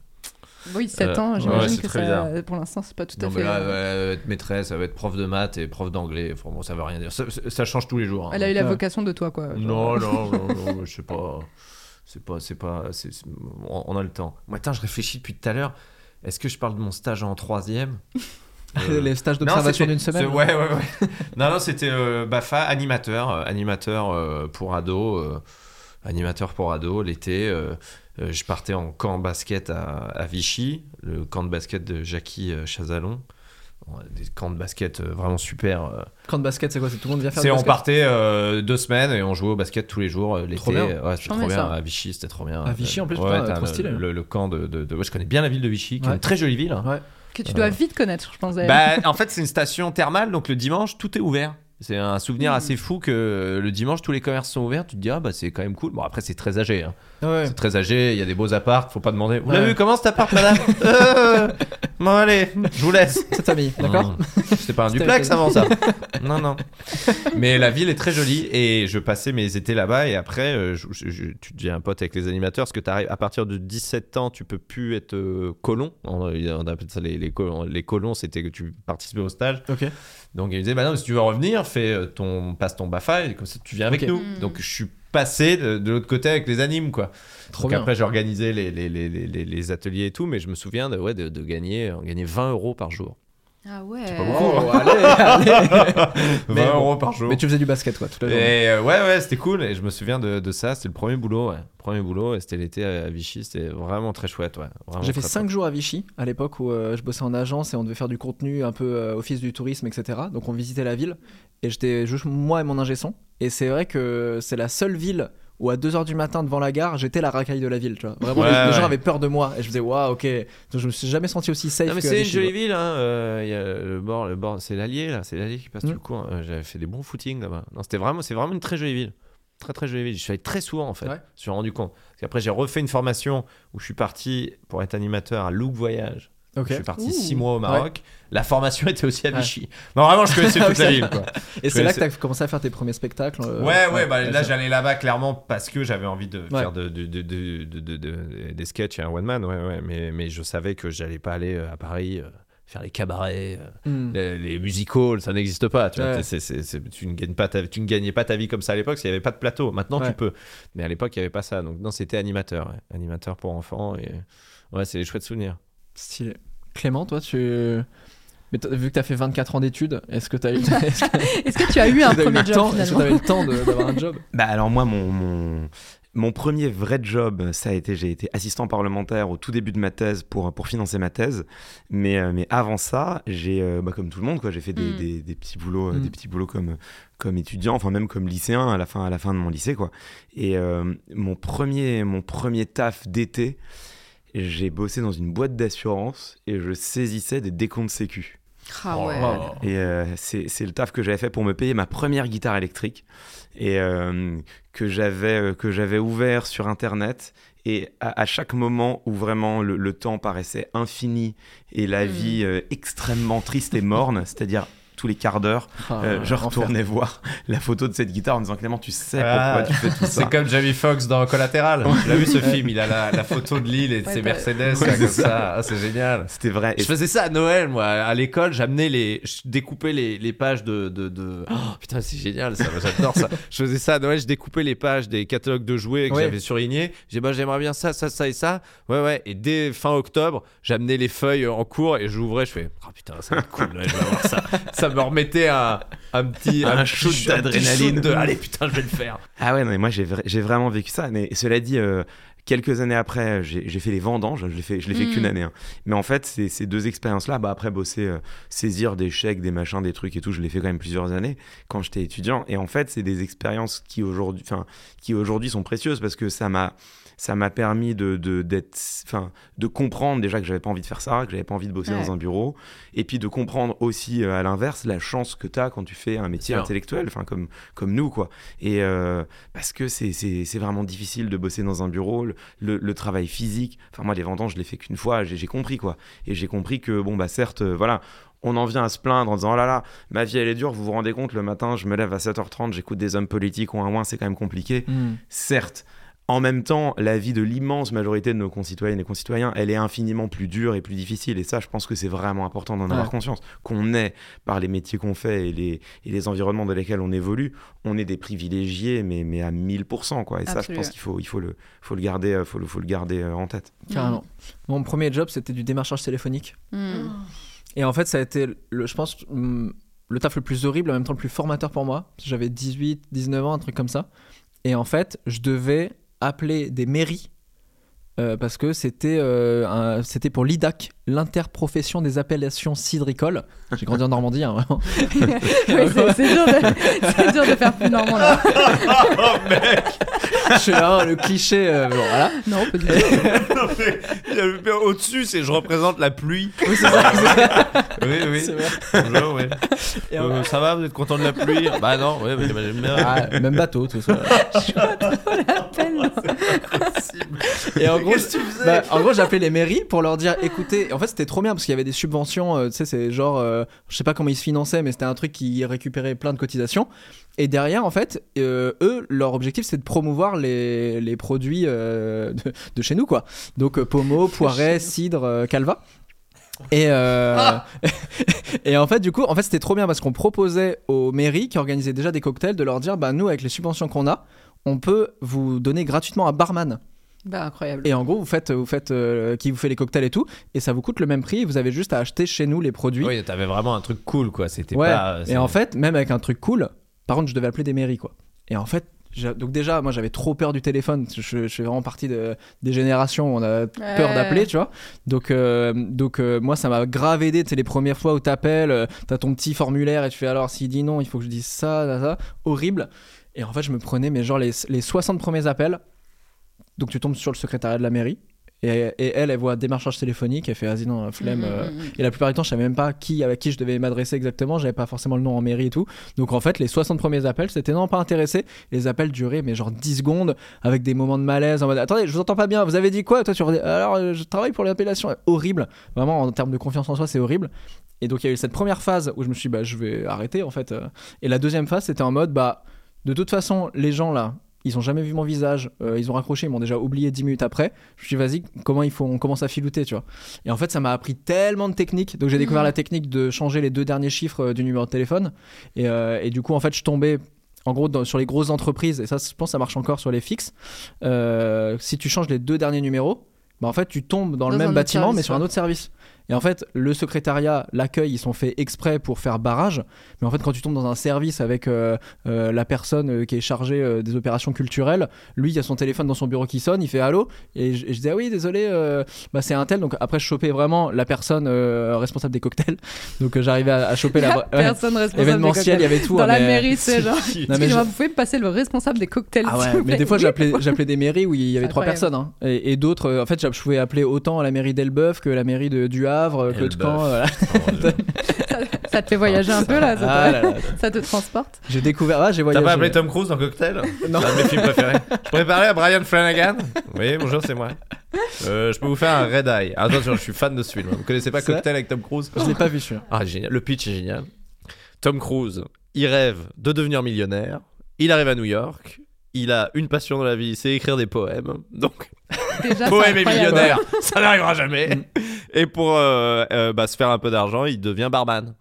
Oui, 7 Euh, ans, j'imagine que très ça, bizarre. pour l'instant, c'est pas tout Non, à mais fait. là, elle va être maîtresse, elle va être prof de maths et prof d'anglais. Enfin, bon, ça veut rien dire. Ça, ça change tous les jours. hein. Elle a eu la Ouais. vocation de toi, quoi. genre. Non, non, [laughs] non, non, je sais pas. C'est pas, c'est pas, c'est- c'est- on a le temps. Moi, attends, je réfléchis depuis tout à l'heure. Est-ce que je parle de mon stage en troisième? [laughs] Euh, Les stages d'observation d'une semaine. c'est- Ouais, ouais, ouais. [laughs] non, non, c'était euh, Bafa, animateur, euh, animateur euh, pour ados, euh, animateur pour ados. L'été, je partais en camp basket à, à Vichy, le camp de basket de Jackie euh, Chazalon. Bon, Des camps de basket euh, vraiment super. euh. Camp de basket, c'est quoi? C'est tout le monde vient faire C'est on partait euh, deux semaines et on jouait au basket tous les jours euh, l'été. Trop bien. Ouais, c'était trop bien. ça. À Vichy, c'était trop bien. À Vichy, en plus, Ouais, putain, trop le- stylé. Le, le camp de, de- de- ouais, je connais bien la ville de Vichy, qui est une très jolie ville. hein. Ouais. Que tu dois vite connaître, je pense. d'ailleurs. Bah, en fait, c'est une station thermale, donc le dimanche, tout est ouvert. C'est un souvenir Mm. assez fou que le dimanche, tous les commerces sont ouverts. Tu te dis, ah bah c'est quand même cool. Bon, après, c'est très âgé. hein. Ouais. C'est très âgé, il y a des beaux apparts, faut pas demander. Vous l'avez vu, comment cet appart, madame? Euh, [laughs] [laughs] Bon, allez, je vous laisse. Cette famille, d'accord Mmh. C'était pas un duplex avant ça. non, non. Mais la ville est très jolie et je passais mes étés là-bas et après, euh, je- je- je- tu deviens un pote avec les animateurs parce que t'arrives à partir de 17 ans, tu peux plus être euh, colon. On, on appelle ça les, les colons. Les colons, c'était que tu participais au stage. Ok. Donc il me disait, bah non, si tu veux revenir, fais euh, ton, passe ton BAFA et comme ça tu viens avec nous. Mm. Donc je suis passé de, de l'autre côté avec les animes, quoi. Trop Donc bien. après, j'ai organisé les, les, les, les, les- les ateliers et tout, mais je me souviens de, ouais, de, de gagner, on gagnait 20 euros par jour. Ah ouais. pas beaucoup, Oh, [laughs] allez, allez. [laughs] 20 Mais bon. euros par jour. Mais tu faisais du basket, quoi, toute la journée. Et euh, ouais, ouais, c'était cool. Et je me souviens de, de ça. C'était le premier boulot, ouais. Premier boulot. Et c'était l'été à Vichy. C'était vraiment très chouette, ouais. J'ai fait très 5 top. jours à Vichy à l'époque où euh, je bossais en agence et on devait faire du contenu un peu euh, office du tourisme, etc. Donc on visitait la ville et j'étais juste moi et mon ingé son. Et c'est vrai que c'est la seule ville où à 2h du matin devant la gare, j'étais la racaille de la ville. Tu vois. Vraiment, Ouais, les, gens avaient peur de moi et je me disais, waouh, ok. Donc je me suis jamais senti aussi safe Non, mais c'est une jolie ville, hein. euh, il y a le bord, le bord, c'est l'Allier, là. C'est l'Allier qui passe Mm. tout le coin. Euh, J'avais fait des bons footings là-bas. Non, c'était vraiment, c'est vraiment une très jolie ville. Très, très jolie ville. Je suis allé très souvent, en fait. Ouais. Je me suis rendu compte. Parce qu'après, j'ai refait une formation où je suis parti pour être animateur à Look Voyage. Ok. Je suis parti Ouh. six mois au Maroc. La formation était aussi à Ouais. Vichy. Non, vraiment, je connaissais [laughs] toute la ça- ville, quoi. Et c'est là que tu as commencé à faire tes premiers spectacles. euh, Ouais, ouais, bah, là j'allais là-bas clairement parce que j'avais envie de Ouais. faire de, de- de- de- de- de- de- des sketchs et un one man, ouais, ouais, mais, mais je savais que j'allais pas aller euh, à Paris euh, faire les cabarets, euh, Hmm. les, les musicals, ça n'existe pas. Tu, vois, ne gagnes pas ta- tu ne gagnais pas ta vie comme ça à l'époque, s'il n'y avait pas de plateau. Maintenant Ouais. tu peux, mais à l'époque il n'y avait pas ça. Donc non, c'était animateur, ouais. animateur pour enfants et ouais, c'est des chouettes souvenirs. Stylé. Clément, toi, tu Mais vu que t'as fait 24 ans d'études, est-ce que t'as eu, [laughs] est-ce que tu as eu un [laughs] premier job temps, est-ce que t'avais le temps d'avoir un job [laughs] Bah alors moi, mon, mon, mon premier vrai job, ça a été, j'ai été assistant parlementaire au tout début de ma thèse pour, pour financer ma thèse. Mais, euh, mais avant ça, j'ai, euh, bah, comme tout le monde, quoi, j'ai fait des, Mm. des, des petits boulots, euh, Mm. des petits boulots comme, comme étudiant, enfin même comme lycéen à la fin, à la fin de mon lycée, quoi. Et euh, mon premier, mon premier taf d'été, j'ai bossé dans une boîte d'assurance et je saisissais des décomptes sécu. Ah ouais. Oh. Et euh, c'est le taf que j'avais fait pour me payer ma première guitare électrique et euh, que j'avais euh, que j'avais ouvert sur internet. Et à, à chaque moment où vraiment le, le temps paraissait infini et la Mm. vie euh, extrêmement triste et morne, c'est-à-dire tous les quarts d'heure, Ah, euh, je enfer. retournais voir la photo de cette guitare en disant Clément, tu sais Ah, pourquoi tu fais tout ça. C'est comme Jamie Foxx dans Collateral. Tu l'as vu ce film Il a la, la photo de l'île et de Ouais, ses Mercedes Ouais, là, c'est comme ça. ça. Ah, c'est génial. C'était vrai. Et Je faisais ça à Noël, moi, à l'école. J'amenais les, je découpais les, les pages de, de, de- Oh, putain, c'est génial, ça. J'adore ça. Je faisais ça à Noël. Je découpais les pages des catalogues de jouets que Ouais. j'avais surlignés. J'ai dit, bah, j'aimerais bien ça, ça, ça et ça. Ouais, ouais. Et dès fin octobre, j'amenais les feuilles en cours et j'ouvrais. Je fais, oh putain, ça va être cool. là, je vais avoir ça. [laughs] Ça me remettait un, un petit, [laughs] Un shoot d'adrénaline. de, allez, putain, je vais le faire. Ah ouais, non, mais moi j'ai vra- j'ai vraiment vécu ça. Mais cela dit, euh, quelques années après, j'ai fait les vendanges. Je l'ai fait, je l'ai fait Mm. qu'une année. hein. Mais en fait, ces, ces deux expériences-là, bah après bosser, euh, saisir des chèques, des machins, des trucs et tout, je l'ai fait quand même plusieurs années quand j'étais étudiant. Et en fait, c'est des expériences qui aujourd'hui, enfin, qui aujourd'hui sont précieuses parce que ça m'a ça m'a permis de de d'être enfin de comprendre déjà que j'avais pas envie de faire ça que j'avais pas envie de bosser Ouais. dans un bureau et puis de comprendre aussi euh, à l'inverse la chance que tu as quand tu fais un métier intellectuel enfin comme comme nous quoi et euh, parce que c'est c'est c'est vraiment difficile de bosser dans un bureau le, le, le travail physique enfin moi les vendanges je l'ai fait qu'une fois j'ai j'ai compris quoi et j'ai compris que bon bah certes euh, voilà on en vient à se plaindre en disant oh là là ma vie elle est dure vous vous rendez compte le matin je me lève à 7h30 j'écoute des hommes politiques ou un ouin c'est quand même compliqué Hmm. certes en même temps, la vie de l'immense majorité de nos concitoyennes et concitoyens, elle est infiniment plus dure et plus difficile. Et ça, je pense que c'est vraiment important d'en avoir conscience. Qu'on est, par les métiers qu'on fait et les, et les environnements dans lesquels on évolue, on est des privilégiés, mais, mais à 1000%. Quoi. Et ça, je pense qu'il faut, il faut, le, faut le garder, euh, faut le, faut le garder euh, en tête. Carrément. Mon premier job, c'était du démarchage téléphonique. Mm. Et en fait, ça a été, le, je pense, hum, le taf le plus horrible, en même temps le plus formateur pour moi. J'avais 18, 19 ans, un truc comme ça. Et en fait, je devais appeler des mairies. Euh, parce que c'était euh, c'était pour l'IDAC, l'interprofession des appellations cidricoles. J'ai grandi en Normandie, hein, vraiment. [laughs] Ouais, c'est dur, dur de faire plus normand là. [laughs] oh mec je suis là, le cliché. euh, bon, voilà. Non, pas du [laughs] tout. Non, mais, Au-dessus, c'est je représente la pluie. Oui, c'est ça. Oui, oui. Vrai. Bonjour, oui. Et Euh, ça va, vous êtes content de la pluie? Bah non, ouais, mais j'aime bien. Ah, même bateau, tout ça. Peine. Et en gros, Qu'est-ce que tu faisais bah, en gros, j'appelais les mairies pour leur dire écoutez, en fait, c'était trop bien parce qu'il y avait des subventions, euh, tu sais, c'est genre, euh, je sais pas comment ils se finançaient, mais c'était un truc qui récupérait plein de cotisations. Et derrière, en fait, euh, eux, leur objectif, c'est de promouvoir les, les produits de, de chez nous, quoi. Donc, pommeau, [laughs] poiret, cidre, calva. Et, euh, [laughs] et en fait, du coup, en fait, c'était trop bien parce qu'on proposait aux mairies qui organisaient déjà des cocktails de leur dire bah, nous, avec les subventions qu'on a, on peut vous donner gratuitement un barman. Bah, incroyable. Et en gros, vous faites, vous faites euh, qui vous fait les cocktails et tout, et ça vous coûte le même prix. Vous avez juste à acheter chez nous les produits. Oui, t'avais vraiment un truc cool, quoi. C'était ouais. pas. et en fait, même avec un truc cool, par contre, je devais appeler des mairies, quoi. Et en fait, donc déjà, moi, j'avais trop peur du téléphone. Je, je fais vraiment partie de, des générations où on a peur Ouais. d'appeler, tu vois. Donc, euh, donc euh, moi, ça m'a grave aidé. Tu sais, les premières fois où t'appelles, euh, t'as ton petit formulaire et tu fais alors, s'il dit non, il faut que je dise ça, ça, ça. Horrible. Et en fait, je me prenais, mais genre, les, les 60 premiers appels. Donc, tu tombes sur le secrétariat de la mairie. Et, et elle, elle voit démarchage téléphonique. Elle fait, vas-y, non, flemme. Mm, mm, euh, mm, et la plupart du temps, je savais même pas qui, avec qui je devais m'adresser exactement. J'avais pas forcément le nom en mairie et tout. Donc en fait, les 60 premiers appels, c'était non, pas intéressé. Les appels duraient, mais genre 10 secondes, avec des moments de malaise en mode Attendez, je vous entends pas bien, vous avez dit quoi? Toi, tu Alors, euh, je travaille pour l'appellation. Horrible. Vraiment, en termes de confiance en soi, c'est horrible. Et donc, il y a eu cette première phase où je me suis dit, bah, je vais arrêter en fait. euh. Et la deuxième phase, c'était en mode, bah, de toute façon, les gens là, ils ont jamais vu mon visage, euh, ils ont raccroché, ils m'ont déjà oublié 10 minutes après. Je me suis dit, vas-y, comment il faut, on commence à filouter, tu vois. Et en fait, ça m'a appris tellement de techniques. Donc, j'ai découvert Mhm. la technique de changer les deux derniers chiffres euh, du numéro de téléphone. Et, euh, et du coup, en fait, je tombais. En gros, dans- sur les grosses entreprises, et ça, je pense ça marche encore sur les fixes. euh, si tu changes les deux derniers numéros, bah, en fait, tu tombes dans, le Dans même bâtiment, service, mais sur un autre service. Et en fait, le secrétariat, l'accueil, ils sont faits exprès pour faire barrage. Mais en fait, quand tu tombes dans un service avec euh, euh, la personne euh, qui est chargée des opérations culturelles, lui, il a son téléphone dans son bureau qui sonne, il fait allô Et je, et je disais, ah oui, désolé, bah, c'est un tel. Donc après, je chopais vraiment la personne responsable des cocktails. [laughs] Donc j'arrivais à, à choper la. La ouais, personne responsable des événementiel, il y cocktails. avait tout. Dans hein, la mais- mairie, c'est [laughs] genre. Non, mais je- vous pouvez me passer le responsable des cocktails Ah ouais, mais des fois j'appelais, [laughs] j'appelais des mairies où il y avait trois personnes. hein. Et, et d'autres, en fait, je pouvais appeler autant la mairie d'Elbeuf que la mairie de, du Havre, que de Elbeuf. Caen. voilà. Ça te fait voyager un peu là, ça te, Ah là là. ça te transporte. J'ai découvert, ah, j'ai T'as voyagé. pas appelé Tom Cruise dans Cocktail? [laughs] Non. C'est un de mes films préférés. Je pourrais parler à Brian Flanagan? Oui, bonjour, c'est moi. Euh, je peux vous faire un Red Eye. Attention, je suis fan de ce film. Vous connaissez pas Cocktail avec Tom Cruise? Je l'ai pas vu celui-là. Ah, génial. Le pitch est génial. Tom Cruise, il rêve de devenir millionnaire. Il arrive à New York. Il a une passion dans la vie, c'est écrire des poèmes. Donc, Déjà, [laughs] poème et millionnaire, [laughs] ça n'arrivera jamais. Et pour euh, euh, bah, se faire un peu d'argent, il devient barman.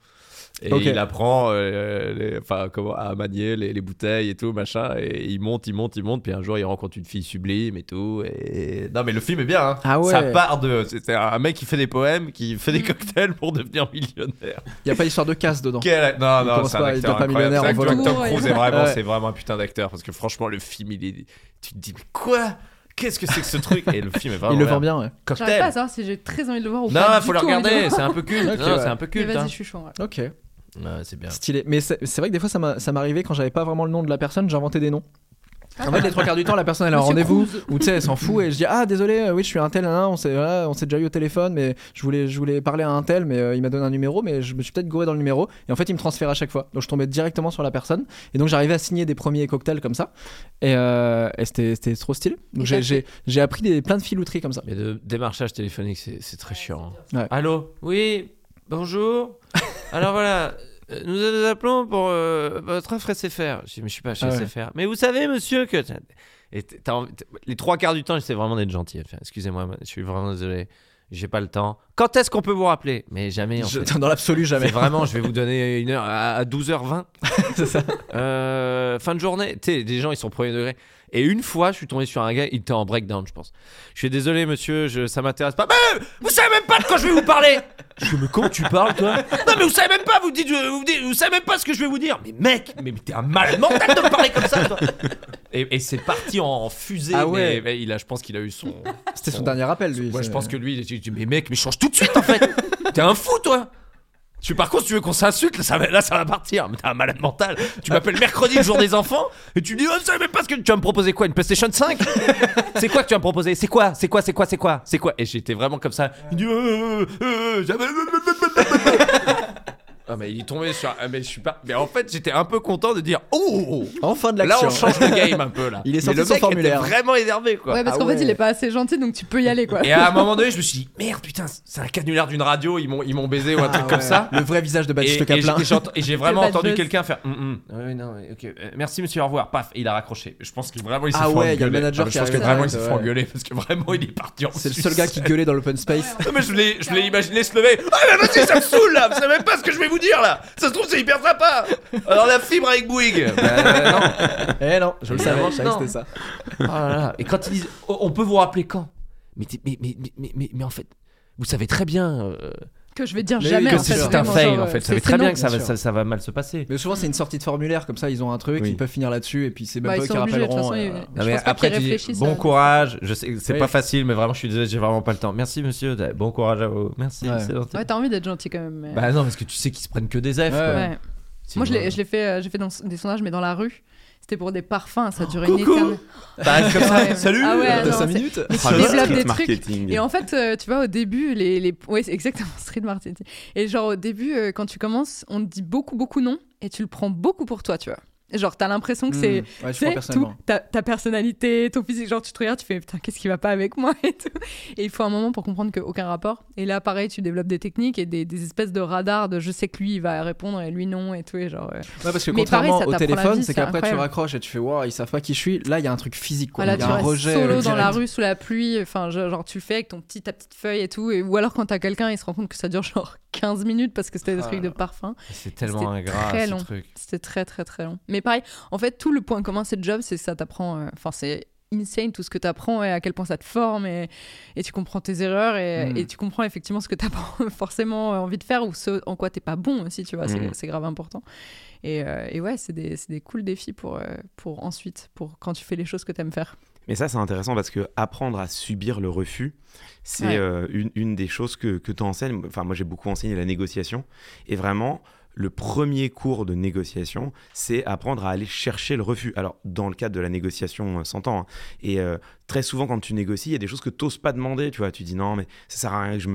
Et Ok. il apprend euh, les- enfin, comment, à manier les, les bouteilles et tout, machin. Et il monte, il monte, il monte. Puis un jour, il rencontre une fille sublime et tout. Et... Non, mais le film est bien. hein. Ah ouais. Ça part de. C'est un mec qui fait des poèmes, qui fait des cocktails pour devenir millionnaire. Il y a pas d'histoire de casse dedans. Quel... Non, Il non, c'est un pas- il acteur pas incroyable. millionnaire C'est en volant. Tom Cruise est vraiment, Ouais. c'est vraiment un putain d'acteur parce que franchement, le film, il est. Tu te dis, mais quoi? Qu'est-ce que c'est que ce truc? Et le film est vraiment. Il le vend bien, ouais. J'arrive pas à Cocktail. savoir si j'ai très envie de le voir ou Non, pas. faut le regarder, c'est un peu culte. Ok, Non, ouais. c'est un peu culte. vas-y, hein. je suis chaud. ouais. Ok. Ouais, c'est bien. Stylé. Mais c'est c'est vrai que des fois, ça m'a- ça m'arrivait quand j'avais pas vraiment le nom de la personne, j'inventais des noms. En fait, les trois quarts du temps, la personne elle a un Monsieur rendez-vous ou tu sais, elle s'en fout et je dis ah désolé, euh, oui je suis un tel, on s'est voilà, on s'est déjà eu au téléphone, mais je voulais je voulais parler à un tel, mais euh, il m'a donné un numéro, mais je me suis peut-être gouré dans le numéro et en fait il me transfère à chaque fois, donc je tombais directement sur la personne et donc j'arrivais à signer des premiers cocktails comme ça et, euh, et c'était c'était trop stylé. Donc Et j'ai t'as j'ai j'ai appris des plein de filouteries comme ça. Mais de démarchage téléphonique, c'est c'est très chiant. hein. Ouais. Allô? Oui, bonjour? Alors voilà, euh, nous vous appelons pour euh, votre offre SFR. Je dis, mais je suis pas chez Ah ouais. SFR. Mais vous savez, monsieur, que. Et t- t'as envie- t- les trois quarts du temps, j'essaie vraiment d'être gentil. Enfin, Excusez-moi, je suis vraiment désolé. J'ai pas le temps. Quand est-ce qu'on peut vous rappeler? Mais jamais, en Je- fait. [laughs] dans l'absolu jamais. C'est vraiment, je vais vous [laughs] donner une heure à, à 12h20. C'est ça. Euh, fin de journée. Tu sais, des gens, ils sont premier degré. Et une fois, je suis tombé sur un gars, il était en breakdown, je pense. Je suis désolé, monsieur, je, ça m'intéresse pas. Mais vous savez même pas de quoi je vais vous parler Je suis, mais comment tu parles, toi? Non, mais vous savez même pas, vous dites, vous, dites- vous savez même pas ce que je vais vous dire. Mais mec, mais t'es un malade mental de me parler comme ça, toi. Et, et c'est parti en fusée. Ah ouais. mais il a, je pense qu'il a eu son. C'était son dernier appel lui. Moi, je pense que lui, j'ai dit, mais mec, mais change tout de suite en fait. [laughs] T'es un fou, toi. Suis par contre, tu veux qu'on s'insulte, là ça, va, ça partir. Mais t'es un malade mental. Tu m'appelles mercredi, le jour des enfants, et tu me dis, oh, savais même pas ce que tu vas me proposer quoi Une PlayStation 5 C'est quoi que tu vas me proposer? C'est quoi? C'est quoi? C'est quoi? C'est quoi? C'est quoi? Et j'étais vraiment comme ça. Euh, euh, j'avais- Ah, mais il est tombé sur. ah, mais je suis pas. Mais en fait, j'étais un peu content de dire, oh Enfin de Là, l'action. on change de game un peu là. Il est Mais sorti le son formulaire. était vraiment énervé quoi. Ouais, parce Ah qu'en fait, il est pas assez gentil, donc tu peux y aller, quoi. Et à un moment donné, je me suis dit, merde, putain, c'est un canulaire d'une radio, ils m'ont, ils m'ont baisé ou un Ah truc comme ça. Le vrai visage de Baptiste et j'ai- Caplin. et j'ai vraiment entendu quelqu'un faire Hum, hum. Ouais, non, euh, merci monsieur, au revoir. Paf, et il a raccroché. Je pense qu'il vraiment il s'est Ah fait ouais, il y a le engueuler. manager Ah, mais qui Je pense que vraiment il s'est fait engueuler parce que vraiment il est parti en C'est le seul gars qui gueulait dans l'open space. Non, mais je l'ai, je l'ai imaginé se lever. Ah, mais vas-y, ça me saoule là. Vous savez même pas ce que je vais vous dire là. Ça se trouve, c'est hyper sympa. Alors la fibre avec Bouygues. [laughs] Bah, euh, non. Eh non, je le savais, je savais que c'était ça. Oh là là. Et quand ils disent, Oh, on peut vous rappeler quand? Mais, t'es- mais, mais, mais, mais, mais, mais en fait, vous savez très bien euh, Que je vais dire Mais jamais. oui, en que fait, c'est un vraiment, fail genre, en euh, fait. Vous c'est- très bien que ça va, bien ça, ça va mal se passer. Mais souvent, c'est une sortie de formulaire, comme ça, ils ont un truc, Oui. ils peuvent finir là-dessus, et puis c'est même Bah, pas eux ils qui sont obligés, de toute rappelleront. façon, euh, Non, mais pense pas après qu'ils tu dis réfléchissent bon à- courage. Je sais, que c'est Oui. pas facile, mais vraiment je suis désolé, j'ai vraiment pas le temps. Merci monsieur, bon courage à vous. Merci. Ouais. c'est gentil. Ouais, t'as envie d'être gentil quand même. mais- Bah non, parce que tu sais qu'ils se prennent que des F. Ouais. quoi. Ouais. Sinon, Moi, je l'ai, euh, je l'ai fait, euh, j'ai fait dans, des sondages, mais dans la rue. C'était pour des parfums, ça durait une coucou. éternité. Bah, comme ça. Ouais. Salut. Ah ouais, T'as non, 5 c'est- minutes Mais Ah, tu le développes street des trucs. marketing. Et en fait, euh, tu vois, au début, les, les... Ouais, c'est exactement [laughs] street marketing. Et genre, au début, euh, quand tu commences, on te dit beaucoup, beaucoup non, et tu le prends beaucoup pour toi, tu vois. Genre, t'as l'impression que c'est Ouais, tu crois sais, tout, ta, ta personnalité, ton physique, genre tu te regardes, tu fais putain, qu'est-ce qui va pas avec moi et tout. Et il faut un moment pour comprendre qu'aucun rapport. Et là, pareil, tu développes des techniques et des, des espèces de radars de je sais que lui il va répondre et lui non et tout. Et genre, euh, Ouais, parce que Mais pareil, contrairement ça au téléphone, c'est qu'après tu raccroches et tu fais waouh, ils savent pas qui je suis. Là, il y a un truc physique quoi. voilà, il y tu a un restes rejet. solo euh, dans la rue sous la pluie. Enfin, genre tu le fais avec ton petit, ta petite feuille et tout. Et, ou alors quand t'as quelqu'un, il se rend compte que ça dure genre 15 minutes parce que c'était des Ah trucs de parfum. C'est tellement C'était ingrat. C'était très très très long. Mais pareil, en fait, tout le point commun de ce job, c'est que ça t'apprend. euh, Enfin, c'est insane tout ce que tu apprends et à quel point ça te forme et, et tu comprends tes erreurs et, Mm. et tu comprends effectivement ce que tu as [laughs] forcément envie de faire ou ce en quoi t'es pas bon aussi, tu vois, c'est- Mm. c'est grave important. Et, euh, et ouais, c'est des, des cool défis pour, euh, pour ensuite, pour quand tu fais les choses que tu aimes faire. Mais ça, c'est intéressant parce que apprendre à subir le refus, c'est Ouais. euh, une, une des choses que, que tu enseignes. Enfin, moi, j'ai beaucoup enseigné la négociation. Et vraiment, le premier cours de négociation, c'est apprendre à aller chercher le refus. Alors, dans le cadre de la négociation, euh, s'entend. hein. Et euh, très souvent, quand tu négocies, il y a des choses que tu n'oses pas demander. Tu vois, tu dis non, mais ça sert à rien que je,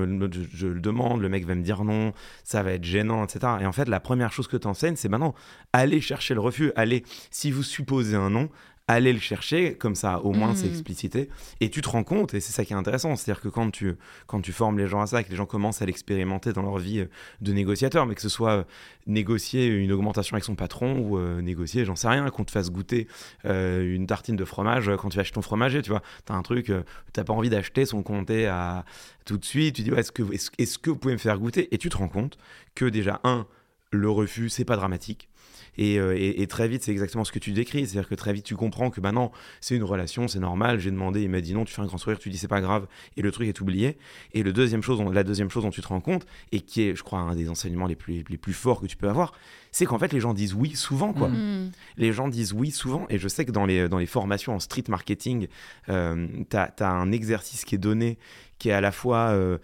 je, le demande, le mec va me dire non, ça va être gênant, etc. Et en fait, la première chose que tu enseignes, c'est maintenant, aller chercher le refus. Allez, si vous supposez un non, allez le chercher, comme ça au moins c'est Mhm. explicité, et tu te rends compte, et c'est ça qui est intéressant, c'est-à-dire que quand tu, quand tu formes les gens à ça, que les gens commencent à l'expérimenter dans leur vie euh, de négociateur, mais que ce soit euh, négocier une augmentation avec son patron ou euh, négocier, j'en sais rien, qu'on te fasse goûter euh, une tartine de fromage quand tu chez ton fromager, tu vois, t'as un truc, euh, t'as pas envie d'acheter son comté à tout de suite, tu dis ouais, est-ce que, est-ce, est-ce que vous pouvez me faire goûter? Et tu te rends compte que déjà, un, le refus, c'est pas dramatique. Et, euh, et- et très vite, c'est exactement ce que tu décris. C'est-à-dire que très vite, tu comprends que bah non, c'est une relation, c'est normal. J'ai demandé, il m'a dit non, tu fais un grand sourire, tu dis c'est pas grave, et le truc est oublié. Et le deuxième chose, la deuxième chose dont tu te rends compte, et qui est, je crois, un des enseignements les plus, les plus forts que tu peux avoir, c'est qu'en fait, les gens disent oui souvent, quoi. Mm. Les gens disent oui souvent, et je sais que dans les, dans les formations en street marketing, euh, tu as, un exercice qui est donné qui est à la fois euh,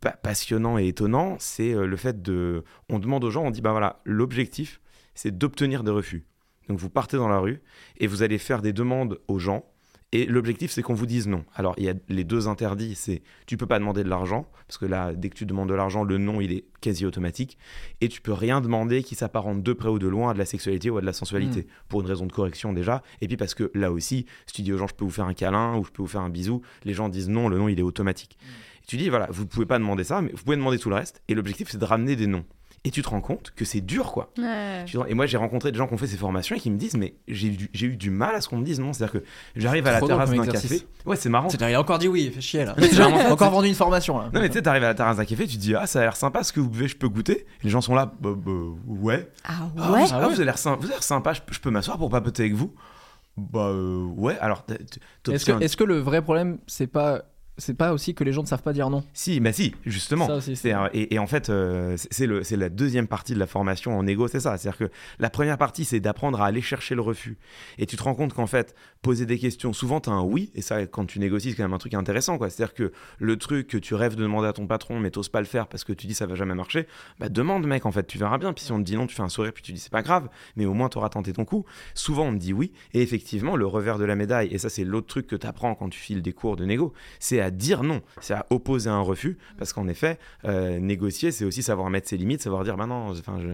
pa- passionnant et étonnant, c'est euh, le fait de... On demande aux gens, on dit, bah voilà, l'objectif, c'est d'obtenir des refus. Donc vous partez dans la rue et vous allez faire des demandes aux gens. Et l'objectif, c'est qu'on vous dise non. Alors, il y a les deux interdits, c'est tu peux pas demander de l'argent, parce que là, dès que tu demandes de l'argent, le non, il est quasi automatique. Et tu peux rien demander qui s'apparente de près ou de loin à de la sexualité ou à de la sensualité, pour une raison de correction déjà. Et puis parce que là aussi, si tu dis aux gens, je peux vous faire un câlin ou je peux vous faire un bisou, les gens disent non, le non, il est automatique. Et tu dis, voilà, vous pouvez pas demander ça, mais vous pouvez demander tout le reste. Et l'objectif, c'est de ramener des noms. Et tu te rends compte que c'est dur, quoi. Ouais. Et moi, j'ai rencontré des gens qui ont fait ces formations et qui me disent, mais j'ai eu, j'ai eu du mal à ce qu'on me dise non? C'est-à-dire que j'arrive à la terrasse d'un café. Ouais, c'est marrant. Il a encore dit oui, il fait chier là. [laughs] Ça, encore vendu une formation là. Non, mais tu sais, t'arrives à la terrasse d'un café, tu dis, ah, ça a l'air sympa, ce que vous buvez, je peux goûter? Et les gens sont là, bah, bah, ouais. Ah Ah, ouais? vous, ah, vous avez l'air sympa, vous avez l'air sympa, je, peux- je peux m'asseoir pour papoter avec vous Bah, euh, ouais, alors. Est-ce que, est-ce que le vrai problème, c'est pas, c'est pas aussi que les gens ne savent pas dire non Si, bah si, justement. Ça aussi, c'est- C'est un- et, et en fait, euh, c'est- c'est le- c'est la deuxième partie de la formation en égo, c'est ça. C'est-à-dire que la première partie, c'est d'apprendre à aller chercher le refus. Et tu te rends compte qu'en fait, poser des questions, souvent tu as un oui, et ça, quand tu négocies, c'est quand même un truc intéressant. quoi. C'est-à-dire que le truc que tu rêves de demander à ton patron, mais t'oses pas le faire parce que tu dis ça va jamais marcher, bah demande, mec, en fait, tu verras bien. Puis si on te dit non, tu fais un sourire, puis tu dis c'est pas grave, mais au moins tu auras tenté ton coup. Souvent, on te dit oui, et effectivement, le revers de la médaille, et ça, c'est l'autre truc que tu apprends quand tu files des cours de négo, c'est à dire non, c'est à opposer un refus, parce qu'en effet, euh, négocier, c'est aussi savoir mettre ses limites, savoir dire, bah non, enfin, je...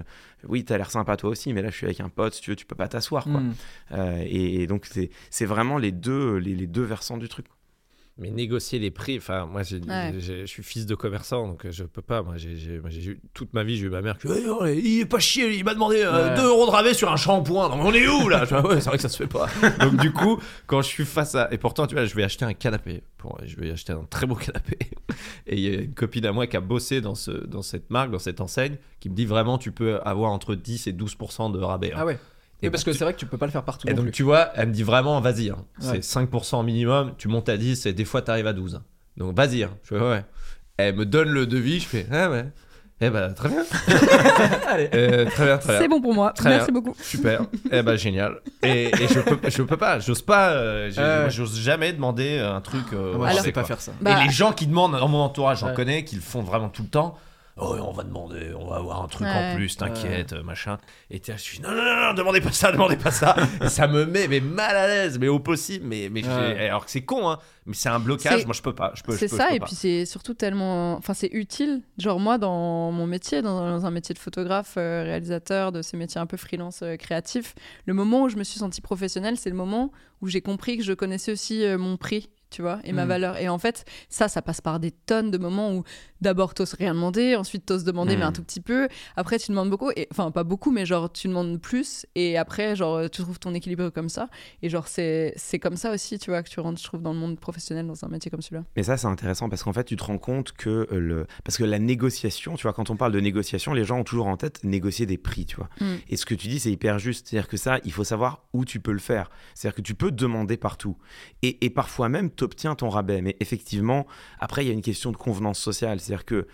oui, t'as l'air sympa toi aussi, mais là, je suis avec un pote, si tu veux, tu peux pas t'asseoir, quoi. Hmm. Euh, et, et donc, c'est vraiment les deux, les, les deux versants du truc. Mais négocier les prix, enfin, moi, Ouais. je suis fils de commerçant, donc euh, je peux pas. Moi, j'ai toute ma vie, j'ai eu ma mère qui Eh, non, il est pas chier, il m'a demandé Ouais. 2 euros de rabais sur un shampoing. Non, on est où là? Ouais, c'est vrai que ça se fait pas. [laughs] donc, du coup, quand je suis face à. Et pourtant, tu vois, je vais acheter un canapé. Bon, je vais acheter un très beau canapé. [laughs] Et il y a une copine à moi qui a bossé dans, ce, dans cette marque, dans cette enseigne, qui me dit vraiment, tu peux avoir entre 10 et 12% de rabais. hein. Ah ouais. Et parce que c'est vrai que tu peux pas le faire partout. Et non donc plus. tu vois, elle me dit vraiment, vas-y, hein. Ouais. c'est 5% minimum, tu montes à 10 et des fois tu arrives à 12. Donc vas-y, hein. je fais ouais. Elle me donne le devis, je fais ah ouais. Eh ben très bien. [laughs] Allez. Euh, très bien, très bien. C'est bon pour moi. Très Merci bien. beaucoup. Super. Eh ben génial. Et, et je peux, je peux pas, j'ose pas, euh, moi, j'ose jamais demander un truc. euh, Moi, je sais pas quoi. faire ça. Bah, Et les gens qui demandent dans mon entourage, j'en Ouais. connais, qui le font vraiment tout le temps. Oh, on va demander, on va avoir un truc en plus, t'inquiète, machin. Et je suis non, non, non, non, demandez pas ça, [laughs] demandez pas ça. Et ça me met mais mal à l'aise, mais au possible. Mais, mais Ouais. alors que c'est con, hein. Mais c'est un blocage, moi je peux pas. Je peux, C'est ça, je peux et pas. puis c'est surtout tellement. Enfin, c'est utile. Genre, moi, dans mon métier, dans, dans un métier de photographe, euh, réalisateur, de ces métiers un peu freelance euh, créatif, le moment où je me suis sentie professionnelle, c'est le moment où j'ai compris que je connaissais aussi euh, mon prix. Tu vois, et ma Mm. valeur. Et en fait, ça, ça passe par des tonnes de moments où d'abord t'oses rien demander, ensuite t'oses demander mais Mm. un tout petit peu, après tu demandes beaucoup, et enfin pas beaucoup, mais genre tu demandes plus, et après genre tu trouves ton équilibre comme ça, et genre c'est c'est comme ça aussi, tu vois, que tu rentres, je trouve, dans le monde professionnel dans un métier comme celui-là. Mais ça, c'est intéressant parce qu'en fait, tu te rends compte que euh, le. Parce que la négociation, tu vois, quand on parle de négociation, les gens ont toujours en tête négocier des prix, tu vois. Mm. Et ce que tu dis, c'est hyper juste. C'est-à-dire que ça, il faut savoir où tu peux le faire. C'est-à-dire que tu peux demander partout. Et, et parfois même, tu obtiens ton rabais. Mais effectivement, après, il y a une question de convenance sociale. C'est-à-dire que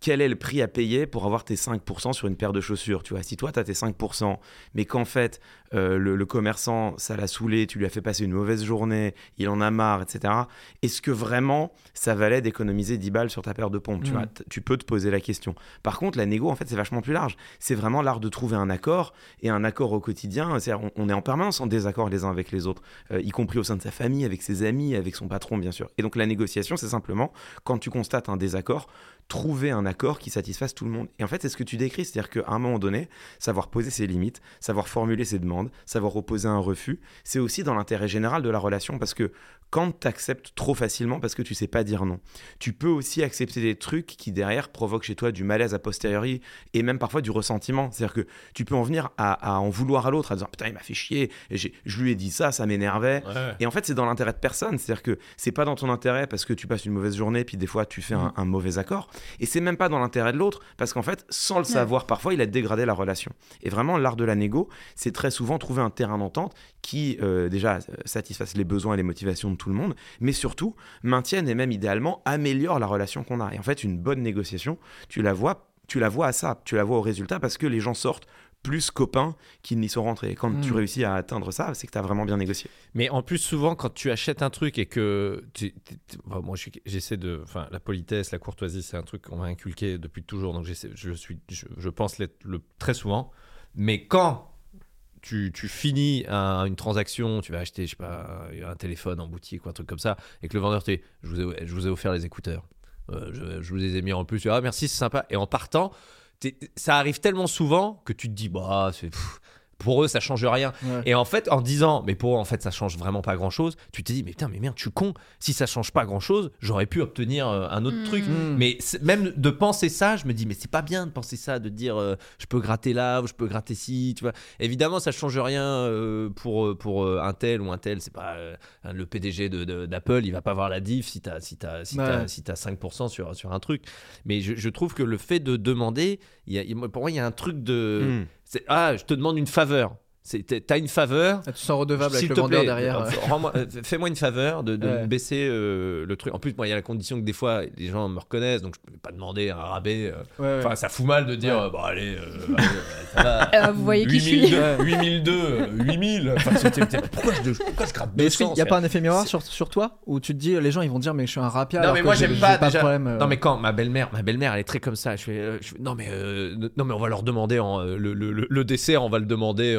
quel est le prix à payer pour avoir tes 5% sur une paire de chaussures Tu vois, si toi, tu as tes 5%, mais qu'en fait, euh, le, le commerçant, ça l'a saoulé, tu lui as fait passer une mauvaise journée, il en a marre, etc. Est-ce que vraiment ça valait d'économiser 10 balles sur ta paire de pompes? Tu, Mm. vois, tu peux te poser la question. Par contre, la négo, en fait, c'est vachement plus large. C'est vraiment l'art de trouver un accord et un accord au quotidien. On est en permanence en désaccord les uns avec les autres, euh, y compris au sein de sa famille, avec ses amis, avec son patron, bien sûr. Et donc, la négociation, c'est simplement quand tu constates un désaccord, trouver un accord qui satisfasse tout le monde. Et en fait, c'est ce que tu décris, c'est-à-dire qu'à un moment donné, savoir poser ses limites, savoir formuler ses demandes, savoir opposer un refus, c'est aussi dans l'intérêt général de la relation parce que quand tu acceptes trop facilement parce que tu sais pas dire non, tu peux aussi accepter des trucs qui derrière provoquent chez toi du malaise a posteriori et même parfois du ressentiment. C'est-à-dire que tu peux en venir à, à en vouloir à l'autre, à dire putain, il m'a fait chier, et je lui ai dit ça, ça m'énervait. Et en fait, c'est dans l'intérêt de personne. C'est-à-dire que c'est pas dans ton intérêt parce que tu passes une mauvaise journée, puis des fois tu fais un, un mauvais accord. Et c'est même pas dans l'intérêt de l'autre parce qu'en fait, sans le savoir, parfois il a dégradé la relation. Et vraiment, l'art de la négo, c'est très souvent trouver un terrain d'entente qui, euh, déjà, euh, satisfasse les besoins et les motivations de tout le monde, mais surtout maintienne et même idéalement améliore la relation qu'on a. Et en fait, une bonne négociation, tu la vois. Tu la vois à ça, tu la vois au résultat parce que les gens sortent plus copains qu'ils n'y sont rentrés. Quand tu Mm. réussis à atteindre ça, c'est que tu as vraiment bien négocié. Mais en plus, souvent, quand tu achètes un truc et que. tu- tu- tu- enfin, moi, j'essaie de. Enfin, la politesse, la courtoisie, c'est un truc qu'on m'a inculqué depuis toujours. Donc, je, suis, je, je pense l'être le, très souvent. Mais quand tu, tu finis un- une transaction, tu vas acheter, je sais pas, un téléphone en boutique ou un truc comme ça, et que le vendeur te dit Je vous ai, je vous ai offert les écouteurs. Euh, je, je vous les ai mis en plus. Ah, merci, c'est sympa. Et en partant, ça arrive tellement souvent que tu te dis Bah, c'est. pff, pour eux, ça change rien. Ouais. Et en fait, en disant, mais pour eux, en fait, ça change vraiment pas grand chose, tu te dis, mais putain, mais merde, je suis con. Si ça change pas grand chose, j'aurais pu obtenir euh, un autre Mm. truc. Mm. Mais même de penser ça, je me dis, mais c'est pas bien de penser ça, de dire, euh, je peux gratter là ou je peux gratter ci, tu vois. Évidemment, ça change rien euh, pour, pour euh, un tel ou un tel. C'est pas euh, le PDG de- de- d'Apple, il va pas voir la diff si t'as si t'as si Ouais. t'as- si t'as 5% sur, sur un truc. Mais je, je trouve que le fait de demander, il y a- il- pour moi, il y a un truc de. Mm. Ah, je te demande une faveur. T'as une faveur. Ah, tu te sens redevable avec le te vendeur plaît, derrière. euh, Fais-moi une faveur de, de Ouais. me baisser euh, le truc. En plus, moi, il y a la condition que des fois, les gens me reconnaissent, donc je peux pas demander un rabais. euh. Ouais, ouais. Enfin, ça fout mal de dire, Ouais. bon, allez, euh, allez, ça va. [laughs] Vous voyez qui je 8002, suis Ouais. 8002, euh, 8000. Enfin, c'est- c'est- c'est- pourquoi, je, pourquoi je gratte 200 n'y a pas un effet miroir sur, sur toi où tu te dis les gens ils vont dire mais je suis un rapia Non alors mais moi j'ai- j'aime j'ai pas, déjà. problème, euh. Non mais quand ma belle-mère, ma belle-mère, elle est très comme ça. Je fais, euh, je fais, non mais euh, non mais on va leur demander en, euh, le, le- le- le dessert, on va le demander.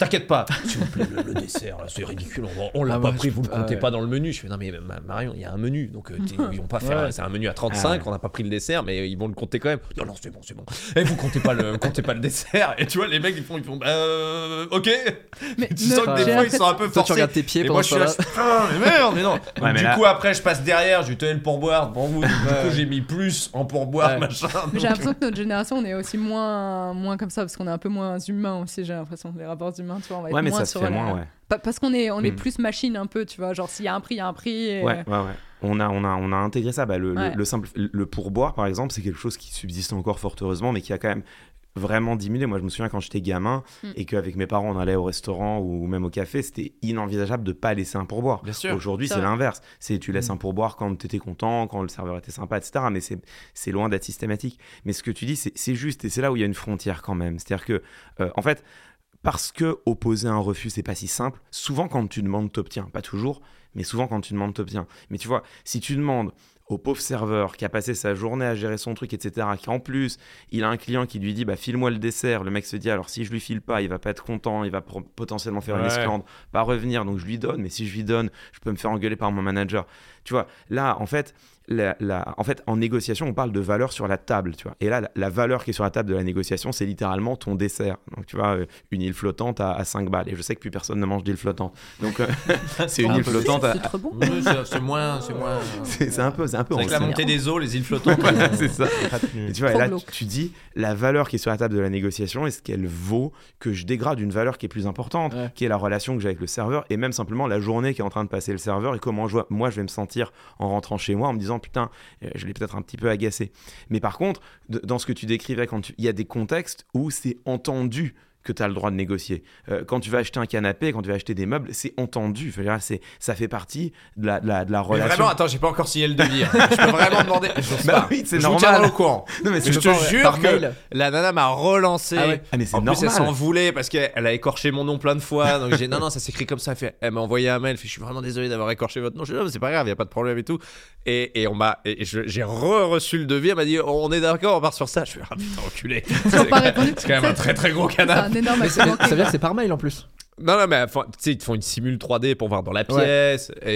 T'inquiète pas, s'il vous plaît, le, le dessert, là, c'est ridicule, on, l'a Ah, pas pris, vous le comptez ouais. pas dans le menu. Je fais, non mais ma- Marion, il y a un menu, donc euh, [laughs] ils vont pas faire, Ouais. c'est un menu à 35, Ah ouais. on n'a pas pris le dessert, mais ils vont le compter quand même. Non non c'est bon, c'est bon. Et vous comptez pas le, comptez pas le dessert. Et tu vois les mecs ils font, ils font, bah, euh, ok. Mais Tu sens que des fois ils sont un peu Toi tu forcés. regardes tes pieds Et moi je suis là, putain, mais merde, mais non. Donc, Ouais, mais du là- coup après je passe derrière, je lui tenais le pourboire pour vous. Donc, Du coup j'ai mis plus en pourboire Ouais. machin. J'ai l'impression que notre génération, on est aussi moins, moins comme ça, parce qu'on est un peu moins humain aussi, j'ai l'impression. Les rapports humains, tu vois, on va être Ouais, mais moins ça se sur fait la- moins, ouais. Pa- Parce qu'on est, on est Mm. plus machine un peu, tu vois. Genre, s'il y a un prix, il y a un prix. et- Ouais, ouais, ouais. On a, on a, on a intégré ça. Bah, le, le- Ouais. le simple, le pourboire, par exemple, c'est quelque chose qui subsiste encore fort heureusement, mais qui a quand même vraiment diminué. Moi, je me souviens quand j'étais gamin Mm. et qu'avec mes parents, on allait au restaurant ou même au café, c'était inenvisageable de pas laisser un pourboire. Bien sûr. Aujourd'hui, C'est l'inverse. C'est tu laisses Mm. un pourboire quand tu étais content, quand le serveur était sympa, etc. Mais c'est c'est loin d'être systématique. Mais ce que tu dis, c'est c'est juste et c'est là où il y a une frontière quand même. C'est-à-dire que, euh, en fait, parce que opposer un refus, c'est pas si simple. Souvent, quand tu demandes, t'obtiens. Pas toujours, mais souvent, quand tu demandes, t'obtiens. Mais tu vois, si tu demandes au pauvre serveur qui a passé sa journée à gérer son truc, etc., qui en plus, il a un client qui lui dit bah, file-moi le dessert. Le mec se dit alors si je lui file pas, il va pas être content, il va potentiellement faire une esclandre, pas revenir, donc je lui donne, mais si je lui donne, je peux me faire engueuler par mon manager. Tu vois, là, en fait, la, la- en fait, en négociation, on parle de valeur sur la table, tu vois. Et là, la, la valeur qui est sur la table de la négociation, c'est littéralement ton dessert. Donc, tu vois, euh, une île flottante à, à 5 balles. Et je sais que plus personne ne mange d'île flottante. Donc, euh, [laughs] c'est une île flottante à... C'est trop bon. Oui, c'est- moins. C'est moins. [laughs] C'est c'est un peu, c'est un peu C'est avec la montée des eaux, les îles flottantes. [laughs] Voilà, c'est ça. Et tu vois, et là, tu, tu dis la valeur qui est sur la table de la négociation, est-ce qu'elle vaut que je dégrade une valeur qui est plus importante, Ouais. qui est la relation que j'ai avec le serveur, et même simplement la journée qui est en train de passer le serveur, et comment je vois- moi je vais me sentir en rentrant chez moi en me disant putain, euh, je l'ai peut-être un petit peu agacé. Mais par contre, dans ce que tu décrivais, quand il y a des contextes où c'est entendu que tu as le droit de négocier. Euh, quand tu vas acheter un canapé, quand tu vas acheter des meubles, c'est entendu. C'est, ça fait partie de la, de la, de la Mais relation. vraiment, attends, j'ai pas encore signé le devis. hein. Je peux vraiment demander. [laughs] Je Bah oui, c'est je vous normal. tiendrai au courant. [laughs] Non, mais Mais je te jure que mail. la nana m'a relancé. Ah ouais. Ah, mais c'est en plus, elle s'en voulait parce qu'elle a écorché mon nom plein de fois. Donc j'ai non, non, ça s'écrit comme ça. Elle, fait- elle m'a envoyé un mail. Elle fait, je suis vraiment désolé d'avoir écorché votre nom. Je dis, non, mais c'est pas grave, y a pas de problème et tout. Et, et on m'a, j'ai re-reçu le devis. Elle m'a dit, on est d'accord, on part sur ça. Je suis, ah putain, enculé. C'est quand même un très très gros canapé. Un énorme Mais ça, veut dire que c'est par mail en plus. Non, non, mais enfin, tu sais, ils te font une simule 3D pour voir dans la Ouais. pièce. Et,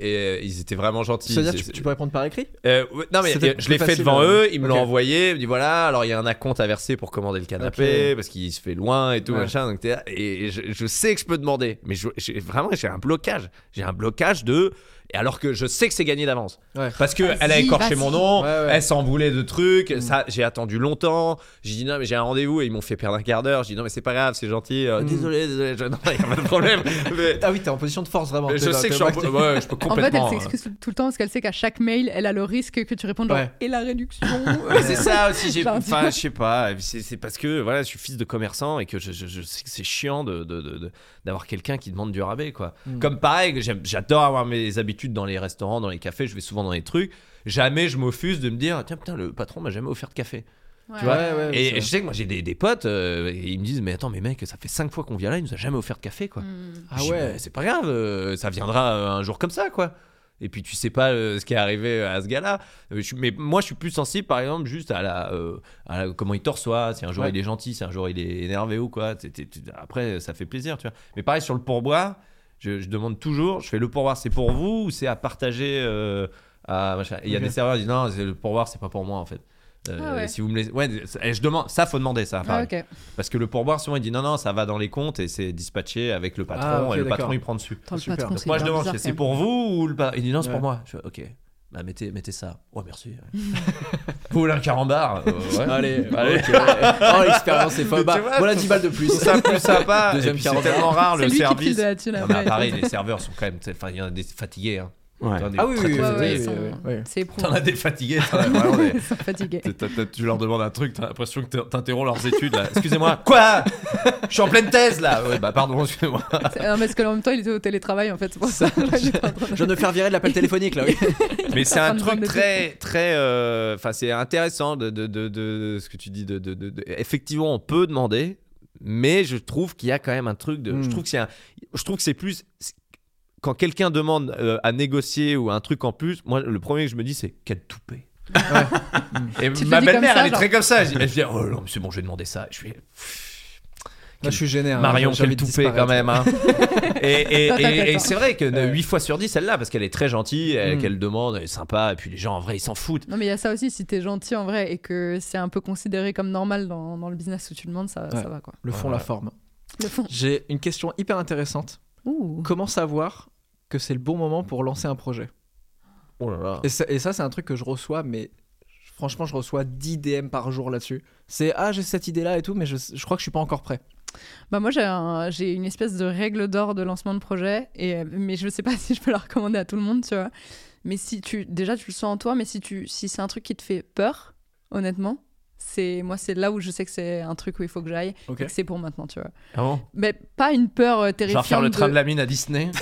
et, euh, ils étaient vraiment gentils. Ça veut dire que C'est- tu, tu peux répondre par écrit? Euh, ouais, non mais C'était euh, je l'ai fait facile, devant euh, eux, ils me l'ont envoyé, ils me dit voilà, alors il y a un acompte à verser pour commander le canapé parce qu'il se fait loin et tout Ouais. machin donc t'es là, et je, je sais que je peux demander mais je- j'ai vraiment j'ai un blocage, j'ai un blocage de et alors que je sais que c'est gagné d'avance Ouais. parce que elle a écorché mon nom, Ouais, ouais. elle s'en voulait de trucs, Mm. ça j'ai attendu longtemps, j'ai dit non mais j'ai un rendez-vous et ils m'ont fait perdre un quart d'heure, j'ai dit non mais c'est pas grave, c'est gentil, euh, Mm. désolé désolé, je... non il y a pas de problème. [laughs] Mais- Ah oui, t'es en position de force vraiment. je là, sais que je, suis en- ouais, je peux [laughs] En fait, elle complètement. s'excuse tout le temps parce qu'elle sait qu'à chaque mail, elle a le risque que tu répondes genre Ouais. et la réduction. [laughs] C'est ça aussi, j'ai. Enfin, je sais pas. C'est c'est parce que voilà, je suis fils de commerçant et que je, je- je sais que c'est chiant de, de- de- de- d'avoir quelqu'un qui demande du rabais, quoi. Mm. Comme pareil, j'adore avoir mes habitudes dans les restaurants, dans les cafés, je vais souvent dans les trucs. Jamais je m'offuse de me dire, tiens, putain, le patron m'a jamais offert de café. Ouais. Tu vois, Ouais, ouais, Et, je sais que moi j'ai des, des potes, euh, et ils me disent, mais attends, mais mec, ça fait 5 fois qu'on vient là, il nous a jamais offert de café, quoi. Hmm. Ah ouais. c'est pas grave, euh, ça viendra euh, un jour comme ça, quoi. Et puis tu sais pas euh, ce qui est arrivé à ce gars-là. Euh, mais moi, je suis plus sensible, par exemple, juste à la, euh, à la- comment il te reçoit. Si un jour Ouais. il est gentil, si un jour il est énervé ou quoi. Après, ça fait plaisir, tu vois. Mais pareil sur le pourboire, je, je demande toujours, je fais le pourboire, c'est pour vous ou c'est à partager euh, à il y a des serveurs qui disent non, le pourboire, c'est pas pour moi en fait. Euh, Ah ouais. Si vous me laissez, ouais, et je demande, ça faut demander ça. Ah. Parce que le pourboire, souvent, il dit non, non, ça va dans les comptes et c'est dispatché avec le patron Ah, ok, et le patron il prend dessus. Attends, le Super. patron, Donc moi je demande, c'est pour vous ou le patron? Il dit non, c'est pour moi. Je fais ok. Bah mettez, mettez ça. Ouais, merci. [laughs] vous voulez un carambar? Euh, ouais. Allez, [laughs] Allez. ok. Oh, l'expérience est [laughs] folle. Bah, voilà je 10 balles de plus. Ça plus sympa. Deuxième c'est tellement rare le qui service. Non, mais pareil, les serveurs sont quand même. Enfin, il y en a des fatigués. Hein. Ouais. Ah oui, oui, oui, oui, oui. C'est T'en as des fatigués. [laughs] Tu leur demandes un truc, t'as l'impression que t'in- t'interromps leurs études. Excusez-moi. [laughs] Quoi? Je suis en pleine thèse là. Ouais, bah pardon, excusez-moi. Non, parce que en même temps, il était au télétravail en fait. C'est pour ça. [laughs] Je viens de me faire virer de l'appel téléphonique là, oui. Mais c'est un truc très, très. euh, Enfin, c'est intéressant de, de, de, de- ce que tu dis. De, de, de- de- Effectivement, on peut demander, mais je trouve qu'il y a quand même un truc de. Mm. Je trouve que c'est un- Je trouve que c'est plus. Quand quelqu'un demande euh, à négocier ou un truc en plus, moi, le premier que je me dis, c'est quel toupet. [laughs] Et Tu ma dis belle-mère, elle est très comme ça. Dit- elle dit, oh non, mais c'est bon, je vais demander ça. Je fais. Là, je suis gêné. hein. Marion, J'ai envie quel de toupet quand même. hein. [laughs] et et- et- c'est vrai que Ouais. 8 fois sur 10, celle-là, parce qu'elle est très gentille, elle- Mm. qu'elle demande, elle est sympa, et puis les gens en vrai, ils s'en foutent. Non, mais il y a ça aussi, si t'es gentil en vrai et que c'est un peu considéré comme normal dans, dans le business où tu demandes, ça, Ouais. ça va quoi. Le fond, la forme. Le fond. J'ai une question hyper intéressante. Ouh. Comment savoir que c'est le bon moment pour lancer un projet? Oh là là. Et ça, c'est un truc que je reçois, mais franchement, je reçois 10 DM par jour là-dessus. C'est ah, j'ai cette idée-là et tout, mais je, je crois que je suis pas encore prêt. Bah moi j'ai un- j'ai une espèce de règle d'or de lancement de projet et mais je sais pas [laughs] si je peux la recommander à tout le monde tu vois mais si tu déjà tu le sens en toi mais si tu si c'est un truc qui te fait peur honnêtement c'est moi c'est là où je sais que c'est un truc où il faut que j'aille Ok. et que c'est pour maintenant, tu vois. Ah bon? Mais pas une peur euh, terrifiante. Genre faire le train de- de la mine à Disney [laughs]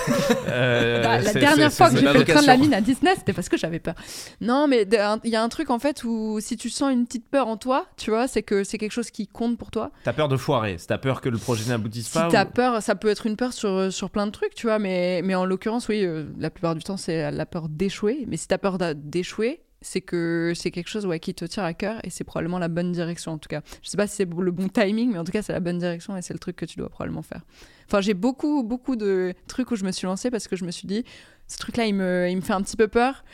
Euh, Bah, la dernière fois que j'ai fait le train de la mine à Disney, c'était parce que j'avais peur. Non, mais il y a un truc en fait où si tu sens une petite peur en toi, tu vois, c'est que c'est quelque chose qui compte pour toi. T'as peur de foirer, t'as peur que le projet n'aboutisse Si pas t'as ou- peur, ça peut être une peur sur, sur plein de trucs, tu vois, mais, mais en l'occurrence, oui, euh, la plupart du temps, c'est la peur d'échouer. Mais si t'as peur d'échouer, c'est que c'est quelque chose ouais, qui te tient à cœur et c'est probablement la bonne direction en tout cas. Je sais pas si c'est le bon timing, mais en tout cas, c'est la bonne direction et c'est le truc que tu dois probablement faire. Enfin, j'ai beaucoup, beaucoup de trucs où je me suis lancée parce que je me suis dit, ce truc-là, il me, il me fait un petit peu peur.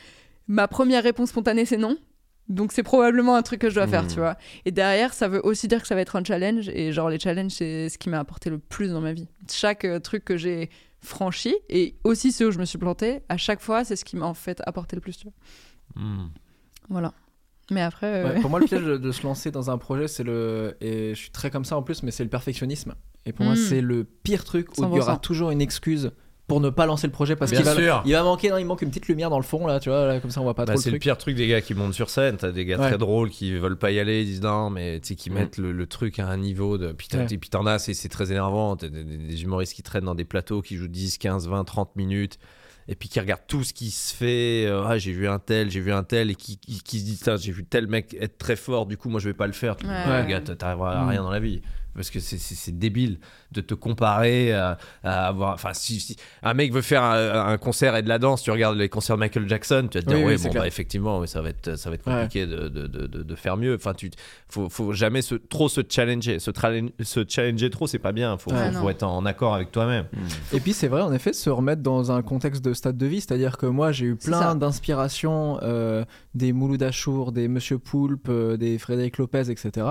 Ma première réponse spontanée, c'est non. Donc c'est probablement un truc que je dois faire, Hmm. tu vois. Et derrière, ça veut aussi dire que ça va être un challenge. Et genre, les challenges, c'est ce qui m'a apporté le plus dans ma vie. Chaque euh, truc que j'ai franchi, et aussi ceux où je me suis plantée, à chaque fois, c'est ce qui m'a en fait apporté le plus, tu vois. Hmm. Voilà. Mais après, euh, Ouais, pour moi, le [laughs] piège de, de se lancer dans un projet, c'est le. Et je suis très comme ça en plus, mais c'est le perfectionnisme. Et pour moi, Mm. c'est le pire truc où il y aura 100%. toujours une excuse pour ne pas lancer le projet parce qu'il va, sûr. il va manquer, non, il manque une petite lumière dans le fond là, tu vois, là, comme ça on voit pas Bah, trop c'est le pire truc des gars qui montent sur scène. T'as des gars Ouais. très drôles qui veulent pas y aller, ils disent non, mais tu sais, qui Mm. mettent le, le truc à un niveau de. Puis t'as- Ouais. puis t'en as, c'est c'est très énervant. T'as des humoristes qui traînent dans des plateaux qui jouent 10, 15, 20, 30 minutes. Et puis qui regardent tout ce qui se fait. euh, ah, j'ai vu un tel, j'ai vu un tel. Et qui, qui, qui se disent, j'ai vu tel mec être très fort, du coup, moi je vais pas le faire. Tu dis, Ouais. Ah, gars, t'arriveras à rien dans la vie. Parce que c'est- c'est c'est débile de te comparer à, à avoir. Enfin, si, si un mec veut faire un, un concert et de la danse, tu regardes les concerts de Michael Jackson, tu vas te dire, Oui, oui, ouais, bon, bah, effectivement, ça va être, ça va être compliqué de, de, de, de- de faire mieux. Enfin, tu faut, faut jamais se, trop se challenger. Se, se challenger trop, c'est pas bien. Faut, Ouais, faut, être en accord avec toi-même. Et puis c'est vrai en effet se remettre dans un contexte de stade de vie, c'est-à-dire que moi j'ai eu plein d'inspirations euh, des Mouloud Achour, des Monsieur Poulpe, euh, des Frédéric Lopez, etc.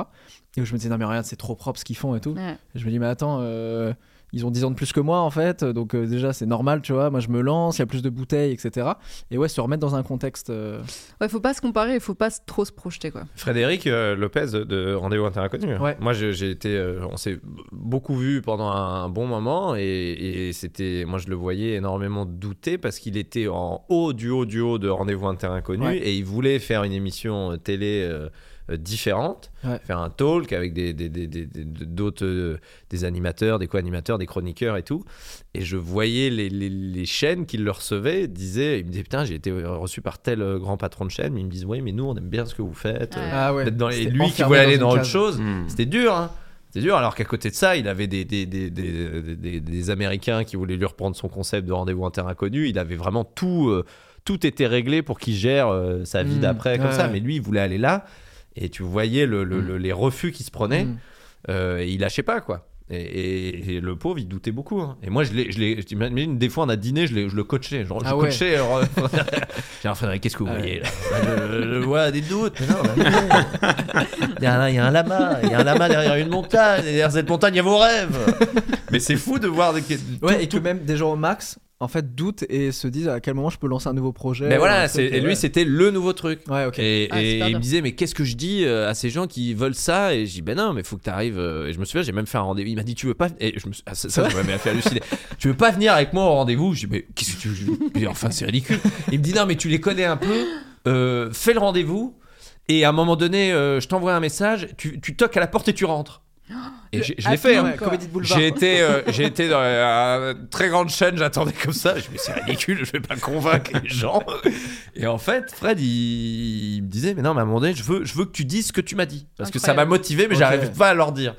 Et où je me disais non mais regarde c'est trop propre ce qu'ils font et tout. ouais. Et je me dis mais attends euh, ils ont 10 ans de plus que moi en fait, donc euh, déjà c'est normal tu vois, moi je me lance, il y a plus de bouteilles, etc. Et ouais se remettre dans un contexte... euh, ouais, faut pas se comparer, il faut pas trop se projeter, quoi. Frédéric euh, Lopez de Rendez-vous Interinconnu. Ouais. Moi, j'ai été, euh, on s'est beaucoup vu pendant un bon moment et, et c'était, moi, je le voyais énormément douter parce qu'il était en haut du haut du haut de Rendez-vous Interinconnu Ouais. et il voulait faire une émission euh, télé. Euh, différente, Ouais. faire un talk avec des, des- des- des- des- d'autres euh, des animateurs, des co-animateurs, des chroniqueurs et tout. Et je voyais les, les- les chaînes qui le recevaient, disaient, il me disait putain j'ai été reçu par tel euh, grand patron de chaîne, mais il me disent oui mais nous on aime bien ce que vous faites. Ah ouais. Dans les- lui qui voulait aller dans autre chose, Mm. c'était dur. Hein. C'était dur, alors qu'à côté de ça, il avait des, des, des, des, des- des- des Américains qui voulaient lui reprendre son concept de rendez-vous interinconnu. Il avait vraiment tout, euh, tout était réglé pour qu'il gère euh, sa vie Mm. d'après comme Ouais, ça. Mais lui, il voulait aller là. Et tu voyais le, le- le- les refus qui se prenaient. Mm. euh, il lâchait pas, quoi. Et, et- et le pauvre, il doutait beaucoup. hein. Et moi, je l'ai, je l'ai, je t'imagine, des fois, on a dîné, je, l'ai- je le coachais. Genre, je Ah ouais. coachais. alors, J'ai un Frédéric, qu'est-ce que vous Ah voyez là? Je, je vois des doutes. Mais non, non. [laughs] il, y a un, il y a un lama. Il y a un lama derrière une montagne. Et derrière cette montagne, il y a vos rêves. [laughs] mais c'est fou de voir. des- tout- Ouais, et que tout- même des gens au max, en fait, doutent et se disent à quel moment je peux lancer un nouveau projet. Mais ou voilà, c'est- et lui, ouais. c'était le nouveau truc. Ouais, ok. Et, Ah, et il me disait, mais qu'est-ce que je dis euh, à ces gens qui veulent ça? Et je dis, ben non, mais faut que tu arrives. Et je me souviens, j'ai même fait un rendez-vous. Il m'a dit, tu veux pas. Et je me suis- ah, ça, ça, fait halluciner. [laughs] tu veux pas venir avec moi au rendez-vous? Je dis, mais qu'est-ce que tu veux Enfin, c'est ridicule. Il me dit, non, mais tu les connais un peu. euh, fais le rendez-vous. Et à un moment donné, euh, je t'envoie un message. Tu, tu toques à la porte et tu rentres. Et je l'ai fait. hein. J'ai été, euh, j'ai été dans euh, une très grande chaîne, j'attendais comme ça. Je me suis dit, c'est ridicule, je vais pas convaincre les gens. Et en fait, Fred, il, il me disait, mais non, mais à un moment donné, je veux, je veux que tu dises ce que tu m'as dit. Parce que ça m'a motivé, mais j'arrive pas à leur dire.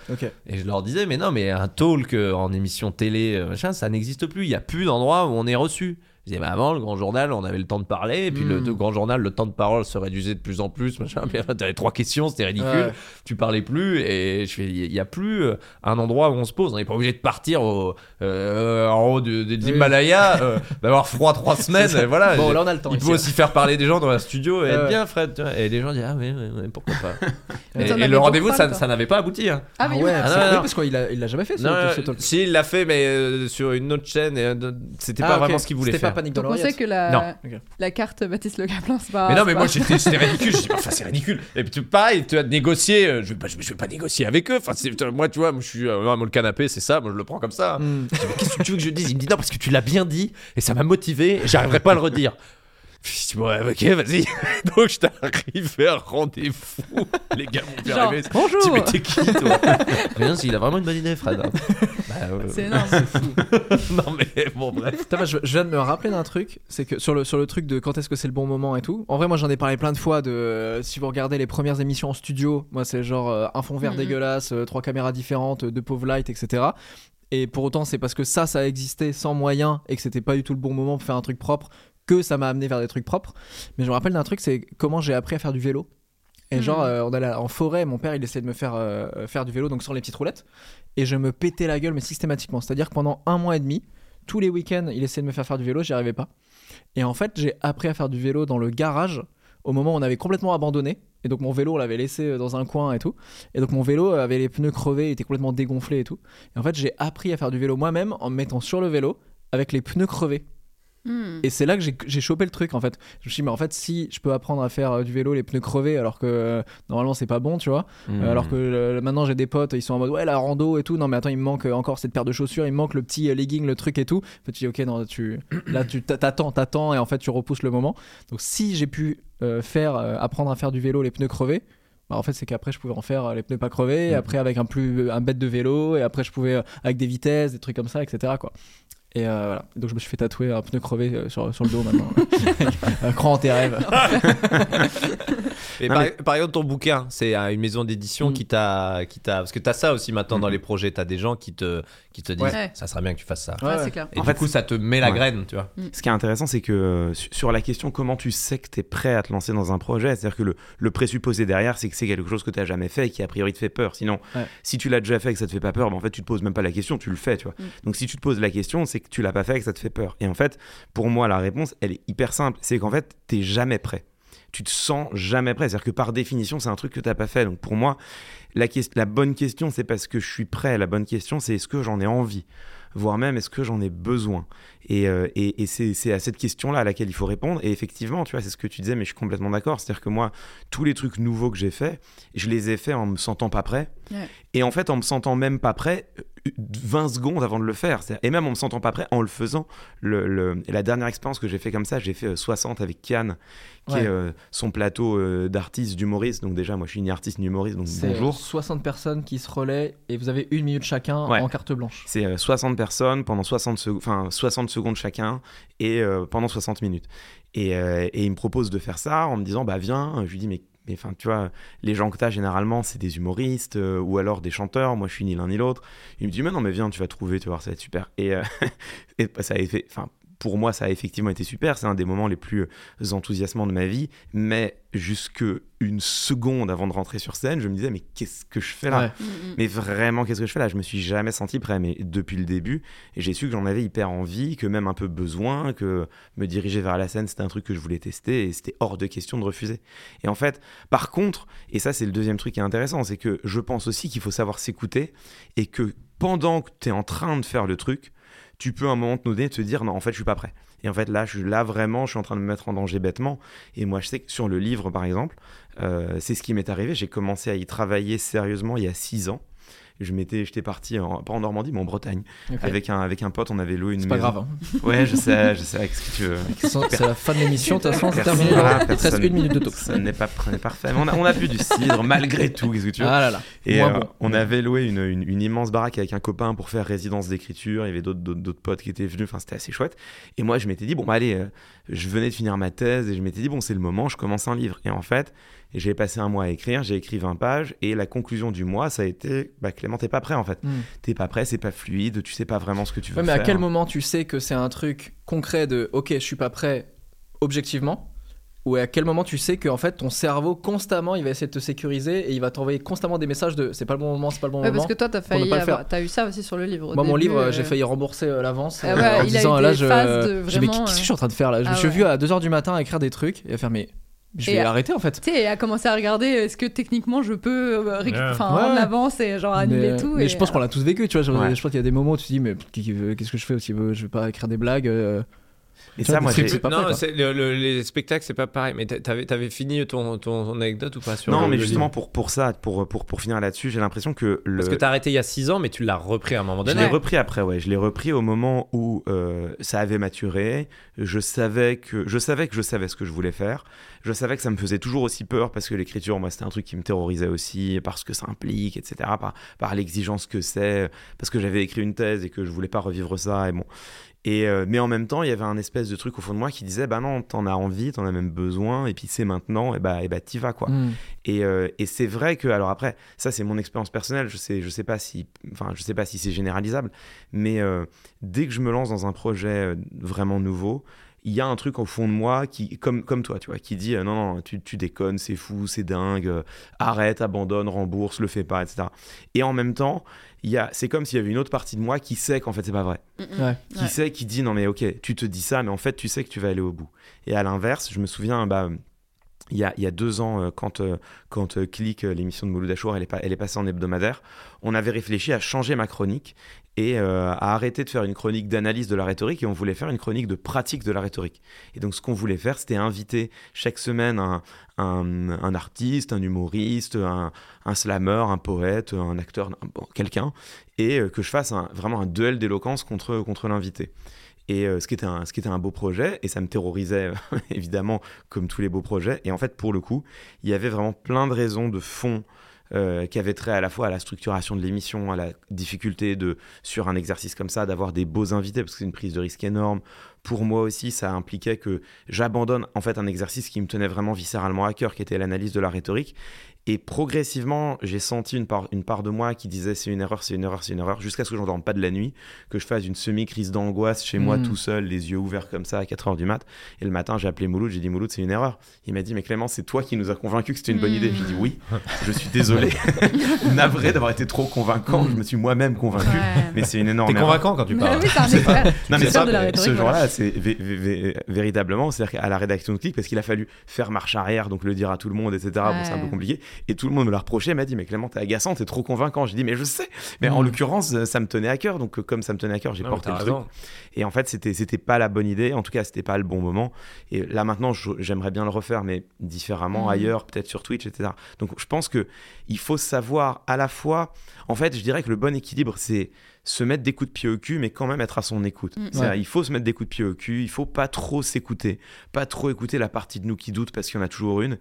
Et je leur disais, mais non, mais un talk euh, en émission télé, euh, machin, ça n'existe plus. Il y a plus d'endroit où on est reçu. Je disais, bah avant, le grand journal, on avait le temps de parler. Et puis le, Mm. le grand journal, le temps de parole se réduisait de plus en plus. Machin. Après, t'avais trois questions, c'était ridicule Ouais. tu parlais plus et je fais il y a plus euh, un endroit où on se pose on n'est pas obligé de partir au, euh, en haut de, de l'Himalaya euh, [laughs] d'avoir froid trois semaines et voilà Bon, là on a le temps. il peut hein. aussi faire parler des gens dans un studio et être bien Fred tu vois. et les gens disent ah oui, pourquoi pas [laughs] Mais et, le rendez-vous ça, n'avait pas abouti hein. Ah, Ah oui, ouais, Ah, non, non. parce qu'il l'a jamais fait ce, non, ce talk. si il l'a fait mais sur une autre chaîne c'était Ah, pas vraiment ce qu'il voulait faire pas Panique dans Donc on sait que la, Non. La carte Baptiste Le Caplin, c'est pas. mais non, c'est mais pas- moi j'étais, c'était [laughs] ridicule. Je dis, enfin, c'est ridicule. Et puis tu- pareil, tu as négocié. euh, Je vais pas, je vais- je vais pas négocier avec eux. Enfin, c'est- moi, tu vois, moi, je suis, euh, moi, le canapé, c'est ça. Moi, je le prends comme ça. Hmm. Je dis, mais qu'est-ce que tu veux que je dise? Il me dit non parce que tu l'as bien dit et ça m'a motivé. et J'arriverai pas à le redire. Puis je dis, ouais, ok, vas-y. [laughs] Donc je t'arrive à un rendez-vous. [laughs] Les gars Genre, arriver. bonjour. Tu mais t'es qui, toi? [laughs] Rien, il a vraiment une bonne idée, Fred. hein. Bah, ouais, C'est ouais. énorme. non, mais bon, bref. Putain, je, je viens de me rappeler d'un truc, c'est que sur le, sur le truc de quand est-ce que c'est le bon moment et tout, en vrai moi j'en ai parlé plein de fois de euh, si vous regardez les premières émissions en studio, moi c'est genre euh, un fond vert Mhm. dégueulasse, euh, trois caméras différentes, euh, deux pauvres lights, etc. Et pour autant c'est parce que ça, ça a existé sans moyens et que c'était pas du tout le bon moment pour faire un truc propre que ça m'a amené vers des trucs propres. Mais je me rappelle d'un truc, c'est comment j'ai appris à faire du vélo. Et genre, euh, on allait en forêt, mon père il essayait de me faire euh, faire du vélo, donc sans les petites roulettes. Et je me pétais la gueule, mais systématiquement. C'est-à-dire que pendant un mois et demi, tous les week-ends, il essayait de me faire faire du vélo, j'y arrivais pas. Et en fait, j'ai appris à faire du vélo dans le garage au moment où on avait complètement abandonné. Et donc mon vélo, on l'avait laissé euh, dans un coin et tout. Et donc mon vélo avait les pneus crevés, il était complètement dégonflé et tout. Et en fait, j'ai appris à faire du vélo moi-même en me mettant sur le vélo avec les pneus crevés. Hmm. Et c'est là que j'ai- chopé le truc en fait. Je me suis dit, mais en fait, si je peux apprendre à faire euh, du vélo les pneus crevés alors que euh, normalement c'est pas bon, tu vois. Hmm. Euh, Alors que euh, maintenant j'ai des potes, ils sont en mode ouais la rando et tout. Non mais attends, il me manque encore cette paire de chaussures, il me manque le petit euh, legging, le truc et tout. En fait, tu dis ok non, tu là tu t'a- t'attends, t'attends et en fait tu repousses le moment. Donc si j'ai pu euh, faire euh, apprendre à faire du vélo les pneus crevés. bah, en fait, c'est qu'après, je pouvais en faire les pneus pas crevés, et Mhm. après avec un plus un bête de vélo, et après, je pouvais avec des vitesses, des trucs comme ça, etc. Quoi. Et euh, voilà. Donc, je me suis fait tatouer un pneu crevé euh, sur, sur le dos maintenant. [laughs] cran en tes [laughs] rêves. Et Non, par, mais- par exemple, ton bouquin, c'est euh, une maison d'édition Mm. qui t'a, qui t'a, parce que t'as ça aussi maintenant dans Mhm. les projets, t'as des gens qui te, qui te disent, Ouais. ça serait bien que tu fasses ça. Ouais, Ouais. clair. Et En du fait, coup, ça te met la Ouais. graine, tu vois. Ce qui est intéressant, c'est que su- sur la question comment tu sais que tu es prêt à te lancer dans un projet, c'est-à-dire que le, le présupposé derrière, c'est que c'est quelque chose que tu n'as jamais fait et qui a priori te fait peur. Sinon, Ouais. si tu l'as déjà fait et que ça te fait pas peur, ben, en fait, tu te poses même pas la question, tu le fais, tu vois. Mm. Donc si tu te poses la question, c'est que tu l'as pas fait et que ça te fait peur. Et en fait, pour moi, la réponse, elle est hyper simple. C'est qu'en fait, tu jamais prêt. Tu te sens jamais prêt. C'est-à-dire que par définition, c'est un truc que tu pas fait. Donc pour moi, la, bonne question, c'est parce que je suis prêt. La bonne question, c'est est-ce que j'en ai envie? Voire même, est-ce que j'en ai besoin? Et, euh, et, et c'est à cette question-là à laquelle il faut répondre. Et effectivement, tu vois, c'est ce que tu disais, mais je suis complètement d'accord. C'est-à-dire que moi, tous les trucs nouveaux que j'ai faits, je les ai faits en me sentant pas prêt. Ouais. Et en fait, en me sentant même pas prêt, 20 secondes avant de le faire. Et même en me sentant pas prêt, en le faisant. Le, la dernière expérience que j'ai fait comme ça, j'ai fait euh, 60 avec Kian, qui Ouais. est euh, son plateau euh, d'artiste, d'humoriste. Donc déjà, moi, je suis ni artiste ni humoriste, donc C'est euh, bonjour. 60 personnes qui se relaient et vous avez une minute chacun Ouais. en carte blanche. C'est euh, 60 personnes pendant 60, sec- enfin, 60 secondes chacun et euh, pendant 60 minutes. Et, euh, et il me propose de faire ça en me disant bah viens. Je lui dis mais mais enfin tu vois les gens que t'as généralement c'est des humoristes euh, ou alors des chanteurs. Moi je suis ni l'un ni l'autre. Il me dit mais non mais viens tu vas trouver tu vas voir ça va être super. Et, euh, [laughs] ça a fait enfin pour moi, ça a effectivement été super. C'est un des moments les plus euh, enthousiasmants de ma vie. Mais jusque une seconde avant de rentrer sur scène, je me disais, mais qu'est-ce que je fais là? Ouais. Mm, mm. mais vraiment, qu'est-ce que je fais là? Je me suis jamais senti prêt, mais depuis le début, et j'ai su que j'en avais hyper envie, que même un peu besoin, que me diriger vers la scène, c'était un truc que je voulais tester, et c'était hors de question de refuser. Et en fait, par contre, et ça c'est le deuxième truc qui est intéressant, c'est que je pense aussi qu'il faut savoir s'écouter, et que pendant que tu es en train de faire le truc, tu peux à un moment donné te dire, non, en fait, je suis pas prêt. Et en fait, là, je, là vraiment, je suis en train de me mettre en danger bêtement. Et moi, je sais que sur le livre, par exemple, euh, c'est ce qui m'est arrivé. J'ai commencé à y travailler sérieusement il y a six ans. Je m'étais, j'étais parti en- pas en Normandie, mais en Bretagne. Avec un, avec un pote, on avait loué une C'est pas grave. hein. Ouais, je sais, je sais. Qu'est-ce que tu veux C'est la fin de l'émission, de toute façon, c'est terminé. Il reste une minute de talk. Ça n'est pas parfait. Mais on a, on a bu du cidre malgré tout. Qu'est-ce que tu veux Ah là là. Et euh, bon. on avait loué une, une- une immense baraque avec un copain pour faire résidence d'écriture. Il y avait d'autres- d'autres d'autres potes qui étaient venus. Enfin, c'était assez chouette. Et moi, je m'étais dit, bon, bah, allez, euh, je venais de finir ma thèse et je m'étais dit, bon, c'est le moment, je commence un livre. Et en fait, j'ai passé un mois à écrire. J'ai écrit 20 pages. Et la conclusion du mois, ça a été, bah, Clément, t'es pas prêt en fait. Hmm. T'es pas prêt, c'est pas fluide, tu sais pas vraiment ce que tu veux Ouais, mais faire. à quel moment tu sais que c'est un truc concret de ok, je suis pas prêt objectivement ou à quel moment tu sais que en fait ton cerveau constamment il va essayer de te sécuriser et il va t'envoyer constamment des messages de c'est pas le bon moment, c'est pas le bon Ouais, moment. parce que toi, t'as failli avoir... T'as eu ça aussi sur le livre. au Moi, mon livre, euh, j'ai failli rembourser euh, l'avance Ah euh, ouais, en il a disant eu là, je. dis, mais vraiment, qu'est-ce que je suis en train de faire là? Je me ah suis ouais. vu à 2h du matin à écrire des trucs et à faire, mais je vais Et- arrêter en fait. Tu sais, et à commencer à regarder est-ce que techniquement je peux euh, Ouais. rendre l'avance et genre annuler mais, tout. mais et, je pense qu'on l'a tous vécu, tu vois. Je pense qu'il y a des moments où tu te dis, mais qu'est-ce que je fais aussi? Je vais pas écrire des blagues. Et ça, moi, c'est pas non, le- le- les spectacles, c'est pas pareil. Mais t'a- t'avais, t'avais fini ton, ton, ton anecdote ou pas sur Non, mais justement, pour, pour ça, pour, pour, pour finir là-dessus, j'ai l'impression que le. Parce que t'as arrêté il y a 6 ans, mais tu l'as repris à un moment Je donné. l'ai repris après, ouais. Je l'ai repris au moment où euh, ça avait maturé. Je savais que je savais que je savais ce que je voulais faire. Je savais que ça me faisait toujours aussi peur parce que l'écriture, moi, c'était un truc qui me terrorisait aussi parce que ça implique, etc. Par, par l'exigence que c'est, parce que j'avais écrit une thèse et que je voulais pas revivre ça. Et bon. Et euh, mais en même temps, il y avait un espèce de truc au fond de moi qui disait, bah non, t'en as envie, t'en as même besoin, et puis c'est maintenant, et bah, et bah t'y vas quoi. Mm. Et, euh, et c'est vrai que, alors après, ça c'est mon expérience personnelle, je sais, je sais pas si, enfin, je sais pas si c'est généralisable, mais euh, dès que je me lance dans un projet vraiment nouveau, il y a un truc au fond de moi qui, comme, comme toi, tu vois, qui dit non, non, tu, tu déconnes, c'est fou, c'est dingue, arrête, abandonne, rembourse, le fais pas, etc. Et en même temps, c'est comme s'il y avait une autre partie de moi qui sait qu'en fait c'est pas vrai. Ouais. qui sait, qui dit non mais ok, tu te dis ça, mais en fait tu sais que tu vas aller au bout. Et à l'inverse, je me souviens, bah, il y a, il y a deux ans, euh, quand, euh, quand euh, Click, l'émission de Mouloud Achour, elle est, pas, elle est passée en hebdomadaire, on avait réfléchi à changer ma chronique et euh, à arrêter de faire une chronique d'analyse de la rhétorique et on voulait faire une chronique de pratique de la rhétorique. Et donc ce qu'on voulait faire, c'était inviter chaque semaine un, artiste, un humoriste, un, un slammer, un poète, un acteur, quelqu'un, et euh, que je fasse vraiment un duel d'éloquence contre, contre l'invité. Et euh, ce, qui était un, ce qui était un beau projet, et ça me terrorisait [laughs] évidemment comme tous les beaux projets. Et en fait, pour le coup, il y avait vraiment plein de raisons de fond euh, qui avaient trait à la fois à la structuration de l'émission, à la difficulté de, sur un exercice comme ça, d'avoir des beaux invités, parce que c'est une prise de risque énorme. Pour moi aussi, ça impliquait que j'abandonne en fait un exercice qui me tenait vraiment viscéralement à cœur, qui était l'analyse de la rhétorique. Et progressivement, j'ai senti une part, une part de moi qui disait c'est une erreur, c'est une erreur, c'est une erreur, jusqu'à ce que je n'endorme pas de la nuit, que je fasse une semi-crise d'angoisse chez moi Mm. tout seul, les yeux ouverts comme ça à 4h du mat. Et le matin, j'ai appelé Mouloud, j'ai dit Mouloud, c'est une erreur. Il m'a dit, mais Clément, c'est toi qui nous a convaincus que c'était une bonne Mm. idée. J'ai dit oui, je suis désolé, [laughs] navré d'avoir été trop convaincant, je me suis moi-même convaincu, Ouais. mais c'est une énorme T'es erreur. convaincant quand tu parles. oui, c'est un expert. Non mais ça, euh, ce jour-là, c'est vé- vé- vé- véritablement, c'est-à-dire qu'à la rédaction de Click, parce qu'il a fallu faire marche arrière, donc le dire à tout le monde, etc. Bon, c'est un peu compliqué. Et tout le monde me l'a reproché, m'a dit, mais Clément, t'es agaçant, t'es trop convaincant. J'ai dit, mais je sais. Mais en Mm. l'occurrence, euh, ça me tenait à cœur, donc euh, comme ça me tenait à cœur, j'ai porté le truc. raison. Et en fait, c'était c'était pas la bonne idée. En tout cas, c'était pas le bon moment. Et là maintenant, j'aimerais bien le refaire, mais différemment, Mhm. ailleurs, peut-être sur Twitch, etc. Donc, je pense que il faut savoir à la fois. En fait, je dirais que le bon équilibre, c'est se mettre des coups de pied au cul, mais quand même être à son écoute. Ouais. Il faut se mettre des coups de pied au cul. Il faut pas trop s'écouter, pas trop écouter la partie de nous qui doute parce qu'il y en a toujours une.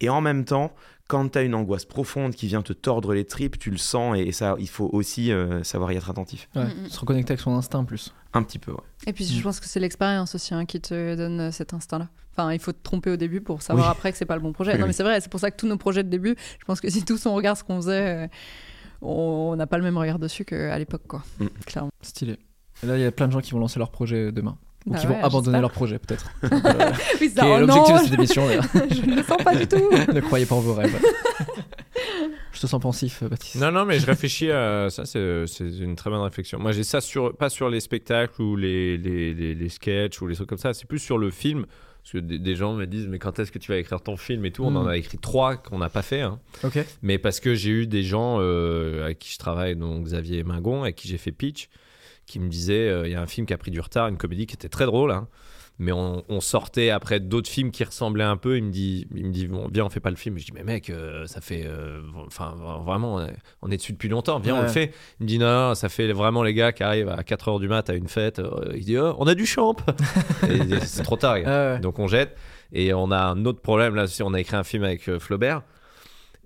Et en même temps, quand tu as une angoisse profonde qui vient te tordre les tripes, tu le sens et, et ça, il faut aussi euh, savoir y être attentif. Ouais. Mm, mm. Se reconnecter avec son instinct en plus. Un petit peu, ouais. Et puis Mm. je pense que c'est l'expérience aussi hein, qui te donne euh, cet instinct-là. Enfin, il faut te tromper au début pour savoir Oui. après que c'est pas le bon projet. Oui, non, oui. mais c'est vrai, c'est pour ça que tous nos projets de début, je pense que si tous on regarde ce qu'on faisait, euh, on n'a pas le même regard dessus qu'à l'époque, quoi. Mm. Clairement. Stylé. Et là, il y a plein de gens qui vont lancer leur projet demain. Ou Bah qui ouais, vont abandonner leur projet, peut-être. [laughs] Oui, Qui est oh l'objectif de cette émission, d'ailleurs. [laughs] je ne le sens pas du tout. [laughs] ne croyez pas en vos rêves. Je te sens pensif, Baptiste. Non, non, mais je réfléchis à ça, c'est une très bonne réflexion. Moi, j'ai ça sur, pas sur les spectacles ou les, les, les, les sketchs ou les trucs comme ça, c'est plus sur le film. Parce que des, gens me disent, mais quand est-ce que tu vas écrire ton film et tout? On en a écrit trois qu'on n'a pas fait. hein. Ok. Mais parce que j'ai eu des gens euh, avec qui je travaille, donc Xavier Mingon, avec qui j'ai fait pitch, qui me disaient euh, il y a un film qui a pris du retard, une comédie qui était très drôle, hein, mais on, on sortait après d'autres films qui ressemblaient un peu. Il me dit, il me dit bon, viens, on fait pas le film. Je dis mais mec, euh, ça fait, euh, enfin vraiment, on est dessus depuis longtemps. Viens, on le fait. Il me dit non, non, ça fait vraiment les gars qui arrivent à 4 heures du mat à une fête. euh, il dit oh, on a du champ. [laughs] C'est trop tard. Ah ouais. Donc on jette. Et on a un autre problème là, si on a écrit un film avec Flaubert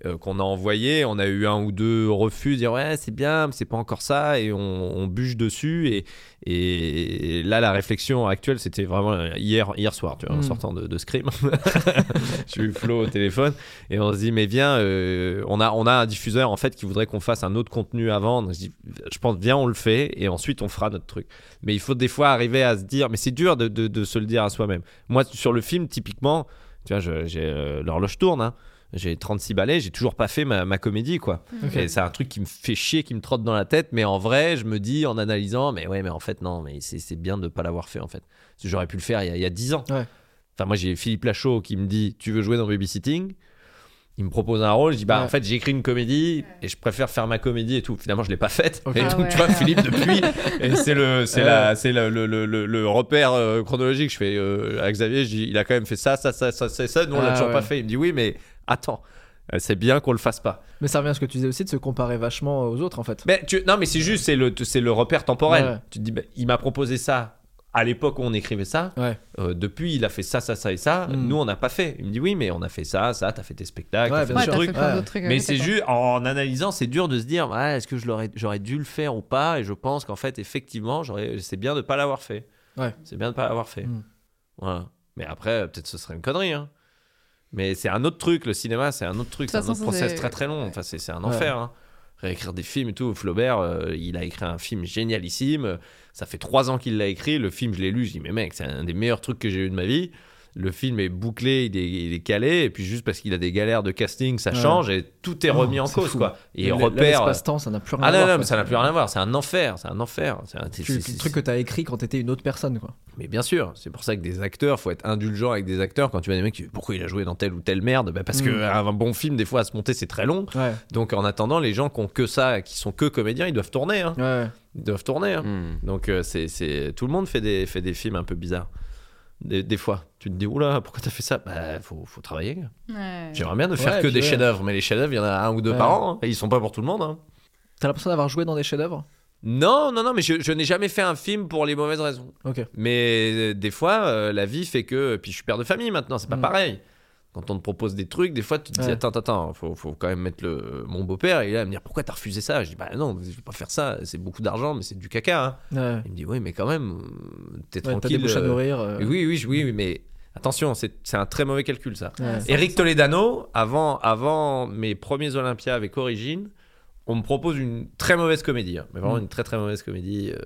euh, qu'on a envoyé, on a eu un ou deux refus, dire ouais c'est bien, mais c'est pas encore ça, et on, on bûche dessus. Et, et là la réflexion actuelle, c'était vraiment hier, hier soir, tu vois, en Mm. sortant de, de Scream, [laughs] [laughs] j'ai eu Flo au téléphone et on se dit mais viens, euh, on a on a un diffuseur en fait qui voudrait qu'on fasse un autre contenu à vendre. Je, dis, je pense viens on le fait et ensuite on fera notre truc. Mais il faut des fois arriver à se dire, mais c'est dur de, de- de se le dire à soi-même. Moi sur le film typiquement, tu vois, j'ai euh, l'horloge tourne. Hein. J'ai 36 balais, j'ai toujours pas fait ma, ma comédie, quoi. Et c'est un truc qui me fait chier, qui me trotte dans la tête, mais en vrai, je me dis en analysant, mais ouais, mais en fait, non, mais c'est bien de pas l'avoir fait, en fait. Parce que J'aurais pu le faire il y a, il y a 10 ans. Ouais. Enfin, moi, j'ai Philippe Lachaud qui me dit Tu veux jouer dans Babysitting? Il me propose un rôle, je dis bah Ouais. en fait j'ai écrit une comédie et je préfère faire ma comédie et tout. Finalement je l'ai pas faite. Et Ah donc ouais. tu vois Philippe depuis, et c'est le c'est la le, le, le, le- repère euh, chronologique. Je fais euh, à Xavier, je dis, il a quand même fait ça ça ça ça ça, ça. nous on l'a Ah toujours ouais. pas fait. Il me dit oui mais attends, euh, c'est bien qu'on le fasse pas. Mais ça revient à ce que tu disais aussi de se comparer vachement aux autres en fait. Mais tu, non, mais c'est juste, c'est le, c'est le repère temporel. Ouais. Tu te dis, bah, il m'a proposé ça à l'époque où on écrivait ça. Ouais. Euh, depuis, il a fait ça, ça, ça et ça. Mm. Nous, on n'a pas fait. Il me dit, oui, mais on a fait ça, ça, t'as fait tes spectacles, Ouais, t'as fait trucs. fait plein Ouais. d'autres trucs. Mais c'est juste, en analysant, c'est dur de se dire, est-ce que je l'aurais, j'aurais dû le faire ou pas? Et je pense qu'en fait, effectivement, j'aurais, c'est bien de pas l'avoir fait. Ouais. C'est bien de pas l'avoir fait. Mm. Voilà. Mais après, peut-être ce serait une connerie. Hein. Mais c'est un autre truc, le cinéma, c'est un autre truc, c'est un autre process très très long. Enfin, c'est, c'est un Ouais. enfer. Hein. Réécrire des films et tout. Flaubert, euh, il a écrit un film génialissime. Ça fait trois ans qu'il l'a écrit. Le film, je l'ai lu. Je dis, mais mec, c'est un des meilleurs trucs que j'ai eu de ma vie. Le film est bouclé, il est, il est calé. Et puis, juste parce qu'il a des galères de casting, ça Ouais. change et tout est Oh, remis en cause. fou. quoi. Et repère. L'espace-temps, ça n'a plus rien Ah à non, voir. non, quoi. mais ça n'a plus rien à voir. C'est un enfer. C'est un enfer. C'est un- Le truc que t'as écrit quand t'étais une autre personne quoi. mais bien sûr, c'est pour ça que des acteurs, faut être indulgent avec des acteurs. Quand tu vois des mecs, qui- pourquoi il a joué dans telle ou telle merde? Bah Parce Mm. que un bon film, des fois, à se monter, c'est très long. Ouais. Donc en attendant, les gens qui ont que ça, qui sont que comédiens, ils doivent tourner. Hein. Ouais. Ils doivent tourner. hein. Hmm. Donc euh, c'est, c'est- tout le monde fait des, fait des films un peu bizarres. Des, des fois, tu te dis, oula, pourquoi t'as fait ça? Bah, faut, faut travailler. Ouais. J'aimerais bien ne faire Ouais, que des ouais. chefs-d'œuvre, mais les chefs-d'œuvre, il y en a un ou deux Ouais. par an. hein. Et ils sont pas pour tout le monde. hein. T'as l'impression d'avoir joué dans des chefs-d'œuvre? Non, non, non, mais je, je n'ai jamais fait un film pour les mauvaises raisons. Ok. Mais euh, des fois, euh, la vie fait que. Puis je suis père de famille maintenant, c'est pas Mm. pareil. Quand on te propose des trucs, des fois tu te dis Ouais. attends, attends, attends, faut, faut quand même mettre le. Mon beau-père, il est là à me dire pourquoi t'as refusé ça? Je dis bah non, je vais pas faire ça, c'est beaucoup d'argent, mais c'est du caca. hein. Ouais. Il me dit oui, mais quand même, t'es Ouais, t'as tranquille. des bouches à euh, nourrir. euh, Oui, oui, oui, oui, mais attention, c'est un très mauvais calcul ça. Eric Toledano, avant, avant mes premiers Olympias avec Origine, on me propose une très mauvaise comédie. hein. mais vraiment Mm. une très très mauvaise comédie euh,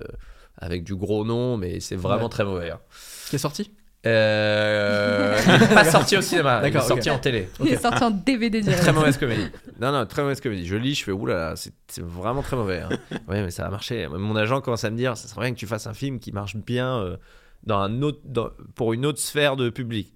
avec du gros nom, mais c'est vraiment très mauvais. hein. Qui est sorti? Euh, il [laughs] n'est pas sorti au cinéma, il est sorti en télé. Il est sorti en DVD [laughs] direct. Très mauvaise comédie. Non, non, très mauvaise comédie. Je lis, je fais oulala, c'est c'est vraiment très mauvais. hein. [laughs] Ouais, mais ça a marché. Mon agent commence à me dire, ça serait bien que tu fasses un film qui marche bien euh, dans un autre, dans- pour une autre sphère de public.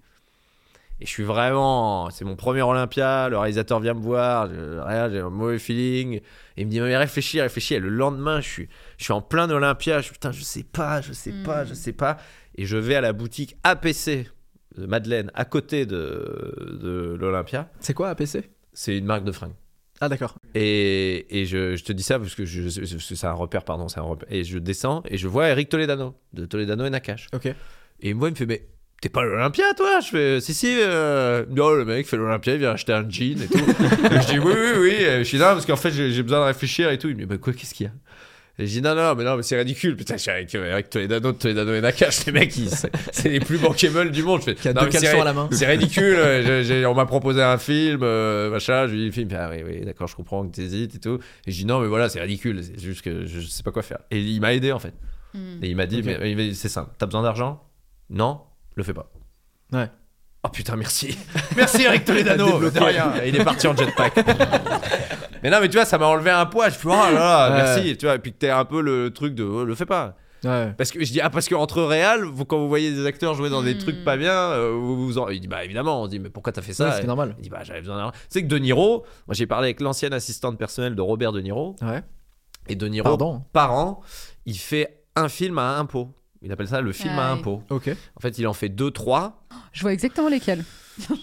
Et je suis vraiment, c'est mon premier Olympia. Le réalisateur vient me voir, j'ai un mauvais feeling. Et il me dit, mais réfléchis, réfléchis. Et le lendemain, je suis, je suis en plein Olympia. Je suis, putain, je sais pas, je sais pas, Mm. je sais pas. Et je vais à la boutique APC de Madeleine, à côté de, de l'Olympia. C'est quoi APC C'est une marque de fringues. Ah d'accord. Et, et je, je te dis ça parce que, je, c'est un repère, pardon, c'est un repère. Et je descends et je vois Eric Toledano, de Toledano et Nakash. Ok. Et il me voit, il me fait, mais t'es pas l'Olympia, toi? Je fais, si, si. Euh... Non, le mec fait l'Olympia, il vient acheter un jean et tout. [laughs] et je dis, oui, oui, oui. Et je dis, non, parce qu'en fait, j'ai j'ai besoin de réfléchir et tout. Il me dit, bah quoi, qu'est-ce qu'il y a? Et je dis non, non, mais non, mais c'est ridicule. Putain, je suis avec, avec Toledano, Toledano et Nakash, les mecs, ils- c'est les plus bankable du monde. Je fais, non, deux mais à la main. c'est ridicule. [laughs] euh, j'ai- j'ai- on m'a proposé un film, euh, machin. Je lui dis, film. Ah oui, oui, d'accord, je comprends que t'hésites et tout. Et je dis, non, mais voilà, c'est ridicule. C'est juste que je sais pas quoi faire. Et il m'a aidé, en fait. Mm. Et il m'a dit, mais dit, c'est simple. T'as besoin d'argent? Non, le fais pas. Ouais. Oh putain, merci. merci Eric Toledano. [laughs] De rien. Il est parti en jetpack. [laughs] mais non, mais tu vois, ça m'a enlevé un poids. Je fais, oh là là, Ouais. merci. Tu vois, et puis que t'es un peu le truc de, oh, le fais pas. Ouais. Parce que je dis ah parce que entre vous, quand vous voyez des acteurs jouer dans des trucs pas bien, euh, vous vous en... il dit bah évidemment, on dit mais pourquoi t'as fait ça? Ouais, c'est normal. Il dit bah j'avais besoin d'argent. Tu sais que De Niro, moi j'ai parlé avec l'ancienne assistante personnelle de Robert De Niro Ouais. et De Niro Pardon. par an, il fait un film à impôt. Il appelle ça le film à Ah oui. impôt. Ok. En fait, il en fait deux trois. Je vois exactement lesquels.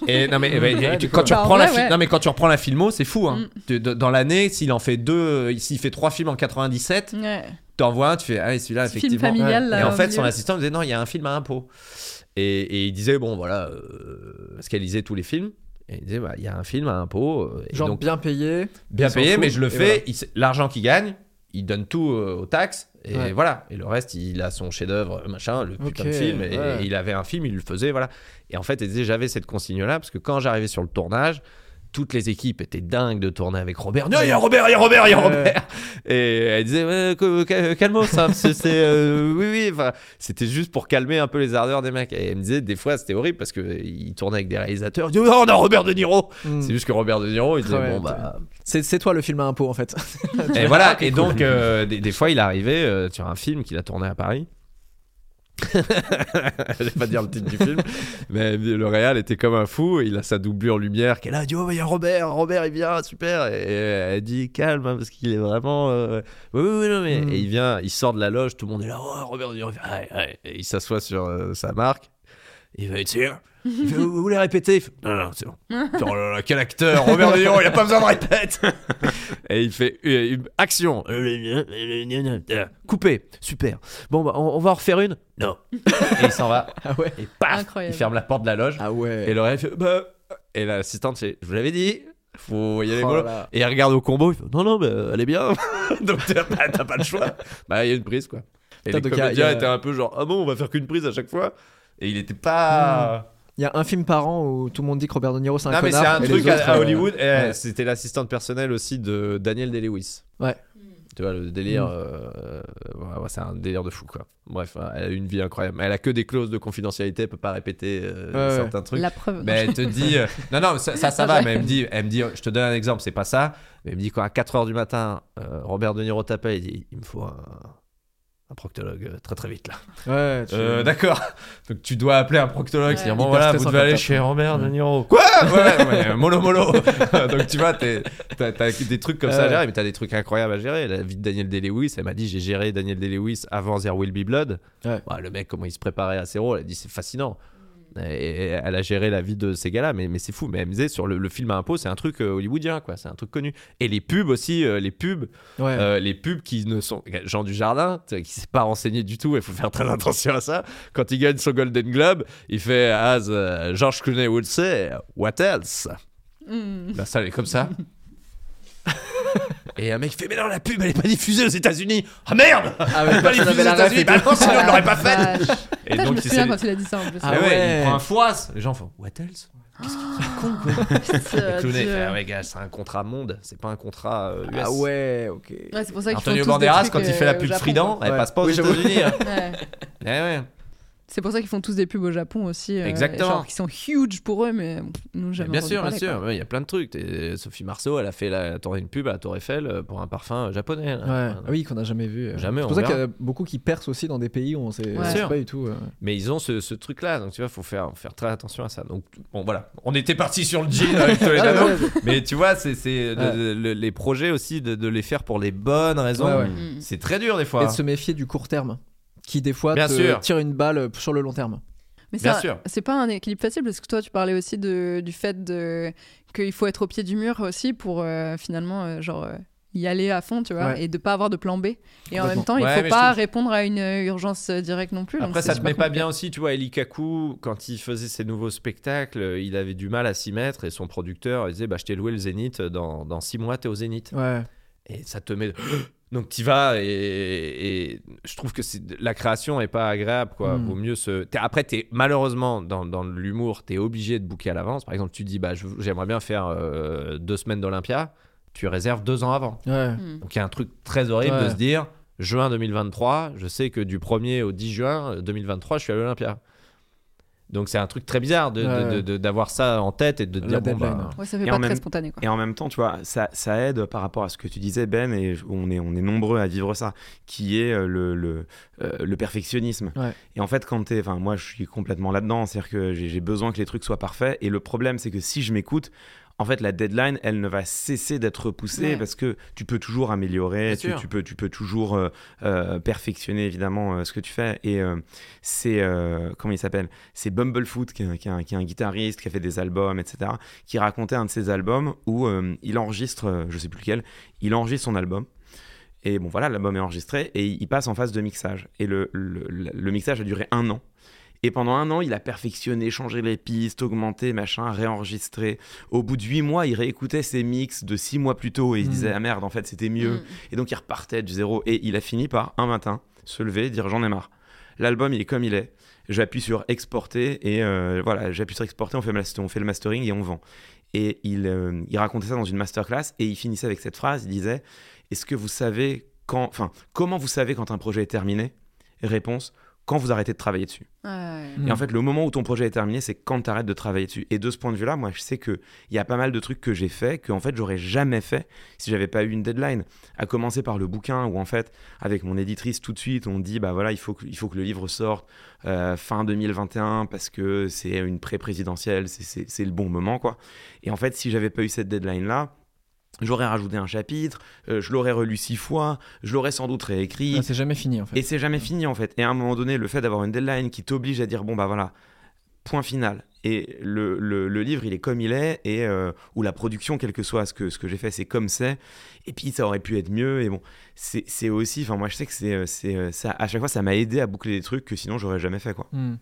Et non mais, eh ben, [laughs] Ouais, tu- du quand tu Bah, en reprends la vrai, fi- ouais. non mais quand tu reprends la filmo, c'est fou. Hein. Mm. De- dans l'année, s'il en fait deux, s'il fait trois films en 97, Ouais. t'en vois un, tu fais ah celui-là Ce film effectivement. familial. Ouais. là, Et en au fait, milieu. son assistant me disait non, il y a un film à impôt. Et, et il disait bon voilà, euh, parce qu'elle lisait tous les films. Et il disait bah, il y a un film à impôt. euh, et Genre donc, bien payé. bien il s'en payé, fout, mais je le et fais. voilà. il sait- L'argent qu'il gagne, il donne tout euh, aux taxes. Et Ouais. voilà. Et le reste, il a son chef-d'œuvre, machin, le putain de film. Et, ouais. et il avait un film, il le faisait, voilà. Et en fait, j'avais cette consigne-là parce que quand j'arrivais sur le tournage. Toutes les équipes étaient dingues de tourner avec Robert. Non, il y a Robert, il y a Robert, il y a. Robert. Et elle disait calmos, hein, c'est c'est, euh, oui, oui. Enfin, c'était juste pour calmer un peu les ardeurs des mecs. Et elle me disait des fois c'était horrible parce que il tournait avec des réalisateurs. Il oh, on a Robert De Niro. Mm. C'est juste que Robert De Niro, il disait Ouais, bon bah C'est toi le film à impôt en fait. et voilà, [laughs] et donc euh, des, des fois il arrivait euh, sur un film qu'il a tourné à Paris. [laughs] je vais pas dire le titre du film, mais le réal était comme un fou. Il a sa doublure lumière qui est là. Il dit Oh, il y a Robert, Robert, il vient, super. Et elle dit Calme, hein, parce qu'il est vraiment. euh, Oui, oui, oui, non, mais. Mm. Et il vient, il sort de la loge, tout le monde est là Oh, Robert, il. Ouais, ouais. Et il s'assoit sur euh, sa marque. Il va être sûr. Il fait, vous voulez répéter? Il fait, Non, non, c'est bon. Il oh là là, quel acteur? Robert De Niro, il a pas besoin de répète [laughs] Et il fait euh, une action. Coupé. Super. Bon, bah, on, on va en refaire une? Non. Et il s'en va. [laughs] Ah ouais. Et paf Incroyable. Il ferme la porte de la loge. Ah ouais. Et L'Oréal fait Bah. Et l'assistante fait Je vous l'avais dit, faut y aller Oh mollo. là là. Et elle regarde au combo, il fait Non, non, mais euh, elle est bien. [laughs] Donc t'as pas, t'as pas le choix. Bah, il y a une prise, quoi. Et Putain, les donc, y a- comédiens y a- étaient un peu genre Ah bon, on va faire qu'une prise à chaque fois Et il était pas. Il y a un film par an où tout le monde dit que Robert De Niro c'est un Non, mais connard. c'est un truc à, autres, à euh, Hollywood. et, ouais. C'était l'assistante personnelle aussi de Daniel Day-Lewis. Ouais. Tu vois, le délire. Mm. euh, ouais, ouais, c'est un délire de fou, quoi. Bref, hein, elle a une vie incroyable. Elle a que des clauses de confidentialité, elle peut pas répéter euh, Ouais, ouais. certains trucs. La preuve. Mais elle te dit. euh, [laughs] Non, non, ça, ça, ça va, mais elle me dit, elle me dit, je te donne un exemple, c'est pas ça. Mais elle me dit quand à 4h du matin, euh, Robert De Niro t'appelle, il dit, il me faut un, un proctologue euh, très très vite là. Ouais, tu- Euh, D'accord. Donc tu dois appeler un proctologue, Ouais. dire bon voilà, vous devez aller chez taf. Robert De Niro. Quoi Ouais, ouais, mollo mollo. [laughs] Donc tu vois, t'es- t'as t'as des trucs comme ça à gérer, mais t'as des trucs incroyables à gérer. La vie de Daniel Day-Lewis, elle m'a dit j'ai géré Daniel Day-Lewis avant There Will Be Blood. Ouais. Ouais, le mec comment il se préparait à ses rôles, elle dit c'est fascinant. Et elle a géré la vie de ces gars-là, mais, mais c'est fou. Mais elle me disait sur le, le film à impôt, c'est un truc euh, hollywoodien, quoi. C'est un truc connu. Et les pubs aussi, euh, les pubs, Ouais. euh, les pubs qui ne sont. Jean Dujardin, tu sais, qui s'est pas renseigné du tout, il faut faire très attention à ça. Quand il gagne son Golden Globe, il fait As George Clooney would say, What else? Mm. La salle est comme ça. [laughs] Et un mec fait Mais non, la pub elle est pas diffusée aux États-Unis. Ah merde Ah Elle est pas diffusée aux et Bah non, sinon Ah, elle l'aurait pas faite. vache. Et Putain, je me il souviens quand il a dit ça en plus. Ah Ah ouais, il prend un foirasse. Les gens font What else? Qu'est-ce qu'il est con quoi? [laughs] [laughs] Fait Ah ouais, gars, c'est un contrat monde, c'est pas un contrat euh, US. Ah ouais, ok. Ouais, c'est pour ça Antonio Banderas, quand il euh, fait la pub Fridan, elle passe pas aux. États-Unis. hein. [laughs] Ouais. Eh ouais. C'est pour ça qu'ils font tous des pubs au Japon aussi. euh, Exactement. Genre qui sont huge pour eux, mais bon, nous Mais jamais bien sûr, bien parler, sûr. quoi. Il y a plein de trucs. T'es- Sophie Marceau, elle a fait la tournée une pub à la Tour Eiffel euh, pour un parfum japonais. là. Ouais. Ah oui, qu'on a jamais vu. euh. Jamais, C'est pour ça qu'il y a beaucoup qui percent aussi dans des pays où on sait, Ouais. sait pas du tout. euh. Mais ils ont ce, ce truc-là, donc tu vois, faut faire, faire très attention à ça. Donc bon, voilà, on était parti sur le jean avec [laughs] Toledano, Ah ouais, mais tu vois, c'est les projets aussi de, de les faire pour les bonnes raisons. Ouais, ouais. C'est très dur des fois. Et de se méfier du court terme, qui des fois Bien te sûr. tire une balle sur le long terme. Mais Bien ça, sûr. c'est pas un équilibre facile parce que toi, tu parlais aussi de, du fait de, qu'il faut être au pied du mur aussi pour euh, finalement, euh, genre. euh, y aller à fond, tu vois, Ouais. et de pas avoir de plan B. Et en même temps, il Ouais, faut pas trouve- répondre à une euh, urgence euh, directe non plus. Après, ça te met pas bien aussi, tu vois, Eli Kaku, quand il faisait ses nouveaux spectacles, euh, il avait du mal à s'y mettre et son producteur il disait bah, Je t'ai loué le Zénith, dans, dans six mois, t'es au Zénith. Ouais. Et ça te met. Donc tu vas et, et je trouve que la création est pas agréable quoi. Mm. Vaut mieux se. après t'es malheureusement dans, dans l'humour t'es obligé de booker à l'avance. Par exemple tu dis bah j'aimerais bien faire euh, deux semaines d'Olympia, tu réserves deux ans avant. Ouais. Mm. Donc il y a un truc très horrible de se dire juin 2023, je sais que du 1er au 10 juin 2023 je suis à l'Olympia. Donc c'est un truc très bizarre de- de- Ouais. de- de- d'avoir ça en tête et de dire bon bah. Ouais, ça fait Et pas en très même- spontané, quoi. Et en même temps, tu vois, ça, ça aide par rapport à ce que tu disais, Ben, et on est, on est nombreux à vivre ça, qui est euh, le, le, euh, le perfectionnisme. Ouais. Et en fait, quand t'es. Enfin, moi, je suis complètement là-dedans, c'est-à-dire que j'ai j'ai besoin que les trucs soient parfaits. Et le problème, c'est que si je m'écoute, en fait, la deadline, elle ne va cesser d'être repoussée Ouais. parce que tu peux toujours améliorer, tu, peux, tu peux toujours euh, euh, perfectionner évidemment euh, ce que tu fais. Et c'est comment il s'appelle? C'est Bumblefoot qui est, un- qui est un, qui est un guitariste qui a fait des albums, etc. Qui racontait un de ses albums où il enregistre, je sais plus lequel, il enregistre son album. Et bon voilà, l'album est enregistré et il passe en phase de mixage. Et le, le, le- le mixage a duré un an. Et pendant un an, il a perfectionné, changé les pistes, augmenté, machin, réenregistré. Au bout de huit mois, il réécoutait ses mix de six mois plus tôt et il se Mm. disait Ah merde, en fait, c'était mieux. Mm. Et donc, il repartait du zéro. Et il a fini par, un matin, se lever, dire J'en ai marre. L'album, il est comme il est. J'appuie sur exporter et euh, voilà, j'appuie sur exporter, on fait, mas- on fait le mastering et on vend. Et il, euh, il racontait ça dans une masterclass et il finissait avec cette phrase il disait Est-ce que vous savez quand. Enfin, comment vous savez quand un projet est terminé? Réponse quand vous arrêtez de travailler dessus. Ouais. Mm. Et en fait, le moment où ton projet est terminé, c'est quand tu arrêtes de travailler dessus. Et de ce point de vue-là, moi, je sais qu'il y a pas mal de trucs que j'ai fait que, en fait, j'aurais jamais fait si j'avais pas eu une deadline. À commencer par le bouquin où, en fait, avec mon éditrice, tout de suite, on dit, bah voilà, il faut que, il faut que le livre sorte euh, fin 2021 parce que c'est une pré-présidentielle, c'est- c'est c'est le bon moment, quoi. Et en fait, si j'avais pas eu cette deadline-là, j'aurais rajouté un chapitre, euh, je l'aurais relu six fois, je l'aurais sans doute réécrit. Ah, c'est jamais fini en fait. Et c'est jamais fini en fait. Et à un moment donné, le fait d'avoir une deadline qui t'oblige à dire bon bah voilà, point final. Et le, le- le livre, il est comme il est, et euh, ou la production, quel que soit ce que, ce que j'ai fait, c'est comme c'est. Et puis ça aurait pu être mieux. Et bon, c'est c'est aussi, enfin moi je sais que c'est, euh, c'est, ça, à chaque fois, ça m'a aidé à boucler des trucs que sinon j'aurais jamais fait quoi. Mm.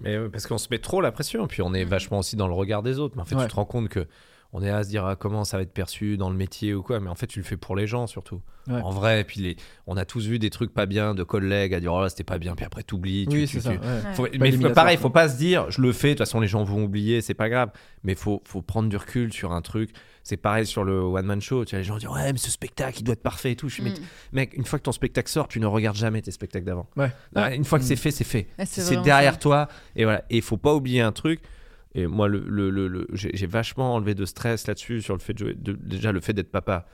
Mais parce qu'on se met trop la pression, puis on est vachement aussi dans le regard des autres. Mais en fait, Ouais. tu te rends compte que on est à se dire ah, comment ça va être perçu dans le métier ou quoi, mais en fait, tu le fais pour les gens surtout. Ouais. En vrai, puis les... on a tous vu des trucs pas bien de collègues à dire oh là c'était pas bien, puis après t'oublies. tu- Oui, tu- c'est ça. tu- ouais. Faut- Ouais. mais pareil, faut pas se dire je le fais, de toute façon les gens vont oublier, c'est pas grave. Mais faut, faut prendre du recul sur un truc. C'est pareil sur le one man show. Tu vois, les gens disent ouais mais ce spectacle il doit être parfait et tout. Je suis Mm. mec, une fois que ton spectacle sort, tu ne regardes jamais tes spectacles d'avant. Ouais. Ah, Une fois que Mm. c'est fait, c'est fait. Ouais, c'est derrière ça. toi. Et voilà. Et il faut pas oublier un truc. Et moi, le, le- le- le- j'ai vachement enlevé de stress là-dessus sur le fait de jouer. de- déjà, le fait d'être papa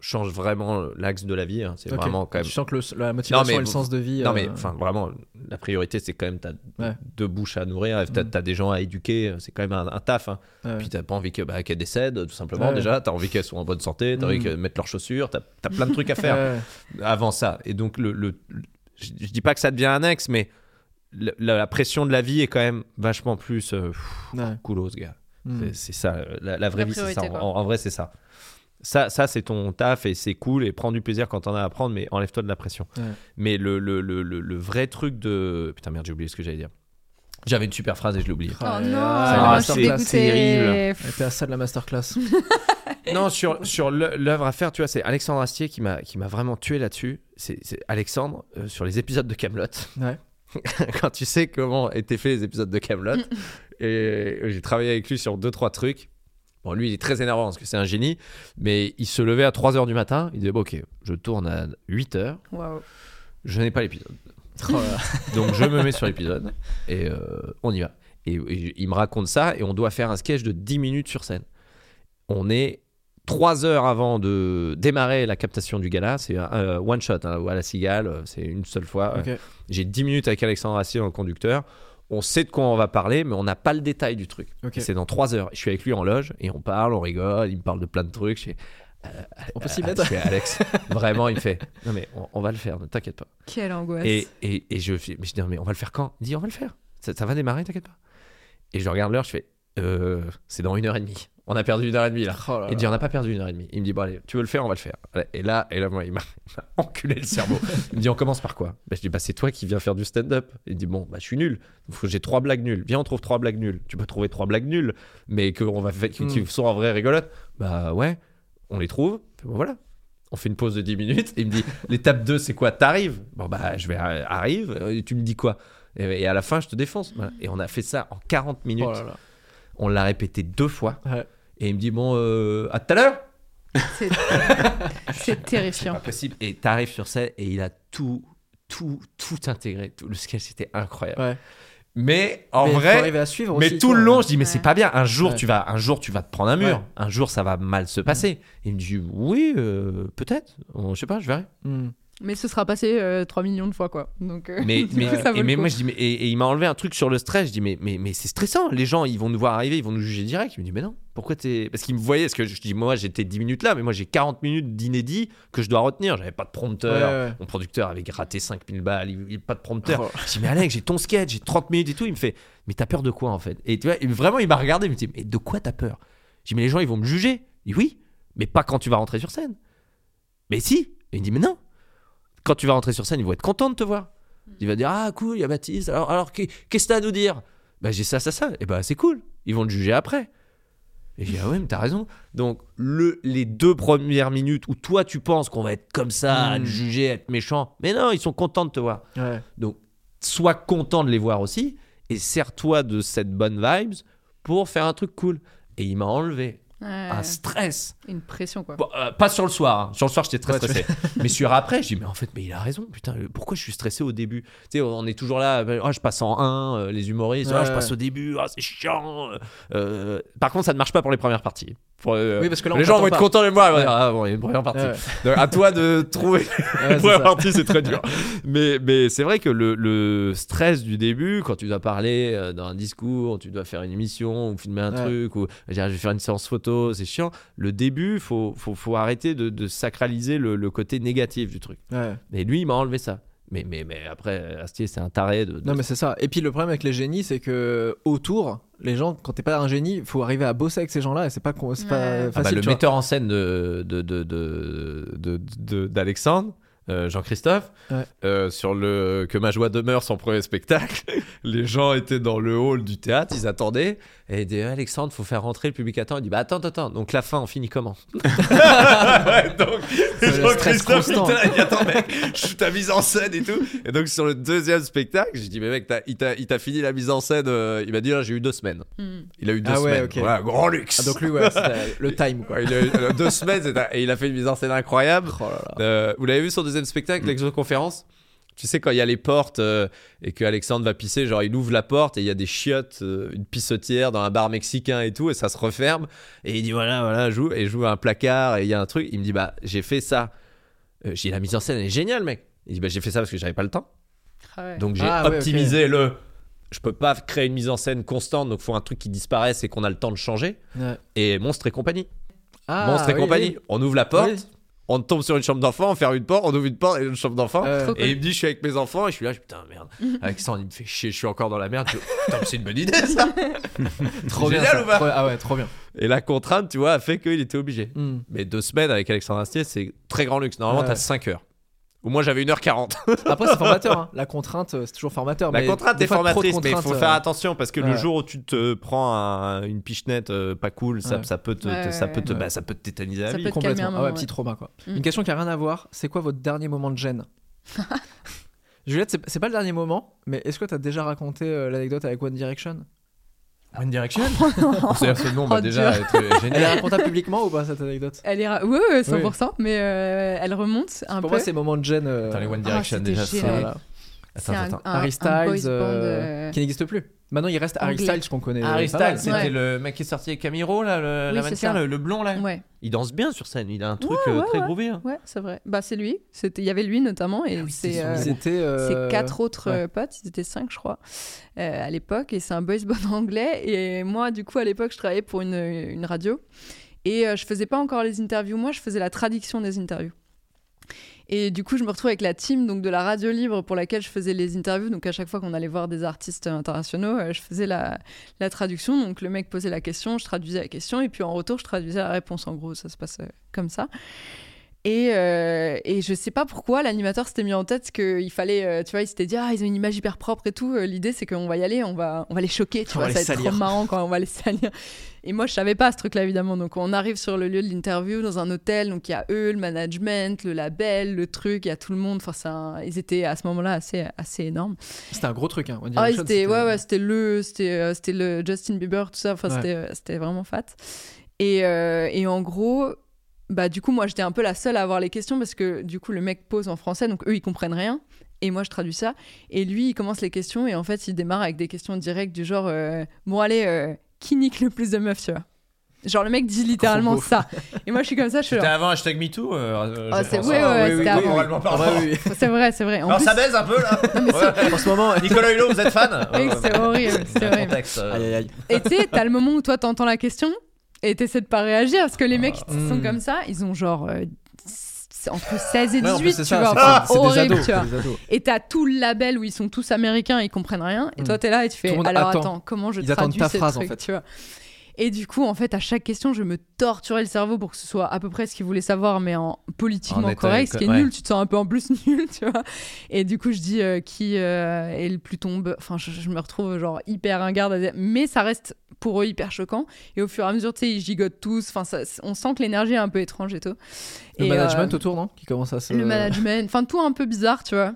change vraiment l'axe de la vie. hein. C'est vraiment quand même. Tu sens que le- la motivation mais et le sens de vie. Non, euh, mais enfin, vraiment, la priorité, c'est quand même t'as Ouais. deux bouches à nourrir. T'as Mm. as des gens à éduquer. C'est quand même un, un taf. hein. ouais. Puis t'as pas envie bah, qu'elles décèdent, tout simplement. Ouais. Déjà, t'as envie qu'elles soient en bonne santé. T'as envie Mm. qu'elles mettent leurs chaussures. T'as as plein de trucs à [laughs] faire avant ça. Et donc, le, je, je dis pas que ça devient annexe, mais le- la, la pression de la vie est quand même vachement plus euh, pff, Ouais. coolos, gars. Mm. C'est- C'est ça, la, la vraie La vie, c'est ça. En, vrai, c'est ça. Ça, ça c'est ton taf et c'est cool et prends du plaisir quand t'en as à prendre, mais enlève-toi de la pression. Ouais. Mais le, le, le, le, le vrai truc de. Putain, merde, j'ai oublié ce que j'allais dire. J'avais une super phrase et je l'ai oublié. Oh Ah, non, dégoûtée. terrible. Elle était à ça de la masterclass. [laughs] non, sur, sur l'œuvre à faire, tu vois, c'est Alexandre Astier qui m'a qui m'a vraiment tué là-dessus. C'est c'est Alexandre, euh, sur les épisodes de Camelot. Ouais. [laughs] Quand tu sais comment étaient faits les épisodes de Camelot, [laughs] et j'ai travaillé avec lui sur deux trois trucs. Bon, lui, il est très énervant parce que c'est un génie, mais il se levait à 3h du matin. Il disait bon, Ok, je tourne à 8h, Waouh. je n'ai pas l'épisode. Là. [laughs] Donc je me mets sur l'épisode et euh, on y va. Et, et il me raconte ça et on doit faire un sketch de 10 minutes sur scène. On est 3 heures avant de démarrer la captation du gala. C'est un euh, one shot hein, à la cigale, euh, c'est une seule fois. Ok. J'ai 10 minutes avec Alexandre Assier dans le conducteur. On sait de quoi on va parler, mais on n'a pas le détail du truc. C'est dans 3 heures. Je suis avec lui en loge et on parle, on rigole. Il me parle de plein de trucs. Je fais, On peut s'y mettre. je fais, Alex, vraiment, il me fait Non, mais on, on va le faire, ne t'inquiète pas. Quelle angoisse. Et, et, et je, fais- mais je dis, non, mais on va le faire quand? Il dit, on va le faire. Ça, ça va démarrer, t'inquiète pas. Et je regarde l'heure, je fais, euh, c'est dans une heure et demie. On a perdu une heure et demie là. Oh là Il dit, on n'a pas perdu une heure et demie. Il me dit, bon, allez, tu veux le faire, on va le faire. Et là, et là moi, il m'a [laughs] enculé le cerveau. Il me dit, on commence par quoi? Bah, Je dis, bah, c'est toi qui viens faire du stand-up. Il me dit, bon, bah, je suis nul. J'ai trois blagues nulles. Viens, on trouve trois blagues nulles. Tu peux trouver trois blagues nulles, mais que on va faire, qui, qui Hmm. sont en vrai rigolotes. Bah, ouais, on les trouve. Bon, voilà. On fait une pause de 10 minutes. Et il me dit, [laughs] l'étape 2, c'est quoi? T'arrives? Bon, bah, je vais euh, arrive. euh, Tu me dis quoi? Et, et à la fin, je te défonce. Voilà. Et on a fait ça en 40 minutes. Oh là là. On l'a répété deux fois. Ouais. Et il me dit, bon, euh, à tout à l'heure C'est [laughs] c'est terrifiant. Pas possible. Et t'arrives sur scène et il a tout, tout, tout intégré. Tout le sketch, c'était incroyable. Ouais. Mais en Mais vrai, arriver à suivre mais aussi, tout le long, je dis, mais Ouais. c'est pas bien. Un jour, Ouais. tu vas, un jour, tu vas te prendre un mur. Ouais. Un jour, ça va mal se passer. Il me dit, oui, euh, peut-être. On- Je sais pas, je verrai. Hmm. Mais ce sera passé euh, 3 millions de fois, quoi. Donc, euh, Mais, [laughs] mais, coup, ça et mais moi, je dis, mais, et, et il m'a enlevé un truc sur le stress. Je dis, mais, mais, mais c'est stressant. Les gens, ils vont nous voir arriver, ils vont nous juger direct. Il me dit, mais non, pourquoi t'es. Parce qu'il me voyait, parce que je dis, moi, j'étais 10 minutes là, mais moi, j'ai 40 minutes d'inédit que je dois retenir. J'avais pas de prompteur. Ouais, ouais. Mon producteur avait gratté 5000 balles, il il- pas de prompteur. Oh. Je dis, mais Alex, j'ai ton sketch, j'ai 30 minutes et tout. Il me fait, mais t'as peur de quoi en fait? Et tu vois, et vraiment, il m'a regardé, il me dit, mais de quoi t'as peur? Je dis, mais les gens, ils vont me juger. Il dit, oui, mais pas quand tu vas rentrer sur scène. Mais si Et il me dit, mais non. Quand tu vas rentrer sur scène, ils vont être contents de te voir. Il va dire, ah cool, il y a Baptiste. Alors, alors qu'est- qu'est-ce que t'as à nous dire? Bah, j'ai ça, ça, ça. Et bah, c'est cool. Ils vont te juger après. Et j'ai dit, ah ouais, mais t'as raison. Donc, le, les deux premières minutes où toi, tu penses qu'on va être comme ça, à te Mm. juger, être méchant. Mais non, ils sont contents de te voir. Ouais. Donc, sois content de les voir aussi et sers-toi de cette bonne vibes pour faire un truc cool. Et il m'a enlevé Ouais. un stress. Une pression, quoi. Bon, euh, pas sur le soir. hein. Sur le soir, j'étais très Ouais, stressé. mais sur après, je dis, mais en fait, mais il a raison. Putain, euh, pourquoi je suis stressé au début? Tu sais, on est toujours là. euh, Ah, je passe en 1, euh, les humoristes. ah, Ouais, je passe au début. Ah, c'est chiant. euh, par contre, ça ne marche pas pour les premières parties. Pour, euh, Oui, parce que là, on les gens vont être pas. contents de vont Ouais. ah, bon, il y a une première partie. Ouais, Donc, à toi de trouver [laughs] ouais, [laughs] première ça. partie, c'est très dur. [laughs] mais mais c'est vrai que le, le stress du début, quand tu dois parler euh, dans un discours, tu dois faire une émission ou filmer un truc, ou je vais faire une séance photo, c'est chiant. Le début, faut, faut, faut arrêter de, de sacraliser le, le côté négatif du truc. Et lui, il m'a enlevé ça. Mais, mais, mais après, Astier, c'est un taré de. de- Non mais c'est ça. Et puis le problème avec les génies, c'est que autour, les gens, quand t'es pas un génie, faut arriver à bosser avec ces gens-là et c'est pas, pas Ouais. Ah bah, facile. le vois. metteur en scène de, de, de, de, de- de- d'Alexandre, euh, Jean-Christophe, Ouais. euh, sur le Que ma joie demeure, son premier spectacle, [laughs] les gens étaient dans le hall du théâtre, ils attendaient, et ils disaient Alexandre, faut faire rentrer le public attend. Il dit Bah attends, attends, attends, donc la fin, on finit comment? [laughs] Ouais, donc, [laughs] C'est le stress Jean-Christophe, constant. il il dit, attends, mec, je suis ta mise en scène et tout. Et donc, sur le deuxième spectacle, j'ai dit Mais mec, t'as- il t'a il fini la mise en scène, euh, il m'a dit Ah, J'ai eu deux semaines. Hmm. Il a eu deux Ah ouais, semaines. ok. Voilà, grand luxe. Ah, donc lui, ouais, c'était le time quoi. Ouais, il a eu euh, deux semaines et il a fait une mise en scène incroyable. Oh là là. Euh, vous l'avez vu sur le deuxième spectacle, l'exoconférence? Tu sais, quand il y a les portes euh, et que Alexandre va pisser, genre il ouvre la porte et il y a des chiottes, euh, une pissotière dans un bar mexicain et tout, et ça se referme. Et il dit voilà, voilà, joue. Et il joue à un placard et il y a un truc. Il me dit bah, j'ai fait ça. Euh, j'ai dit la mise en scène elle est géniale, mec. Il dit bah, j'ai fait ça parce que j'avais pas le temps. Ah ouais. Donc j'ai Ah ouais, optimisé le. Je peux pas créer une mise en scène constante, donc faut un truc qui disparaisse et qu'on a le temps de changer. Ouais. Et Monstre et compagnie. Ah, Monstre et oui, compagnie. oui. On ouvre la porte, Oui. On tombe sur une chambre d'enfant, on ferme une porte, on ouvre une porte et une chambre d'enfant. Euh, Et il me dit, je suis avec mes enfants, et je suis là, je- putain, merde. [laughs] Alexandre, il me fait chier, je suis encore dans la merde. Je- Putain, c'est une bonne idée, [laughs] ça. [laughs] trop bien. génial ça. ou pas Trop- Ah ouais, trop bien. Et la contrainte, tu vois, a fait qu'il était obligé. Hmm. Mais deux semaines avec Alexandre Astier, c'est très grand luxe. Normalement, Ouais. t'as 5 heures. Ou moi, j'avais 1h40. [laughs] Après, c'est formateur. hein. La contrainte, euh, c'est toujours formateur. La mais contrainte des est fois, formatrice, mais il faut faire euh, attention parce que le jour où tu te prends un- une pichenette euh, pas cool, ça, Ouais. ça peut te, Ouais, ça peut te, ouais. bah, ça peut te tétaniser la Ça vie. peut calmer Complètement. un Ah petit trauma quoi. Mm. Une question qui a rien à voir. C'est quoi votre dernier moment de gêne? [laughs] Juliette, c'est- c'est pas le dernier moment, mais est-ce que t'as déjà raconté euh, l'anecdote avec One Direction? One Direction [laughs] C'est ce nom, bah, Oh, déjà, dur. être Elle est génial. racontable publiquement ou pas cette anecdote? Elle est. ra- Ouais, ouais, 100%, mais euh, elle remonte un Pour peu. moi, c'est moments de gêne. euh, Attends, les One Ah, Direction, déjà, voilà. C'est Attends, un, attends. un- Harry un Styles, boys band, euh, euh, qui n'existe plus. Maintenant, il reste Harry. Styles qu'on connaît. Harry. Styles, c'était Ouais. le mec qui est sorti avec Camiro, là, le, Oui, la mannequin, le, le blond, là. Ouais, Il danse bien sur scène, il a un truc Ouais, euh, ouais, très ouais. groovy. hein. ouais, c'est vrai. Bah, c'est lui. Il y avait lui notamment, et Ah oui, c'est. euh, euh, quatre autres ouais. potes, ils étaient cinq, je crois, euh, à l'époque, et c'est un boys band [laughs] anglais. Et moi, du coup, à l'époque, je travaillais pour une, une radio, et euh, je faisais pas encore les interviews, moi, je faisais la traduction des interviews. Et du coup, je me retrouve avec la team donc de la radio libre pour laquelle je faisais les interviews. Donc à chaque fois qu'on allait voir des artistes internationaux, euh, je faisais la, la traduction. Donc le mec posait la question, je traduisais la question, et puis en retour, je traduisais la réponse. En gros, ça se passe euh, comme ça. Et, euh, et je sais pas pourquoi l'animateur s'était mis en tête qu'il fallait, euh, tu vois, il s'était dit, ah, ils ont une image hyper propre et tout. Euh, L'idée, c'est qu'on va y aller, on va, on va les choquer, tu On vois, ça va être trop marrant quand on va les salir. Et moi, je savais pas ce truc-là, évidemment. Donc, on arrive sur le lieu de l'interview dans un hôtel. Donc, il y a eux, le management, le label, le truc, il y a tout le monde. Enfin, un- ils étaient à ce moment-là assez, assez énormes. C'était un gros truc. Hein. One Ah, c'était, ouais, ouais, c'était le, c'était, euh, c'était le Justin Bieber, tout ça. Enfin, Ouais. c'était, c'était vraiment fat. Et, euh, et en gros, bah, du coup, moi, j'étais un peu la seule à avoir les questions parce que, du coup, le mec pose en français, donc eux, ils comprennent rien. Et moi, je traduis ça. Et lui, il commence les questions et en fait, il démarre avec des questions directes du genre, euh, bon, allez, euh, qui nique le plus de meufs, tu vois? Genre, le mec dit littéralement ça. Et moi, je suis comme ça, je suis C'était avant hashtag MeToo euh, je c'est- pense. ouais, ouais, Ah, ouais, moralement parlant. C'est vrai, c'est vrai. En Alors plus, ça baise un peu là [laughs] Ouais. En ce moment. Nicolas Hulot, vous êtes fan Oui, c'est horrible, c'est horrible. euh, Aïe aïe aïe. Et tu sais, t'as le moment où toi t'entends la question et t'essaies de pas réagir parce que les mecs qui sont Mm. comme ça, ils ont genre euh, entre 16 et 18, Ouais, tu ça, vois. des horrible, ados, tu vois. Et t'as tout le label où ils sont tous américains, ils comprennent rien. Et toi Mm. t'es là et tu fais alors attend. attends, comment je Ils traduis ta ces phrase, en fait. tu vois. Et du coup, en fait, à chaque question, je me torturais le cerveau pour que ce soit à peu près ce qu'ils voulaient savoir, mais en politiquement En correct, ce qui est ouais. nul. Tu te sens un peu en plus [laughs] nul, tu vois. Et du coup, je dis euh, qui euh, est le plus tombeur. Enfin, je, je me retrouve genre hyper dire- mais ça reste pour eux hyper choquant. Et au fur et à mesure, tu sais, ils gigotent tous. Enfin, ça- on sent que l'énergie est un peu étrange et tout. Le Et, management euh, autour, non? Qui commence à se. le management, enfin tout un peu bizarre, tu vois.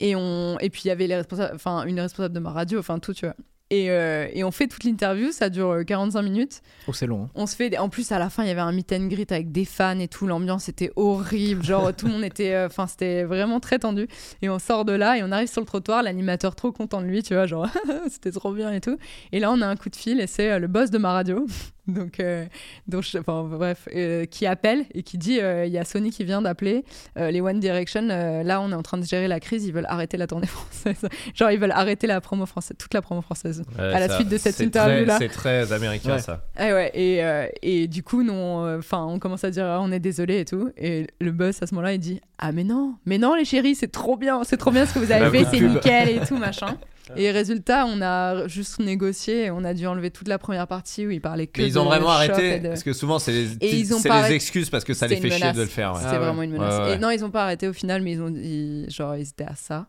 Et on, et puis il y avait les responsables, enfin une responsable de ma radio, enfin tout, tu vois. Et, euh, et on fait toute l'interview, ça dure euh, 45 minutes. Oh, c'est long. hein. On se fait, en plus à la fin il y avait un meet and greet avec des fans et tout, l'ambiance était horrible, genre tout le monde était, euh, enfin c'était vraiment très tendu. Et on sort de là et on arrive sur le trottoir, l'animateur trop content de lui, tu vois, genre [laughs] c'était trop bien et tout. Et là on a un coup de fil et c'est euh, le boss de ma radio, [laughs] donc, euh, donc je- enfin bref, euh, qui appelle et qui dit euh, il y a Sony qui vient d'appeler les One Direction. là on est en train de gérer la crise, ils veulent arrêter la tournée [laughs] française, genre ils veulent arrêter la promo française, toute la promo française. Ouais, à la ça- suite de cette c'est interview-là. très- C'est très américain Ouais. ça. Ah ouais, et, et du coup, nous, on, enfin, on commence à dire ah, on est désolé et tout. Et le boss à ce moment-là, il dit ah mais non, mais non les chéris, c'est trop bien, c'est trop bien ce que vous avez La fait, c'est nickel et tout machin. [laughs] Et résultat, on a juste négocié, et on a dû enlever toute la première partie où il parlait que Mais ils ont vraiment arrêté de- parce que souvent c'est les, Et ils ont c'est pas les excuses parce que ça les fait chier de le faire. ouais. C'était Ah ouais. vraiment une menace. Ouais. Et non, ils ont pas arrêté au final, mais ils ont dit, genre, ils étaient à ça.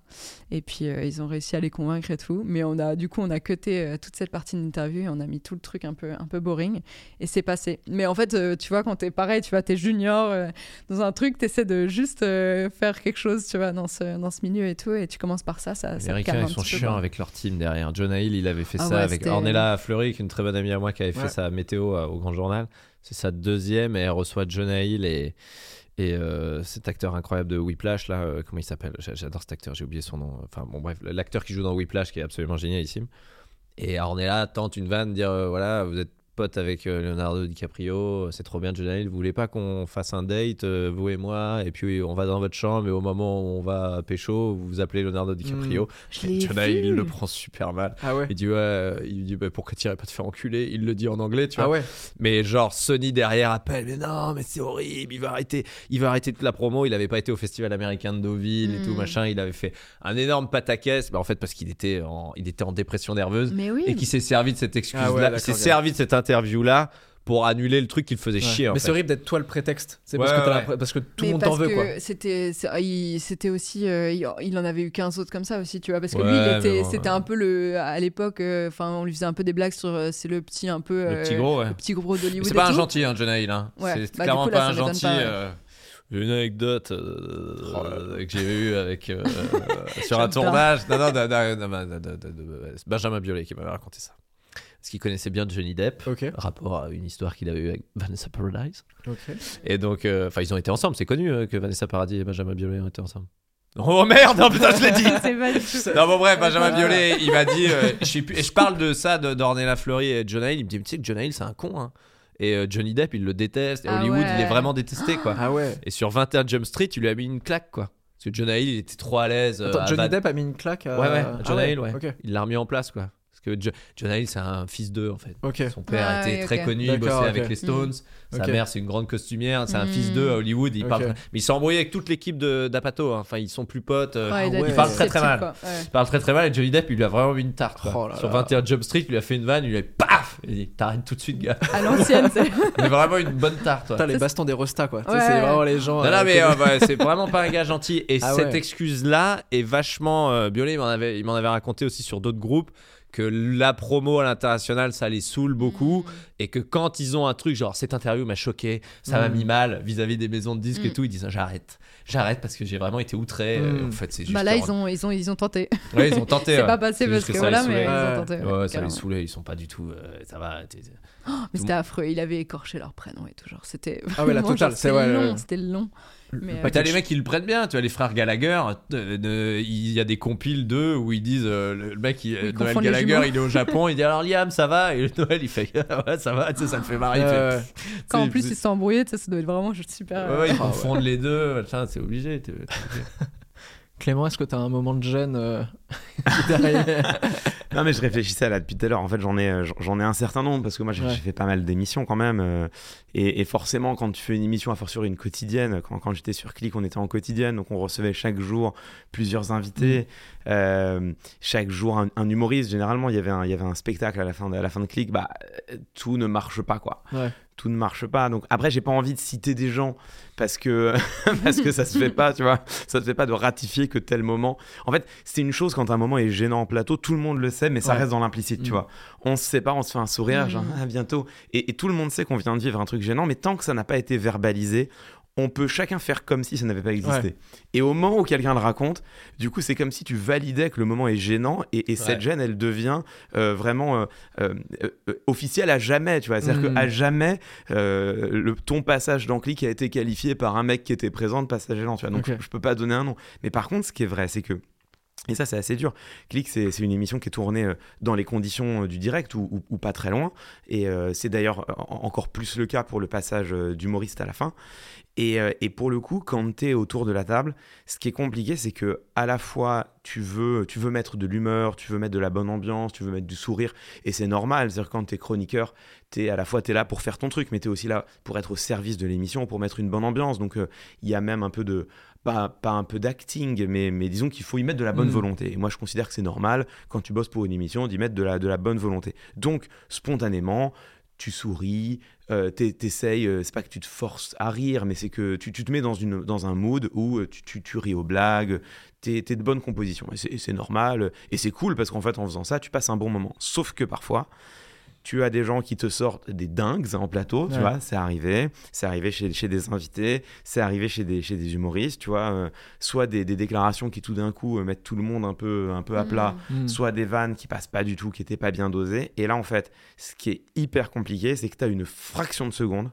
Et puis, euh, ils ont réussi à les convaincre et tout. Mais on a, du coup, on a cuté euh, toute cette partie de l'interview et on a mis tout le truc un peu, un peu boring. Et c'est passé. Mais en fait, euh, tu vois, quand t'es pareil, tu vois, t'es junior euh, dans un truc, t'essaies de juste euh, faire quelque chose, tu vois, dans ce, dans ce milieu et tout. Et tu commences par ça, ça, Les ça Américains ils sont chiants avec leur team derrière. Jonah Hill il avait fait Ah ça ouais, avec Ornella Fleury, qui est une très bonne amie à moi qui avait fait sa météo euh, au Grand Journal. C'est sa deuxième et elle reçoit Jonah Hill et, et euh, cet acteur incroyable de Whiplash là, euh, comment il s'appelle? J'a- J'adore cet acteur, j'ai oublié son nom. Enfin bon bref, l'acteur qui joue dans Whiplash qui est absolument génialissime. Et Ornella tente une vanne, dire euh, voilà vous êtes pote avec euh, Leonardo DiCaprio, c'est trop bien Jonah Hill, vous voulez pas qu'on fasse un date euh, vous et moi et puis on va dans votre chambre et au moment où on va pécho vous vous appelez Leonardo DiCaprio. Jonah vu. il le prend super mal. Ah ouais. Il dit ouais, euh, il dit bah, pourquoi tu irais pas te faire enculer Il le dit en anglais, tu vois. Ah ouais. Mais genre Sony derrière appelle, mais non, mais c'est horrible, il va arrêter, il va arrêter toute la promo. Il avait pas été au festival américain de Deauville et tout machin. Il avait fait un énorme pataquès, bah, en fait parce qu'il était en, il était en dépression nerveuse Mais oui. et qui s'est servi de cette excuse Ah ouais, là, d'accord, il s'est servi de cette interview-là pour annuler le truc qui le faisait chier. Mais c'est horrible d'être toi le prétexte. C'est parce, que tout le monde t'en veut. C'était, aussi, il en avait eu 15 autres comme ça aussi, tu vois. Parce que lui, c'était un peu le, à l'époque, on lui faisait un peu des blagues sur, c'est le petit un peu, petit gros, c'est pas un gentil, John Hill. C'est clairement pas un gentil. Une anecdote que j'ai eue avec, sur un tournage non, non, Benjamin Biolay qui m'avait raconté ça parce qu'il connaissait bien Johnny Depp, Ok. rapport à une histoire qu'il avait eue avec Vanessa Paradise. Ok. Et donc, euh, enfin, ils ont été ensemble. C'est connu euh, que Vanessa Paradis et Benjamin Biolay ont été ensemble. Oh merde, non, putain, je l'ai dit. [laughs] c'est pas du tout. Non, bon, bref, Benjamin Biolay, il m'a dit. euh, je et je parle de ça de- d'Ornella Fleury et de Jonah Hill. Il me dit, tu sais que Jonah Hill, c'est un con. Hein. Et euh, Johnny Depp, il le déteste. Et Ah Hollywood, il est vraiment détesté, quoi. Ah ouais. Et sur 21 Jump Street, il lui a mis une claque, quoi. Parce que Jonah Hill, il était trop à l'aise. euh, Johnny Van- Depp a mis une claque à. Ouais, ouais, Ah Jonah Hill, ouais. Il l'a remis en place, quoi. Parce que Jo- Jonah Hill, c'est un fils d'eux, en fait. Son père Ah était oui, très connu, il bossait ok. avec les Stones. Sa Ok. mère, c'est une grande costumière. C'est un Mm. fils d'eux à Hollywood. Il parle... Mais il s'est embrouillé avec toute l'équipe de- d'Apato. hein. Enfin, ils sont plus potes. euh, Ouais, Ah Il parle très, très mal. Ouais. Il parle très très mal et Johnny Depp il lui a vraiment mis une tarte quoi. Oh là sur là. 21 Jump Street il lui a fait une vanne il lui a dit paf il dit t'arrêtes tout de suite gars À l'ancienne, c'est. [laughs] mais vraiment une bonne tarte. Putain, les bastons des restas quoi. Tu sais, Ouais. C'est vraiment les gens. non, euh, non, mais connus. euh, c'est vraiment pas un gars gentil. Et Ah cette excuse-là est vachement. Euh, m'en avait, il m'en avait raconté aussi sur d'autres groupes que la promo à l'international, ça les saoule beaucoup. Et que quand ils ont un truc, genre cette interview m'a choqué, ça m'a Mm. mis mal vis-à-vis des maisons de disques et Mm. tout, ils disent j'arrête. J'arrête parce que j'ai vraiment été outré. Euh, Mm. En fait, c'est juste. Bah là, ils ont, ils ont, ils ont tenté. Ouais, ils ont tenté. [laughs] C'est ouais. pas passé parce que, voilà, mais ils ont tenté. Ouais, ça les saoulait, ils sont pas du tout. euh, ça va. t'es- Mais c'était affreux. Il avait écorché leur prénom et tout. Genre, c'était. Ah ouais, la totale, c'est ouais. C'était long. Mais, Bah, euh, t'as les mecs qui le prennent bien, tu vois, les frères Gallagher, euh, il y a des compiles d'eux où ils disent, euh, le mec, il, Noël Gallagher, il est au Japon, il dit alors Liam, ça va? Et Noël, il fait, [laughs] ouais, ça va, tu sais, ça le fait marrer. fait, Quand en plus il- ils se sont embrouillés, tu sais, ça doit être vraiment super. Ouais, ouais, ils Ah confondent [laughs] les deux, c'est obligé. Clément, est-ce que t'as un moment de gêne euh, [laughs] derrière [laughs] Non mais je réfléchissais à là depuis tout à l'heure. En fait, j'en ai, euh, j'en ai un certain nombre parce que moi j'ai Ouais. fait pas mal d'émissions quand même. euh, et, et forcément, quand tu fais une émission, à fortiori une quotidienne, quand, quand j'étais sur Click, on était en quotidienne, donc on recevait chaque jour plusieurs invités, euh, chaque jour un, un humoriste. Généralement, il y avait un, il y avait un spectacle à la fin de, à la fin de Click. Bah, tout ne marche pas quoi. Ouais. Tout ne marche pas. Donc après, j'ai pas envie de citer des gens parce que [laughs] parce que ça se fait pas, tu vois. Ça se fait pas de ratifier que tel moment. En fait, c'est une chose quand un moment est gênant en plateau, tout le monde le sait, mais ça Ouais. reste dans l'implicite, tu Mm. vois. On se sépare, on se fait un sourire, Mm. genre à bientôt. Et, et tout le monde sait qu'on vient de vivre un truc gênant, mais tant que ça n'a pas été verbalisé, on peut chacun faire comme si ça n'avait pas existé. Et au moment où quelqu'un le raconte, du coup, c'est comme si tu validais que le moment est gênant et, et cette Ouais. gêne, elle devient euh, vraiment euh, euh, officielle à jamais, tu vois. C'est-à-dire Mhm. qu'à jamais, le, ton passage dans Click a été qualifié par un mec qui était présent de passage gênant, tu vois. Donc, je, je peux pas donner un nom. Mais par contre, ce qui est vrai, c'est que et ça, c'est assez dur. Click, c'est une émission qui est tournée dans les conditions du direct ou, ou- ou pas très loin. Et euh, c'est d'ailleurs en- encore plus le cas pour le passage d'humoriste à la fin. Et, euh, et pour le coup, quand tu es autour de la table, ce qui est compliqué, c'est que à la fois tu veux, tu veux mettre de l'humeur, tu veux mettre de la bonne ambiance, tu veux mettre du sourire, et c'est normal. C'est-à-dire quand tu es chroniqueur, es, à la fois tu es là pour faire ton truc, mais tu es aussi là pour être au service de l'émission, pour mettre une bonne ambiance. Donc euh, il y a même un peu de, pas, pas un peu d'acting, mais, mais disons qu'il faut y mettre de la bonne Mhm. volonté. Et moi, je considère que c'est normal, quand tu bosses pour une émission, d'y mettre de la, de la bonne volonté. Donc, spontanément, tu souris, euh, t'es- t'essayes, euh, c'est pas que tu te forces à rire, mais c'est que tu, te mets dans, une, dans un mood où euh, tu, tu, ris aux blagues, t'es de bonne composition. Et c'est normal, et c'est cool, parce qu'en fait, en faisant ça, tu passes un bon moment. Sauf que parfois, tu as des gens qui te sortent des dingues en plateau, tu Ouais. vois, c'est arrivé, c'est arrivé chez, chez des invités, c'est arrivé chez des, chez des humoristes, tu vois, euh, soit des, des déclarations qui tout d'un coup euh, mettent tout le monde un peu, un peu à plat, Mm. soit des vannes qui passent pas du tout, qui étaient pas bien dosées. Et là, en fait, ce qui est hyper compliqué, c'est que tu as une fraction de seconde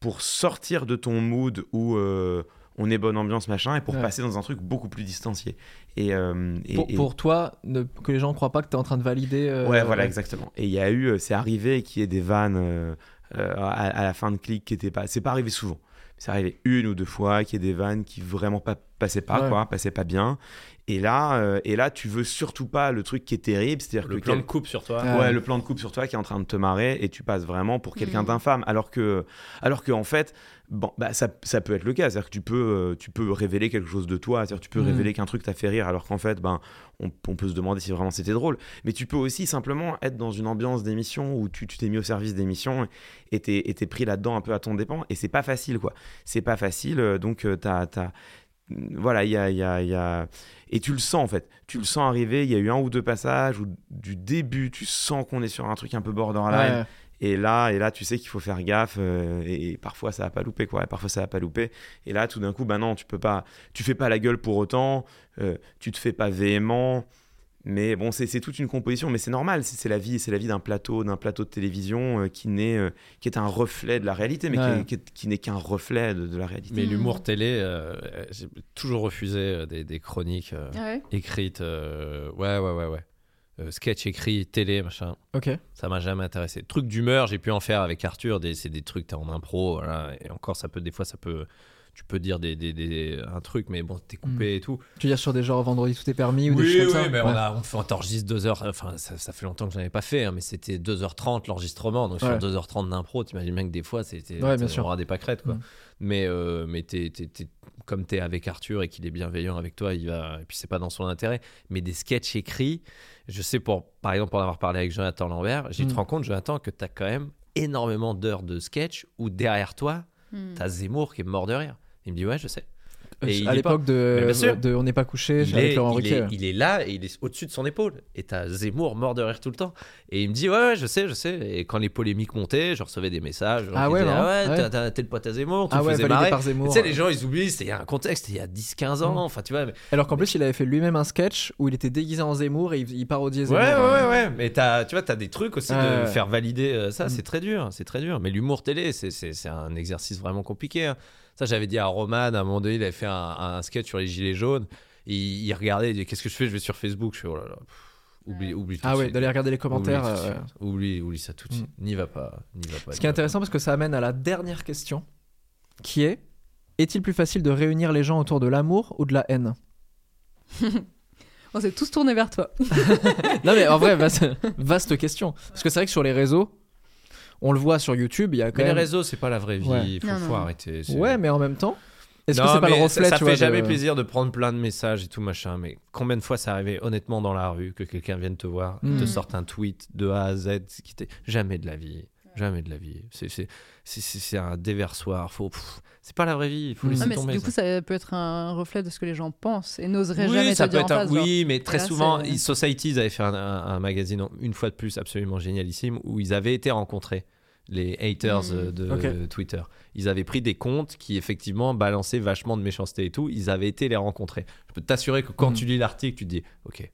pour sortir de ton mood où euh, on est bonne ambiance, machin, et pour Ouais. passer dans un truc beaucoup plus distancié. Et, euh, et- Pour, et- pour toi, ne- que les gens ne croient pas que tu es en train de valider. euh, Ouais, voilà, exactement. Et il y a eu, euh, c'est arrivé qu'il y ait des vannes à, à la fin de clic qui étaient pas. C'est pas arrivé souvent. C'est arrivé une ou deux fois qu'il y ait des vannes qui vraiment pas passaient pas, Ouais. quoi, passaient pas bien. Et là, euh, et là, tu veux surtout pas le truc qui est terrible, c'est-à-dire Le que plan quel- de coupe sur toi. Ouais, le plan de coupe sur toi qui est en train de te marrer et tu passes vraiment pour quelqu'un Mhm. d'infâme. Alors que, alors que en fait, bon, bah, ça, ça peut être le cas. C'est-à-dire que tu peux, euh, tu peux révéler quelque chose de toi. C'est-à-dire que tu peux Mhm. révéler qu'un truc t'a fait rire, alors qu'en fait, ben, on, on peut se demander si vraiment c'était drôle. Mais tu peux aussi simplement être dans une ambiance d'émission où tu tu t'es mis au service d'émission et t'es pris là-dedans un peu à ton dépens. Et c'est pas facile, quoi. C'est pas facile. euh, Donc, euh, t'as. t'as- voilà, il y a, y a- Et tu le sens en fait. Tu le sens arriver. Il y a eu un ou deux passages où du début, tu sens qu'on est sur un truc un peu borderline. Ouais. Et là, et là, tu sais qu'il faut faire gaffe. euh, et, et parfois, ça va pas louper, quoi. Et parfois, ça va pas louper. Et là, tout d'un coup, bah non, tu peux pas. Tu fais pas la gueule pour autant. euh, tu te fais pas véhément. Mais bon, c'est toute une composition. Mais c'est normal. C'est c'est la vie. C'est la vie d'un plateau, d'un plateau de télévision euh, qui n'est, euh, qui est un reflet de la réalité, mais qui Ouais. est- qui est- qui n'est qu'un reflet de, de la réalité. Mais l'humour télé, euh, j'ai toujours refusé des, des chroniques ouais écrites. euh, ouais, ouais, ouais, ouais. Euh, sketch écrit, télé, machin. Ok. Ça m'a jamais intéressé. Truc d'humeur, j'ai pu en faire avec Arthur. Des, c'est des trucs, t'es en impro. Voilà, et encore, ça peut, des fois, ça peut. Tu peux dire des, des, des- un truc, mais bon, t'es coupé et tout. Tu veux dire sur des genres vendredi tout est permis ou des Oui, choses oui, comme ça mais Ouais. on, a, on, fait, on t'enregistre 2 heures. Enfin, ça, ça fait longtemps que j'en avais pas fait, hein, mais c'était 2h30 l'enregistrement. Donc Ouais. sur 2h30 d'impro, t'imagines bien que des fois, c'était Ouais, bien sûr. on aura des pâquerettes, quoi. Mm. Mais, euh, mais t'es- t'es- t'es- comme t'es avec Arthur et qu'il est bienveillant avec toi, il va. Et puis c'est pas dans son intérêt. Mais des sketchs écrits, je sais, pour, par exemple, pour en avoir parlé avec Jonathan Lambert, j'ai Mm. te rends compte, Jonathan, que t'as quand même énormément d'heures de sketch où derrière toi, Hmm. t'as Zemmour qui est mort de rire. Il me dit, ouais, je sais. Et à l'époque de, On n'est pas couché il avec est, Laurent il, est, il est là et il est au-dessus de son épaule. Et t'as Zemmour mort de rire tout le temps. Et il me dit Ouais, ouais, je sais, je sais. Et quand les polémiques montaient, je recevais des messages. Ah qui ouais, disaient, ouais, Ouais. t'es le pote à Zemmour, tu Ah faisais marrer. par Tu Zemmour. sais, les gens, ils oublient, c'était il y a un contexte, il y a 10-15 ans. Mm. Enfin, tu vois. mais- Alors qu'en plus, il avait fait lui-même un sketch où il était déguisé en Zemmour et il, il parodiait Zemmour. ouais, ouais, ouais. Mais t'as, tu vois, t'as des trucs aussi de faire valider euh, ça. Mm. C'est très dur, c'est très dur. Mais l'humour télé, c'est, c'est, c'est un exercice vraiment compliqué. hein. Ça, j'avais dit à Roman, à un moment donné, il avait fait un, un sketch sur les gilets jaunes. Il, il regardait, il disait Qu'est-ce que je fais? Je vais sur Facebook. Je fais Oh là là. pff, Oublie, oublie tout Ah ouais, d'aller regarder les commentaires. Oublie, tout de euh, oublie, oublie ça tout de Mm. suite. N'y va pas, n'y va pas. Ce qui est intéressant parce que ça amène à la dernière question qui est Est-il plus facile de réunir les gens autour de l'amour ou de la haine? [laughs] On s'est tous tournés vers toi. [laughs] Non mais en vrai, vaste, vaste question. Parce que c'est vrai que sur les réseaux, on le voit sur YouTube, il y a quand Mais les même... réseaux, c'est pas la vraie vie. Ouais. Il faut, Non, faut non. arrêter. Ouais, mais en même temps, est-ce que c'est pas le reflet ça, ça tu fait vois, jamais de- plaisir de prendre plein de messages et tout machin mais combien de fois ça arrivait honnêtement dans la rue que quelqu'un vienne te voir te sorte un tweet de A à Z qui jamais de la vie jamais de la vie c'est c'est un déversoir faut c'est pas la vraie vie il faut Mm. laisser Ah, mais tomber du ça. coup, ça peut être un reflet de ce que les gens pensent et n'oseraient oui, jamais ça te peut dire être en un- face. genre. oui, mais très là, souvent, ils- Societies avait fait un, un- un magazine, une fois de plus, absolument génialissime, où ils avaient été rencontrés. les haters Mm. euh, de. Twitter. Ils avaient pris des comptes qui effectivement balançaient vachement de méchanceté et tout. Ils avaient été les rencontrer. Je peux t'assurer que quand Mm. tu lis l'article, tu te dis, ok,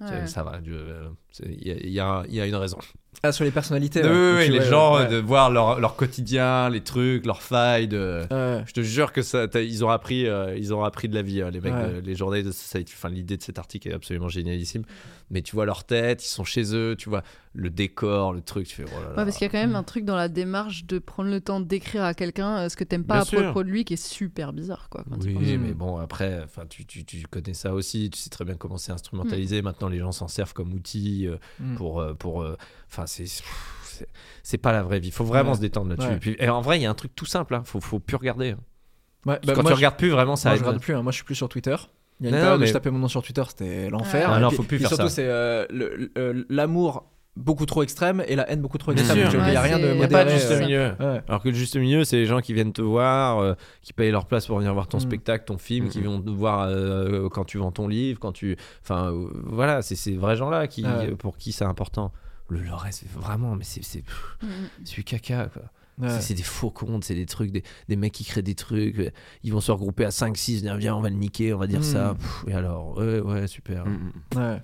Ouais. ça va, je- euh, il y, a- il y y a une raison. Ah, sur les personnalités. Oui, les vois, gens, ouais. de voir leur, leur quotidien, les trucs, leurs failles. De... Ouais. Je te jure que ça, ils ont appris, euh, ils ont appris de la vie, euh, les mecs, Ouais. de- les journées de Society. Enfin, l'idée de cet article est absolument génialissime. Mais tu vois leur tête, ils sont chez eux, tu vois le décor, le truc. Tu fais oh là là. Ouais, parce qu'il y a quand même un truc dans la démarche de prendre le temps d'écrire à quelqu'un euh, ce que t'aimes pas Bien à sûr. propos de lui qui est super bizarre quoi. quand Oui, mais bon, après, enfin, tu, tu, tu connais ça aussi. Tu sais très bien comment c'est instrumentalisé. Maintenant, les gens s'en servent comme outil euh, Mm. pour, euh, pour. euh, Enfin, c'est. c'est- pas la vraie vie. Faut vraiment Ouais. se détendre là-dessus. Ouais. Et et en vrai, il y a un truc tout simple. Hein. Faut, faut plus regarder. hein. Ouais, bah, quand moi, tu regardes plus, vraiment, ça Moi, aide. je regarde plus, hein. moi je suis plus sur Twitter. Il y a une Non, période où mais- je tapais mon nom sur Twitter, c'était l'enfer. Ah Et non, faut plus puis faire surtout, ça. c'est euh, l'amour beaucoup trop extrême et la haine beaucoup trop Bien extrême. sûr. Il n'y a rien de a pas de modéré, juste euh, milieu. ouais. Alors que le juste milieu, c'est les gens qui viennent te voir, euh, qui payent leur place pour venir voir ton Mm. spectacle, ton film, qui vont te voir euh, quand tu vends ton livre, quand tu. Enfin, euh, voilà, c'est ces vrais gens-là qui, Ouais. pour qui c'est important. Le, le reste, c'est vraiment, mais c'est c'est du caca, quoi. Ouais. C'est- des faux comptes, c'est des trucs, des, des mecs qui créent des trucs. Ils vont se regrouper à 5-6, dire viens, on va le niquer, on va dire Mm. ça. Pff, et alors, ouais, ouais, super. Ouais.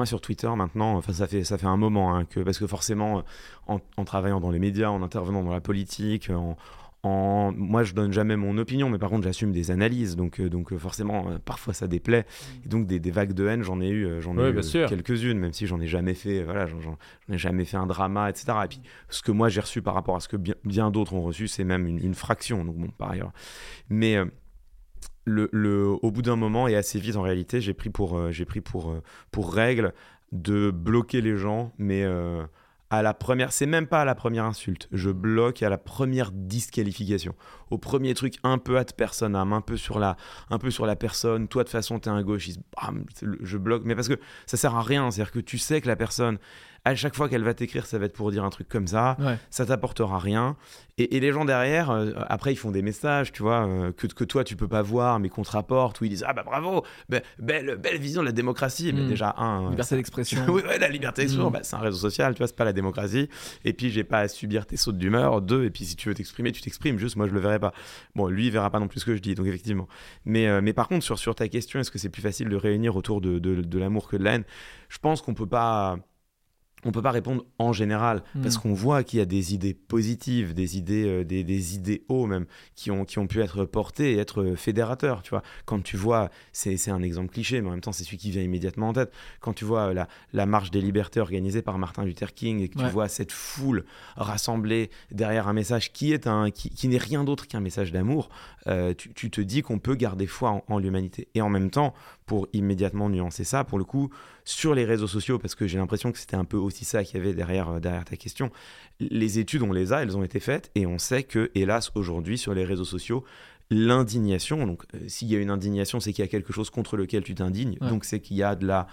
Moi sur Twitter maintenant, enfin ça fait ça fait un moment hein, que parce que forcément en, en travaillant dans les médias, en intervenant dans la politique, en, en- moi je donne jamais mon opinion, mais par contre j'assume des analyses, donc euh, donc euh, forcément euh, parfois ça déplaît. Et donc des, des vagues de haine, j'en ai eu, euh, j'en ai eu euh, quelques-unes, même si j'en ai jamais fait, euh, voilà, j'en, ai jamais fait un drama, etc. Et puis ce que moi j'ai reçu par rapport à ce que bien, bien d'autres ont reçu, c'est même une, une fraction, donc bon par ailleurs. Mais euh, le, le- au bout d'un moment et assez vite en réalité, j'ai pris pour, euh, j'ai pris pour, euh, pour règle de bloquer les gens, mais euh, à la première, c'est même pas à la première insulte, je bloque à la première disqualification, au premier truc un peu ad personam, un peu sur la, un peu sur la personne, toi de toute façon t'es un gauchiste, bam, je bloque, mais parce que ça sert à rien, c'est-à-dire que tu sais que la personne, à chaque fois qu'elle va t'écrire, ça va être pour dire un truc comme ça, Ouais. ça t'apportera rien. Et, et les gens derrière, euh, après, ils font des messages, tu vois, euh, que, que toi, tu peux pas voir, mais qu'on te rapporte, où ils disent Ah bah bravo, be- belle, belle vision de la démocratie. Mais Mm. déjà, un. euh, Liberté d'expression. [laughs] oui, ouais, la liberté d'expression, Mm. bah, c'est un réseau social, tu vois, c'est pas la démocratie. Et puis, j'ai pas à subir tes sautes d'humeur. Deux, et puis si tu veux t'exprimer, tu t'exprimes. Juste, moi, je le verrai pas. Bon, lui, il verra pas non plus ce que je dis, donc effectivement. Mais, euh, mais par contre, sur, sur ta question, est-ce que c'est plus facile de réunir autour de, de, de l'amour que de la haine? Je pense qu'on peut pas. On peut pas répondre en général Mm. parce qu'on voit qu'il y a des idées positives, des idées, euh, des, des idéaux même qui ont, qui ont pu être portés et être fédérateurs. Tu vois, quand tu vois, c'est un exemple cliché, mais en même temps c'est celui qui vient immédiatement en tête. Quand tu vois euh, la, la marche des libertés organisée par Martin Luther King et que tu vois cette foule rassemblée derrière un message qui est un qui, qui n'est rien d'autre qu'un message d'amour, euh, tu, tu te dis qu'on peut garder foi en, en l'humanité. Et en même temps, pour immédiatement nuancer ça, pour le coup, sur les réseaux sociaux, parce que j'ai l'impression que c'était un peu aussi ça qu'il y avait derrière, euh, derrière ta question, les études, on les a, elles ont été faites, et on sait que, hélas, aujourd'hui, sur les réseaux sociaux, l'indignation, donc euh, s'il y a une indignation, c'est qu'il y a quelque chose contre lequel tu t'indignes, Ouais. donc c'est qu'il y a de la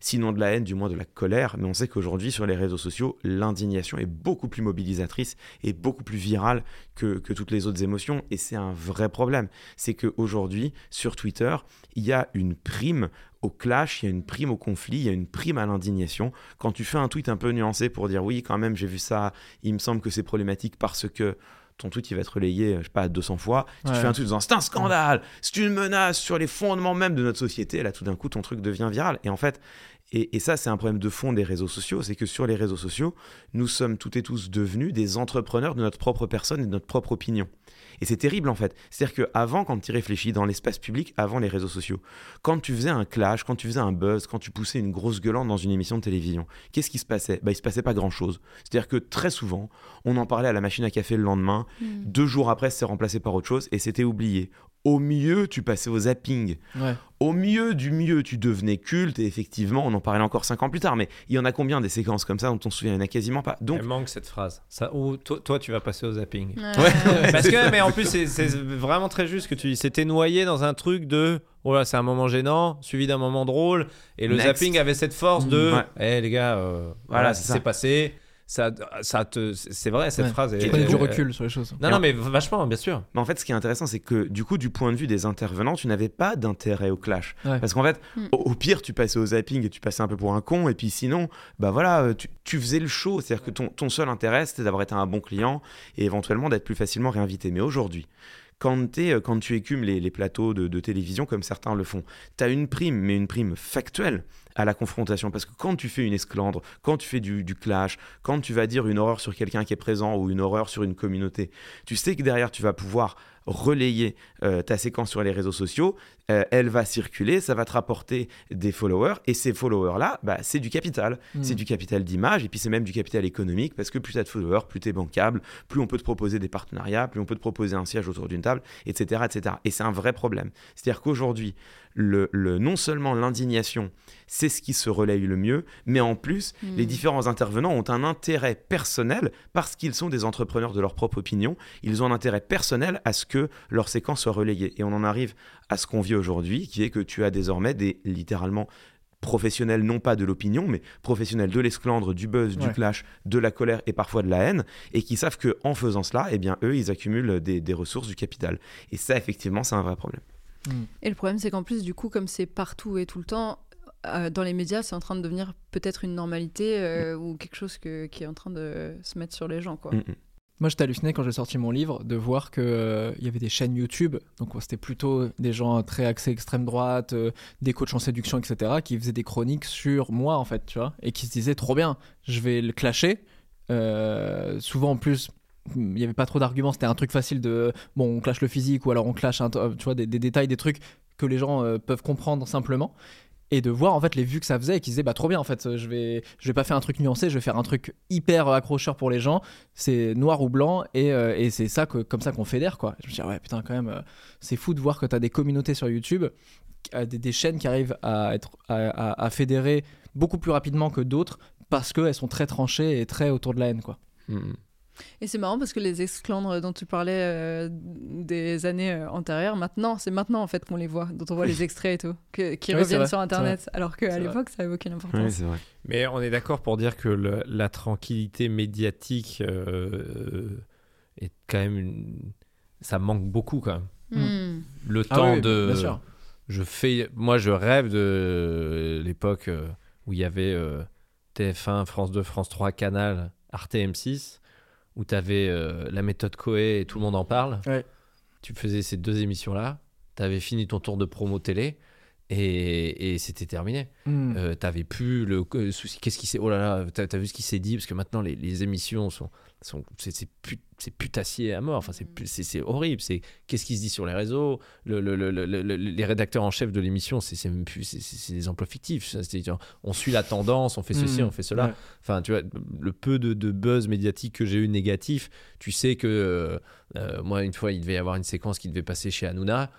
sinon de la haine, du moins de la colère. Mais on sait qu'aujourd'hui, sur les réseaux sociaux, l'indignation est beaucoup plus mobilisatrice et beaucoup plus virale que, que toutes les autres émotions. Et c'est un vrai problème. C'est qu'aujourd'hui, sur Twitter, il y a une prime au clash, il y a une prime au conflit, il y a une prime à l'indignation. Quand tu fais un tweet un peu nuancé pour dire oui, quand même, j'ai vu ça, il me semble que c'est problématique parce que ton tweet il va être relayé, je sais pas, 200 fois. Tu Ouais. fais un tweet en disant c'est un scandale, c'est une menace sur les fondements même de notre société. Et là, tout d'un coup, ton truc devient viral. Et en fait, et, et ça, c'est un problème de fond des réseaux sociaux, c'est que sur les réseaux sociaux, nous sommes toutes et tous devenus des entrepreneurs de notre propre personne et de notre propre opinion. Et c'est terrible en fait. C'est-à-dire qu'avant, quand tu réfléchis dans l'espace public, avant les réseaux sociaux, quand tu faisais un clash, quand tu faisais un buzz, quand tu poussais une grosse gueulante dans une émission de télévision, qu'est-ce qui se passait? Bah, Il se passait pas grand-chose. C'est-à-dire que très souvent, on en parlait à la machine à café le lendemain, Mm. deux jours après, c'est remplacé par autre chose et c'était oublié. Au mieux, tu passais au zapping. Ouais. Au mieux du mieux, tu devenais culte et effectivement, on en parlait encore cinq ans plus tard. Mais il y en a combien des séquences comme ça dont on se souvient? Il y en a quasiment pas. Donc, Elle manque cette phrase. Ça, ou toi, toi, tu vas passer au zapping. Ouais. [laughs] Parce que, [laughs] mais en plus, c'est vraiment très juste ce que tu dis. C'était noyé dans un truc de. Oh là, c'est un moment gênant, suivi d'un moment drôle. Et le Next. zapping avait cette force de. Ouais. Eh les gars, euh, voilà, Voilà, ça s'est passé. Ça, ça te, c'est vrai cette Ouais. phrase. Tu est- prenais du recul sur les choses. Non, non, mais vachement, bien sûr. Mais en fait, ce qui est intéressant, c'est que du coup, du point de vue des intervenants, tu n'avais pas d'intérêt au clash. Ouais. Parce qu'en fait, Mm. au, au pire, tu passais au zapping et tu passais un peu pour un con. Et puis sinon, bah voilà, euh, tu, tu faisais le show. C'est-à-dire que ton, ton seul intérêt, c'était d'avoir été un bon client et éventuellement d'être plus facilement réinvité. Mais aujourd'hui, quand, euh, quand tu écumes les, les plateaux de, de télévision comme certains le font, tu as une prime, mais une prime factuelle à la confrontation. Parce que quand tu fais une esclandre, quand tu fais du, du clash, quand tu vas dire une horreur sur quelqu'un qui est présent ou une horreur sur une communauté, tu sais que derrière, tu vas pouvoir relayer euh, ta séquence sur les réseaux sociaux, euh, elle va circuler, ça va te rapporter des followers, et ces followers-là, bah, c'est du capital. Mm. C'est du capital d'image, et puis c'est même du capital économique, parce que plus tu as de followers, plus tu es bancable, plus on peut te proposer des partenariats, plus on peut te proposer un siège autour d'une table, etc. etc. Et c'est un vrai problème. C'est-à-dire qu'aujourd'hui, le, le- non seulement l'indignation, c'est ce qui se relaye le mieux, mais en plus, Mm. les différents intervenants ont un intérêt personnel, parce qu'ils sont des entrepreneurs de leur propre opinion, ils ont un intérêt personnel à ce que leur séquence soit relayée. Et on en arrive à ce qu'on vit aujourd'hui, qui est que tu as désormais des littéralement professionnels, non pas de l'opinion, mais professionnels de l'esclandre, du buzz, du clash, de la colère et parfois de la haine, et qui savent que en faisant cela, eh bien, eux, ils accumulent des, des ressources, du capital. Et ça, effectivement, c'est un vrai problème. Et le problème, c'est qu'en plus, du coup, comme c'est partout et tout le temps, euh, dans les médias, c'est en train de devenir peut-être une normalité euh, ou quelque chose que- qui est en train de se mettre sur les gens, quoi. Mm, mm. Moi, j'étais halluciné quand j'ai sorti mon livre de voir que euh, il y avait des chaînes YouTube, donc c'était plutôt des gens très axés extrême droite, euh, des coachs en séduction, etc., qui faisaient des chroniques sur moi, en fait, tu vois, et qui se disaient trop bien, je vais le clasher. Euh, souvent, en plus, il n'y avait pas trop d'arguments, c'était un truc facile de bon, on clash le physique ou alors on clash, un euh, tu vois, des, détails, des trucs que les gens euh, peuvent comprendre simplement. Et de voir en fait les vues que ça faisait et qui disaient bah trop bien en fait je vais je vais pas faire un truc nuancé je vais faire un truc hyper accrocheur pour les gens c'est noir ou blanc et, euh, et c'est ça que, comme ça qu'on fédère quoi. Je me dis ouais putain quand même euh, c'est fou de voir que tu as des communautés sur YouTube, euh, des, chaînes qui arrivent à être à, à- fédérer beaucoup plus rapidement que d'autres parce qu'elles sont très tranchées et très autour de la haine quoi. Mm. Et c'est marrant parce que les exclandres dont tu parlais euh, des années euh, antérieures, maintenant, c'est maintenant en fait qu'on les voit, dont on voit [laughs] les extraits et tout, que- qui reviennent vrai, sur Internet, alors qu'à l'époque, ça avait aucune importance. Ouais, c'est vrai. Mais on est d'accord pour dire que le- la tranquillité médiatique euh, est quand même une... ça manque beaucoup quand même. Hmm. Le Ah temps oui, de bien sûr. je fais moi je rêve de l'époque euh, où il y avait euh, TF1, France 2, France 3, Canal, Arte M6 où tu avais la méthode Coé et tout le monde en parle. Ouais. Tu faisais ces deux émissions là, tu avais fini ton tour de promo télé et, et c'était terminé. Mm. Euh, t'avais plus le euh, souci. Qu'est-ce qui s'est. Oh là là, t'as as vu ce qui s'est dit? Parce que maintenant, les, les émissions sont. sont c'est c'est put- putassier à mort. Enfin, c'est pu- c'est c'est horrible. C'est qu'est-ce qui se dit sur les réseaux? Le, le- le- le- le- Les rédacteurs en chef de l'émission, c'est c'est même plus. c'est- des emplois fictifs. Genre, on suit la tendance, on fait ceci, Mm. on fait cela. Ouais. Enfin, tu vois, le peu de, de buzz médiatique que j'ai eu négatif, tu sais que euh, euh, moi, une fois, il devait y avoir une séquence qui devait passer chez Hanouna.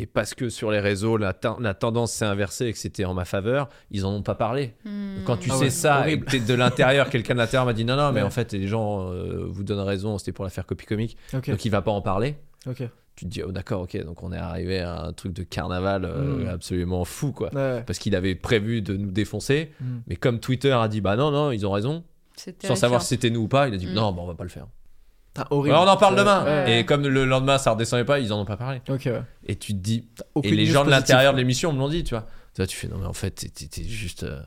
Et parce que sur les réseaux, la, ten- la tendance s'est inversée et que c'était en ma faveur, ils en ont pas parlé. Hmm. Quand tu Ah sais ouais, ça, et horrible. que t'es de l'intérieur, [laughs] quelqu'un de l'intérieur m'a dit non, non, mais Ouais. en fait, les gens euh, vous donnent raison, c'était pour la faire copie comique. Donc il va pas en parler. Ok. Tu te dis, oh d'accord, ok, donc on est arrivé à un truc de carnaval euh, Mm. absolument fou, quoi. Ouais. Parce qu'il avait prévu de nous défoncer, Mm. mais comme Twitter a dit, bah non, non, ils ont raison, sans savoir si c'était nous ou pas, il a dit, non, bah, on va pas le faire. Horrible. Ouais, on en parle C'est- demain. Ouais. Et comme le lendemain ça redescendait pas, ils en ont pas parlé. Ouais. Et tu te dis, et les gens de l'intérieur de l'émission me l'ont dit, tu vois. Tu vois, tu fais non mais en fait t'es- juste euh,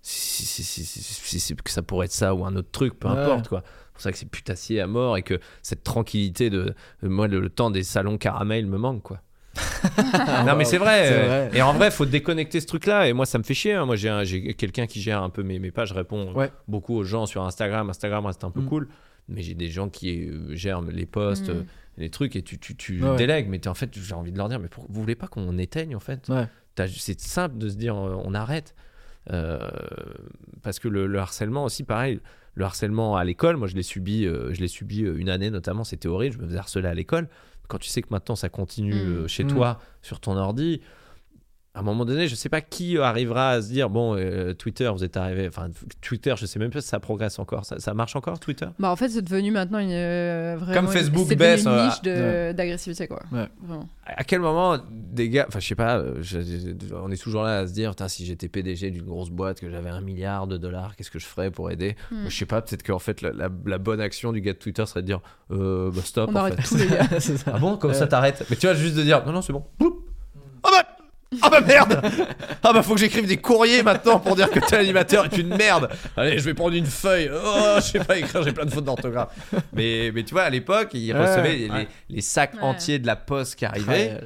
si, si- que ça pourrait être ça ou un autre truc, peu importe quoi. C'est pour ça que c'est putassier à mort et que cette tranquillité de de- moi le, le temps des salons caramel me manque quoi. [laughs] non mais c'est vrai, C'est euh, vrai. Et en vrai, faut déconnecter ce truc-là. Et moi, ça me fait chier. hein. Moi, j'ai un- j'ai quelqu'un qui gère un peu mes, mes pages. Je réponds beaucoup aux gens sur Instagram. Instagram reste un peu Mm. cool. Mais j'ai des gens qui euh, gèrent les posts, Mm. euh, les trucs, et tu, tu, tu Ouais, délègues. Mais en fait, j'ai envie de leur dire, mais pour- vous voulez pas qu'on éteigne en fait? Ouais. C'est simple de se dire, euh, on arrête. Euh, parce que le, le harcèlement aussi, pareil. Le harcèlement à l'école, moi je l'ai subi, euh, je l'ai subi une année notamment, c'était horrible, je me faisais harceler à l'école. Quand tu sais que maintenant ça continue Mm. chez Mm. toi, sur ton ordi, à un moment donné, je sais pas qui arrivera à se dire bon, euh, Twitter, vous êtes arrivé. Enfin, Twitter, je sais même pas si ça progresse encore. Ça, ça marche encore, Twitter? Bah en fait c'est devenu maintenant une euh, vraiment Comme une- Facebook c'est devenu baisse, une euh, niche d'agressivité quoi. Ouais. Vraiment. À quel moment des gars, enfin je sais pas, euh, je- je- on est toujours là à se dire, si j'étais PDG d'une grosse boîte, que j'avais un milliard de dollars, qu'est-ce que je ferais pour aider? Hmm. Je sais pas, peut-être qu'en fait la, la- la bonne action du gars de Twitter serait de dire, euh, bah stop. On en arrête fait. tous les gars. [laughs] c'est ça. Ah bon, comme ça t'arrêtes? Mais tu vois, juste de dire, non non c'est bon. Boum. Ah bah ah bah merde Ah bah faut que j'écrive des courriers maintenant pour dire que tel animateur est une merde Allez je vais prendre une feuille Oh je sais pas écrire j'ai plein de fautes d'orthographe mais, mais tu vois à l'époque ils Ouais, recevaient les, ouais. les sacs Ouais. entiers de la poste qui arrivaient Ouais.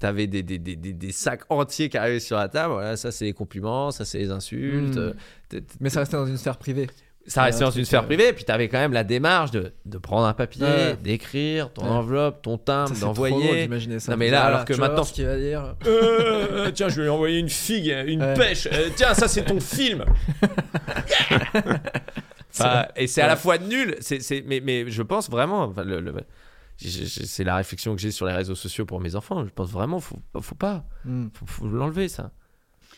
T'avais des, des, des, des, des sacs entiers qui arrivaient sur la table voilà ça c'est les compliments ça c'est les insultes Mm. euh, t- Mais ça restait dans une sphère privée. Ça restait dans un une sphère euh, privée, puis t'avais quand même la démarche de, de prendre un papier, Ouais. d'écrire ton Ouais. enveloppe, ton timbre, d'envoyer. Non, mais là, alors que tu maintenant- voir ce qu'il va dire. Euh, tiens, je vais lui envoyer une figue, une Ouais. pêche. Euh, tiens, ça c'est ton film. [laughs] Enfin, et c'est à la fois nul, c'est, c'est- mais, mais je pense vraiment, enfin, le- le- c'est la réflexion que j'ai sur les réseaux sociaux pour mes enfants. Je pense vraiment, faut, faut pas, Hmm. faut, faut l'enlever ça.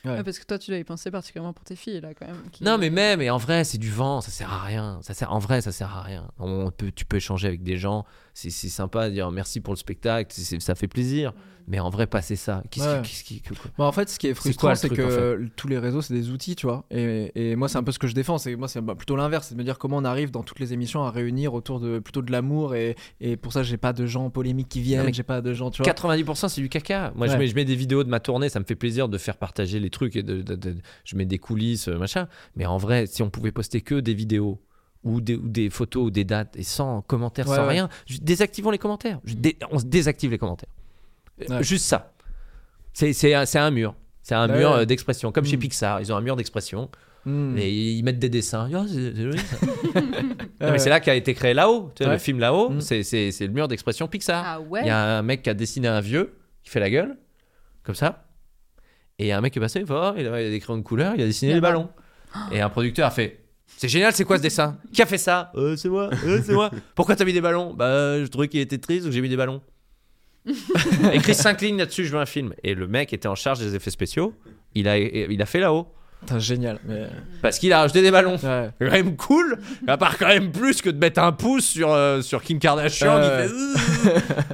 Ouais. Parce que toi tu y penser particulièrement pour tes filles là quand même. qui- Non, mais même, et en vrai, c'est du vent, ça sert à rien. Ça sert, en vrai, ça sert à rien. On peut, tu peux échanger avec des gens, c'est, sympa de dire merci pour le spectacle, ça fait plaisir. Mais en vrai, passer ça, qu'est-ce Ouais. qui, qu'est-ce qui- quoi Bah, en fait, ce qui est frustrant, c'est que tous les réseaux, c'est des outils, tu vois. Et, et moi, c'est un peu ce que je défends. C'est moi, c'est bah, plutôt l'inverse, c'est de me dire comment on arrive dans toutes les émissions à réunir autour de plutôt de l'amour. Et, et pour ça, j'ai pas de gens polémiques qui viennent, j'ai pas de gens, tu vois. 90% c'est du caca. Moi je, mets, je mets des vidéos de ma tournée, ça me fait plaisir de faire partager les trucs et de, de- de- je mets des coulisses, euh, machin. Mais en vrai, si on pouvait poster que des vidéos ou des, ou des photos ou des dates et sans commentaires, Ouais, sans ouais. rien, désactivons les commentaires. Dé- on se désactive les commentaires. Ouais. Juste ça. C'est, c'est, un- c'est un mur. C'est un Ouais, mur euh, d'expression. Comme chez Mm. Pixar, ils ont un mur d'expression Hmm. et ils mettent des dessins. Ah, c'est, [laughs] là qu'a été créé là-haut. Tu sais, Ouais. Le film là-haut, Mm. c'est, c'est, c'est le mur d'expression Pixar. Ah ouais. Il y a un mec qui a dessiné un vieux qui fait la gueule, comme ça. Et il y a un mec qui est passé, il oh, il a, il a des crayons de couleur, il a dessiné Il y a les ballons. Et un producteur a fait C'est génial, c'est quoi ce dessin? Qui a fait ça? Euh, C'est moi, euh, c'est moi. [laughs] Pourquoi t'as mis des ballons? Bah, je trouvais qu'il était triste, donc j'ai mis des ballons. [laughs] Écrit 5 lignes là-dessus, je veux un film. Et le mec était en charge des effets spéciaux. Il a, il a fait là-haut. Putain, génial. Mais... Parce qu'il a rajouté des ballons. Ouais. C'est quand même cool, à part quand même plus que de mettre un pouce sur, euh, sur Kim Kardashian fait.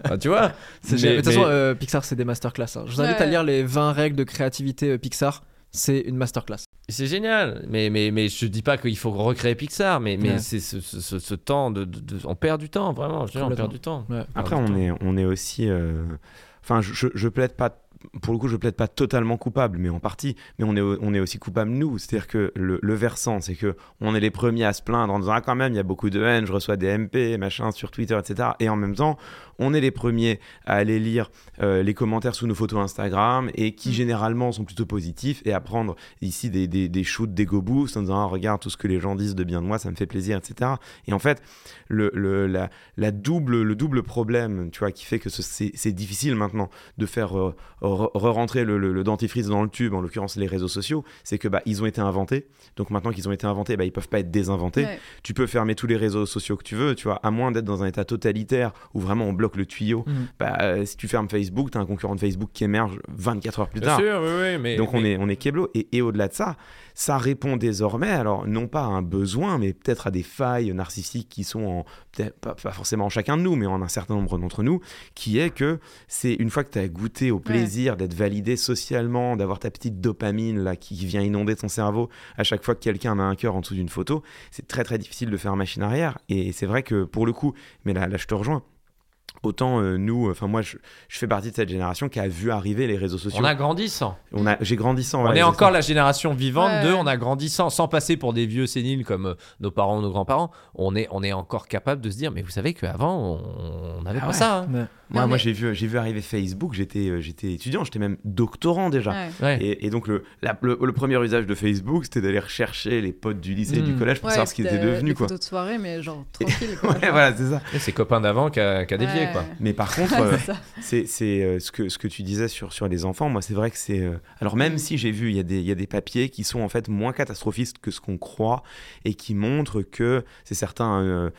Enfin, tu vois Mais-. Mais De toute façon, euh, Pixar, c'est des masterclass. hein. Je vous invite Ouais. à lire les 20 règles de créativité euh, Pixar. C'est une masterclass. C'est génial, mais, mais, mais je dis pas qu'il faut recréer Pixar, mais, mais Ouais. c'est ce, ce- ce- ce temps de, de- de- On perd du temps, vraiment, je on perd du temps. Ouais. Après, on temps. est, on est aussi. euh, Enfin, je, je, je plaide pas. Pour le coup, je plaide pas totalement coupable, mais en partie. Mais on est, on est aussi coupable nous. C'est-à-dire que le, le versant, c'est que on est les premiers à se plaindre en disant ah quand même, il y a beaucoup de haine, je reçois des MP, machin sur Twitter, etc. Et en même temps, on est les premiers à aller lire euh, les commentaires sous nos photos Instagram et qui Mm. généralement sont plutôt positifs et à prendre ici des, des, des shoots d'ego boost en disant ah, regarde tout ce que les gens disent de bien de moi, ça me fait plaisir, etc. Et en fait, le, le, la, la double, le double problème, tu vois, qui fait que ce- c'est difficile maintenant de faire euh, re-rentrer le, le- le dentifrice dans le tube, en l'occurrence les réseaux sociaux, c'est que bah, ils ont été inventés. Donc maintenant qu'ils ont été inventés, bah, ils peuvent pas être désinventés. Ouais. Tu peux fermer tous les réseaux sociaux que tu veux, tu vois, à moins d'être dans un état totalitaire où vraiment on bloque le tuyau. Mhm. Bah, euh, si tu fermes Facebook, tu as un concurrent de Facebook qui émerge 24 heures plus Bien tard. sûr, oui, oui, mais. Donc on est, on est keblo. Et, et au-delà de ça, ça répond désormais, alors non pas à un besoin, mais peut-être à des failles narcissiques qui sont en, peut-être pas, pas forcément en chacun de nous, mais en un certain nombre d'entre nous, qui est que c'est une fois que tu as goûté au plaisir d'être validé socialement, d'avoir ta petite dopamine là qui vient inonder ton cerveau à chaque fois que quelqu'un met un cœur en dessous d'une photo, c'est très très difficile de faire machine arrière. Et c'est vrai que pour le coup, mais là, là je te rejoins. Autant euh, nous, enfin moi je, je fais partie de cette génération qui a vu arriver les réseaux sociaux. On a grandissant. On a, j'ai grandi sans. On voilà, est encore ça. la génération vivante Ouais. de, on a grandi sans, sans passer pour des vieux séniles comme euh, nos parents ou nos grands-parents. On est, on est encore capable de se dire, mais vous savez qu'avant, on n'avait Ah pas ouais. ça. hein. Ouais. Moi, moi j'ai vu, j'ai vu arriver Facebook. J'étais, euh, j'étais étudiant. J'étais même doctorant déjà. Et, et donc le, la- le, le premier usage de Facebook, c'était d'aller rechercher les potes du lycée et du Mm. collège pour Ouais, savoir ce qu'ils étaient devenus des quoi. photos de soirée, mais genre tranquille. [laughs] Quoi, Ouais, voilà, c'est ça. Et c'est copains d'avant qui a, qui a dévié, Ouais. quoi. Mais par [laughs] contre, euh, c'est euh, ce que ce que tu disais sur sur les enfants. Moi, c'est vrai que c'est. euh, Alors même si j'ai vu, il y a des y a des papiers qui sont en fait moins catastrophistes que ce qu'on croit et qui montrent que c'est certains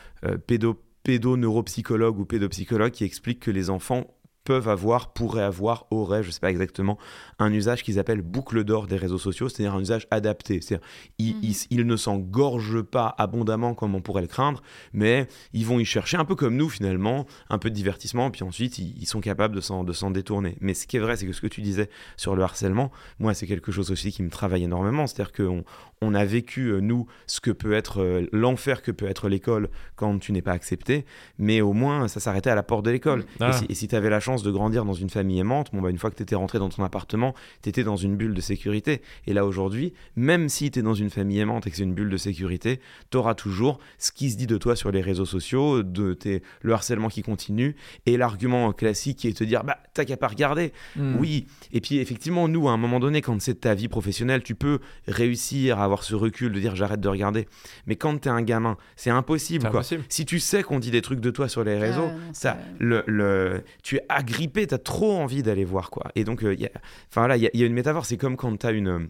pédo pédoneuropsychologues ou pédopsychologues qui expliquent que les enfants peuvent avoir, pourraient avoir, auraient, je sais pas exactement, un usage qu'ils appellent boucle d'or des réseaux sociaux, c'est-à-dire un usage adapté. C'est-à-dire, ils, Mhm. ils- ils ne s'engorgent pas abondamment comme on pourrait le craindre, mais ils vont y chercher un peu comme nous finalement, un peu de divertissement, puis ensuite ils, ils sont capables de s'en, de s'en détourner. Mais ce qui est vrai, c'est que ce que tu disais sur le harcèlement, moi c'est quelque chose aussi qui me travaille énormément, c'est-à-dire qu'on on a vécu, euh, nous, ce que peut être euh, l'enfer que peut être l'école quand tu n'es pas accepté, mais au moins ça s'arrêtait à la porte de l'école. Ah. Et si- Et si tu avais la chance de grandir dans une famille aimante, bon, bah, une fois que tu étais rentré dans ton appartement, tu étais dans une bulle de sécurité. Et là aujourd'hui, même si tu es dans une famille aimante et que c'est une bulle de sécurité, tu auras toujours ce qui se dit de toi sur les réseaux sociaux, de tes, le harcèlement qui continue, et l'argument classique qui est de te dire bah t'as qu'à pas regarder. Mm. Oui, et puis effectivement, nous, à un moment donné, quand c'est ta vie professionnelle, tu peux réussir à avoir ce recul de dire j'arrête de regarder. Mais quand t'es un gamin, c'est impossible. Quoi. impossible. Si tu sais qu'on dit des trucs de toi sur les réseaux, non, ça, le, le- tu es agrippé, t'as trop envie d'aller voir quoi. Et donc, euh, il y a, enfin là, il y, a- il y a une métaphore, c'est comme quand t'as une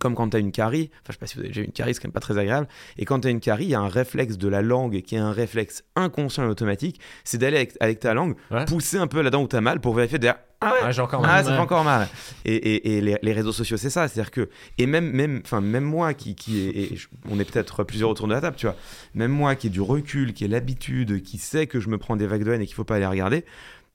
comme quand tu as une carie, enfin je sais pas si vous avez déjà une carie, c'est quand même pas très agréable, et quand tu as une carie, il y a un réflexe de la langue qui est un réflexe inconscient et automatique, c'est d'aller avec, avec ta langue, Ouais. pousser un peu là-dedans où tu as mal pour vérifier derrière, ah ouais, Ah, j'ai encore ah, mal. ça fait encore mal. Et, et- et les, les réseaux sociaux, c'est ça. C'est-à-dire que, et même, même, enfin, même moi qui, qui est, et je- on est peut-être plusieurs autour de la table, tu vois, même moi qui ai du recul, qui ai l'habitude, qui sait que je me prends des vagues de haine et qu'il faut pas les regarder,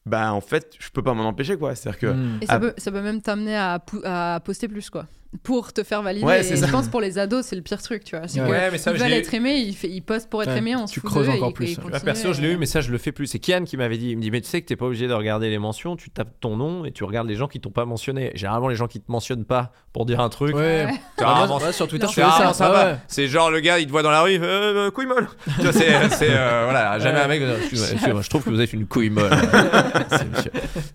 bah en fait, je peux pas m'en empêcher, quoi. C'est-à-dire que, Mm. Et ça, peut, ça peut même t'amener à, à poster plus, quoi. Pour te faire valider. Ouais, Et je ça. pense pour les ados, c'est le pire truc, tu vois. Ouais. Ouais, mais ça, ils veulent être aimés, ils, fait- ils postent pour être Ouais, aimés, on se tu fout creuses et- encore et plus, continuent Ouais, perso, je l'ai et- eu, mais ça, je le fais plus. C'est Kian qui m'avait dit. Il me dit, mais tu sais que t'es pas obligé de regarder les mentions, tu tapes ton nom et tu regardes les gens qui t'ont pas mentionné. Généralement, les gens qui te mentionnent pas pour dire un truc. Ouais. Ah, rarement- sur Twitter, je c'est fais rarement ça. ouais. C'est genre le gars, il te voit dans la rue, il fait, euh, euh, couille molle. Tu vois, c'est, [laughs] c'est, euh, voilà, jamais un mec. je trouve que vous êtes une couille molle. [laughs]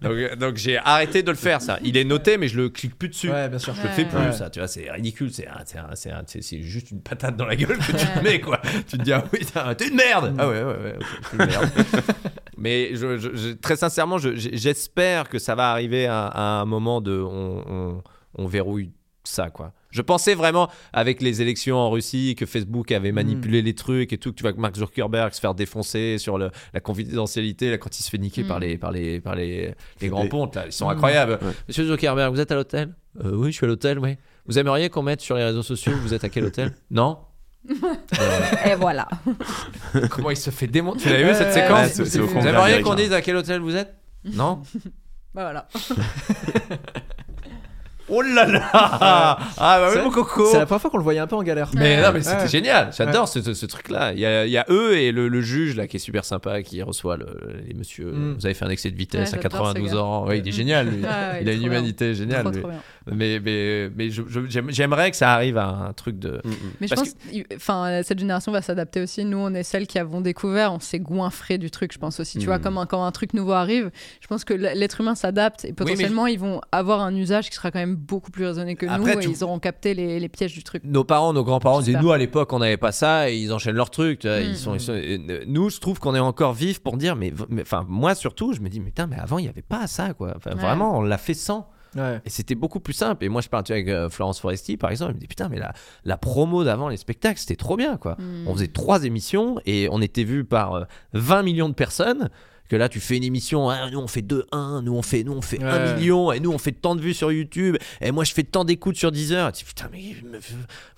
Donc, euh, donc j'ai arrêté de le faire, ça. Il est noté, mais je le clique plus dessus. Ouais, bien sûr. Je le fais plus, Ouais. ça, tu vois, c'est ridicule, c'est un- c'est juste une patate dans la gueule que tu te mets, quoi. Tu te dis, ah oui, t'es une merde Ah ouais, ouais, ouais, ok, je suis une merde. [laughs] Mais je, je- je- très sincèrement, j'espère que ça va arriver à, à un moment de. On, on- on verrouille ça, quoi. Je pensais vraiment, avec les élections en Russie, que Facebook avait manipulé les trucs et tout, que tu vois que Mark Zuckerberg se faire défoncer sur le- la confidentialité, là, quand il se fait niquer Mm. par, les, par, les, par les, les grands pontes, là, ils sont Mm. incroyables. Ouais. Monsieur Zuckerberg, vous êtes à l'hôtel? Euh, Oui, je suis à l'hôtel, oui. Vous aimeriez qu'on mette sur les réseaux sociaux, vous êtes à quel hôtel? Non? [laughs] Et voilà. [laughs] Comment il se fait démonter Tu l'as vu cette Ouais, séquence? ouais, c'est- c'est au fond Vous aimeriez qu'on dise à quel hôtel vous êtes? Non? [laughs] Bah voilà. Oh là là Ah bah oui, C'est- mon coco C'est la première fois qu'on le voyait un peu en galère. Mais Ouais. non, mais c'était Ouais. génial. J'adore ce, ce- ce truc-là. Il y a, il y a eux et le, le juge là qui est super sympa, qui reçoit le, les monsieur. Mm. Vous avez fait un excès de vitesse Ouais, à j'adore ce 92 gars. ans. Ouais, il est génial. Lui. Ouais, ouais, il a est une trop bien. humanité géniale. Trop, lui. trop bien. Mais mais mais j'aimerais que ça arrive à un truc de. Mm, mm. Mais je Parce pense, enfin, cette génération va s'adapter aussi. Nous, on est celles qui avons découvert, on s'est goinfré du truc, je pense aussi. Tu vois, Mm. comme un, quand un truc nouveau arrive, je pense que l'être humain s'adapte et potentiellement, ils vont avoir un usage qui sera quand même beaucoup plus raisonné que Après, nous tu- et ils auront capté les, les pièges du truc. nos parents, nos grands-parents disaient nous à l'époque on n'avait pas ça et ils enchaînent leur truc. Ils sont, ils sont- nous, je trouve qu'on est encore vifs pour dire mais, mais- enfin moi surtout, je me dis mais putain mais avant il n'y avait pas ça quoi. Enfin, Ouais. Vraiment, on l'a fait sans. Ouais. Et c'était beaucoup plus simple. Et moi, je parlais avec euh, Florence Foresti, par exemple. Elle me dit Putain, mais la, la promo d'avant les spectacles, c'était trop bien, quoi. Mm. On faisait trois émissions et on était vu par euh, 20 millions de personnes. Que là, tu fais une émission, ah, nous on fait 2-1, nous on fait, nous on fait 1 Ouais. million, et nous on fait tant de vues sur YouTube, et moi je fais tant d'écoutes sur Deezer. Tu dis, putain, mais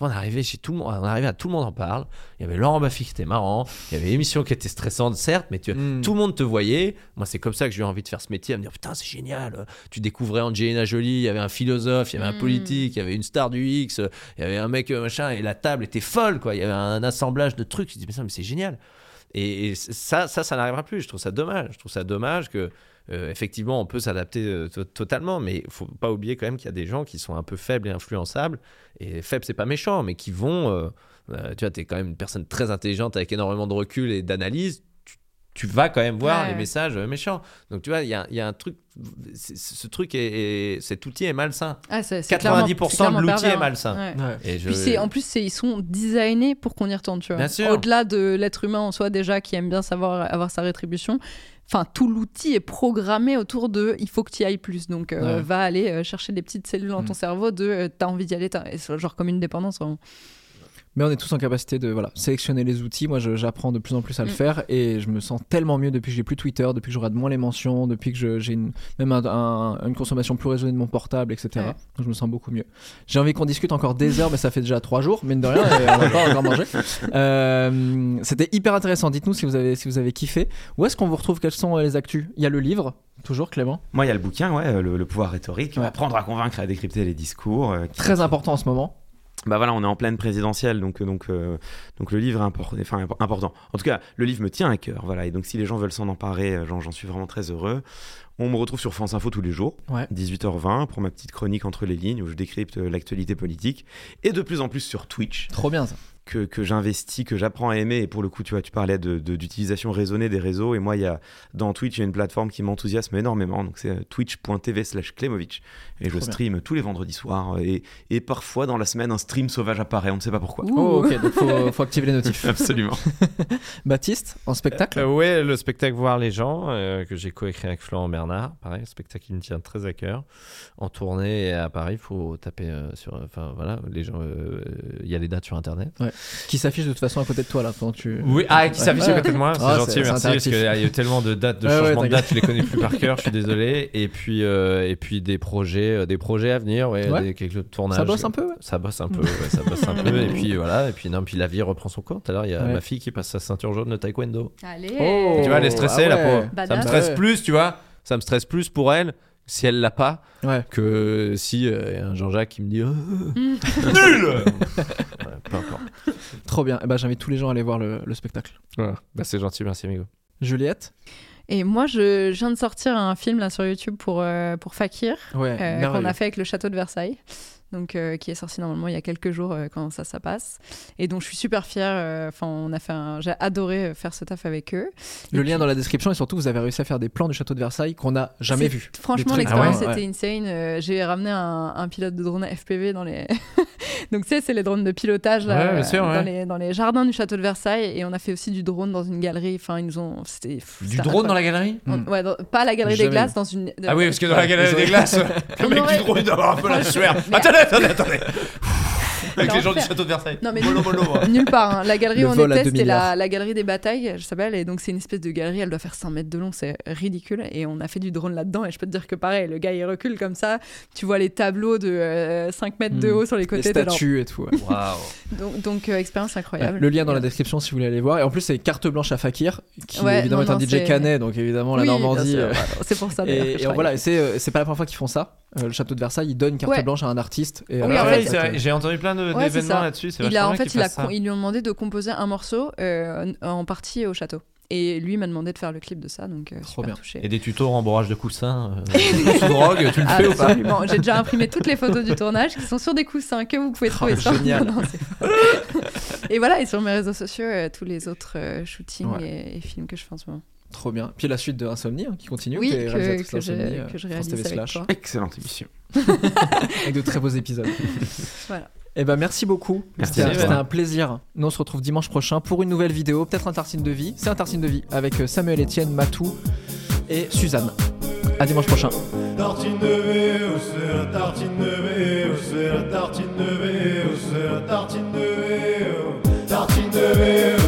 on est arrivé chez tout le monde, on arrivé à tout le monde en parle. Il y avait Laurent Baffy qui était marrant, il y avait l'émission qui était stressante, certes, mais tu, Mm. tout le monde te voyait. Moi, c'est comme ça que j'ai eu envie de faire ce métier, à me dire putain, c'est génial. Tu découvrais Angelina Jolie, il y avait un philosophe, il y avait un Mm. politique, il y avait une star du X, il y avait un mec euh, machin, et la table était folle, quoi. Il y avait un assemblage de trucs. Je dis, mais ça, mais c'est génial. Et, et ça, ça, ça n'arrivera plus. Je trouve ça dommage. Je trouve ça dommage que. euh, effectivement, on peut s'adapter euh, to- totalement, mais il faut pas oublier quand même qu'il y a des gens qui sont un peu faibles et influençables. Et faibles, c'est pas méchant, mais qui vont. euh, euh, tu vois, tu es quand même une personne très intelligente avec énormément de recul et d'analyse. Tu, tu vas quand même voir Ouais. les messages méchants. Donc, tu vois, il y a, y a un truc. Ce truc est, est- cet outil est malsain. Ah, c'est- c'est clairement- 90% c'est clairement de l'outil pervers, est malsain. Ouais. Ouais. Et je... Puis c'est- en plus, c'est- ils sont designés pour qu'on y retourne, tu vois. Bien sûr. Au-delà de l'être humain en soi déjà qui aime bien savoir avoir sa rétribution. Enfin, tout l'outil est programmé autour de il faut que tu y ailles plus. Donc, euh, Ouais. va aller euh, chercher des petites cellules dans ton Mm. cerveau de euh, t'as envie d'y aller. genre comme une dépendance. vraiment. Mais on est tous en capacité de voilà, sélectionner les outils. Moi, j'apprends de plus en plus à le Mm. faire et je me sens tellement mieux depuis que j'ai plus Twitter, depuis que je regarde moins les mentions, depuis que j'ai une, même un- un- une consommation plus raisonnée de mon portable, etc. Ouais. Donc, je me sens beaucoup mieux. J'ai envie qu'on discute encore des heures, mais ça fait déjà trois jours, mine de rien, et on n'a pas encore mangé. [laughs] Euh, C'était hyper intéressant. Dites-nous si vous avez, si vous avez kiffé. Où est-ce qu'on vous retrouve? Quelles sont euh, les actus? Il y a le livre, toujours Clément? Moi, il y a le bouquin, ouais, euh, le, le pouvoir rhétorique, Ouais. apprendre à convaincre et à décrypter les discours. euh, qui- Très important en ce moment. Bah voilà, on est en pleine présidentielle, donc donc euh, donc le livre est impor- enfin, imp- important. En tout cas, le livre me tient à cœur, voilà. Et donc si les gens veulent s'en emparer, euh, j'en suis vraiment très heureux. On me retrouve sur France Info tous les jours, Ouais. 18h20, pour ma petite chronique entre les lignes où je décrypte euh, l'actualité politique, et de plus en plus sur Twitch Trop bien ça. Que, que j'investis, que j'apprends à aimer. Et pour le coup, tu vois, tu parlais de- de- d'utilisation raisonnée des réseaux. Et moi, il y a, dans Twitch, il y a une plateforme qui m'enthousiasme énormément. Donc, c'est euh, twitch.tv slash Klemovic. Et je bien. stream tous les vendredis soirs. euh, Et, et parfois, dans la semaine, un stream sauvage apparaît. On ne sait pas pourquoi. Oh, ok, donc faut, faut activer les notifs. [laughs] Absolument. [laughs] Baptiste, en spectacle Euh, ouais, le spectacle Voir les gens, euh, que j'ai coécrit avec Florent Bernard. Pareil, spectacle qui me tient très à cœur. En tournée et à Paris, il faut taper euh, sur. Enfin, voilà, les gens. euh, Il y a les dates sur Internet. Qui s'affiche de toute façon à côté de toi là que tu. Oui, ah, qui s'affiche Ouais. à côté de moi, c'est Ah, gentil, merci, parce qu'il y a eu tellement de dates, de Ouais, ouais, changements de dates, je les connais plus par cœur, je suis [laughs] désolé. Et puis, euh, et puis des projets, euh, des projets à venir, ouais, Ouais. des, quelques tournages. Ça bosse un peu ouais. Ça bosse un peu, ouais, ça bosse un peu. Et puis voilà, et puis non, puis la vie reprend son cours. Tout à l'heure, il y a Ouais. ma fille qui passe sa ceinture jaune de taekwondo. Allez. Oh. tu vois, elle est stressée, ah la pauvre. Ça me stresse plus, tu vois. Ça me stresse plus pour elle si elle l'a pas Ouais. que si euh, y a un Jean-Jacques qui me dit Mm. [laughs] nul. [laughs] Ouais, peu importe. Trop bien. Eh ben, j'invite tous les gens à aller voir le, le spectacle. Voilà. Bah, c'est gentil, merci amigo. Juliette Et moi, je, je viens de sortir un film là sur YouTube pour, euh, pour Fakir, Ouais. euh, qu'on a fait avec le château de Versailles. Donc, euh, qui est sorti normalement il y a quelques jours euh, quand ça, ça passe. Et donc, je suis super fière. euh, Enfin, on a fait un... J'ai adoré faire ce taf avec eux. Le Et lien puis- dans la description et surtout vous avez réussi à faire des plans du château de Versailles qu'on n'a jamais vu. Franchement, l'expérience Ah ouais, était insane. Euh, J'ai ramené un, un pilote de drone FPV dans les. [laughs] Donc, tu sais, c'est les drones de pilotage là, Ouais, bien sûr, dans, ouais. les, dans les jardins du château de Versailles. Et on a fait aussi du drone dans une galerie. Enfin, ils nous ont. C'était. Du drone dans la galerie On- Hmm. Ouais, dans- pas la galerie Jamais des glaces, dans une. Ah oui, parce que dans la galerie des glaces, [laughs] le mec du drone il doit avoir un peu la sueur. [laughs] Attendez, [laughs] attendez, attendez. Avec les gens du château de Versailles. Non, mais Mollo, mollo. hein. [laughs] Nulle part. hein. La galerie Le où on vol à était, la, milliards. la galerie des batailles, je s'appelle. Et donc, c'est une espèce de galerie, elle doit faire 100 mètres de long, c'est ridicule. Et on a fait du drone là-dedans. Et je peux te dire que pareil, le gars, il recule comme ça. Tu vois les tableaux de euh, 5 mètres de Hmm. haut sur les Les côtés. t'es genre- statues et tout. ouais. Waouh. Donc, donc, euh, expérience incroyable. Le lien dans la description si vous voulez aller voir. Et en plus, c'est carte blanche à Fakir, qui Ouais, évidemment non, est un non, DJ c'est- canet, donc évidemment la Oui, bien Normandie. sûr. euh, Voilà, C'est pour ça. d'ailleurs, que Et, je et travaille. voilà, et c'est euh, c'est pas la première fois qu'ils font ça. Euh, le château de Versailles, ils donnent une carte Ouais. blanche à un artiste. Et Oui, en fait, euh, j'ai entendu plein Ouais, d'événements là-dessus. il a, en fait, il a ils lui ont demandé de composer un morceau euh, en partie au château. Et lui m'a demandé de faire le clip de ça, donc euh, Trop super bien. touché. Et des tutos rembourrage de coussins euh, [laughs] sous drogue, tu le fais ou pas Absolument. J'ai déjà imprimé toutes les photos du tournage qui sont sur des coussins que vous pouvez trouver sur génial. Non, et voilà, et sur mes réseaux sociaux, euh, tous les autres euh, shootings Ouais. et, et films que je fais en ce moment. Trop bien. Puis la suite de Insomnie hein, qui continue. Oui, qui est que- réalisatrice que je- d'Insomnie, euh, que je réalise avec toi. Excellente émission. [laughs] avec de très beaux épisodes. Voilà. Et ben merci beaucoup. Merci C'était un plaisir. Nous on se retrouve dimanche prochain pour une nouvelle vidéo, peut-être un tartine de vie. C'est un tartine de vie avec euh, Samuel Etienne, Matou et Suzanne. À dimanche prochain. Tartine de VO, c'est la tartine de VO, c'est la tartine de VO, c'est la tartine de. Tartine de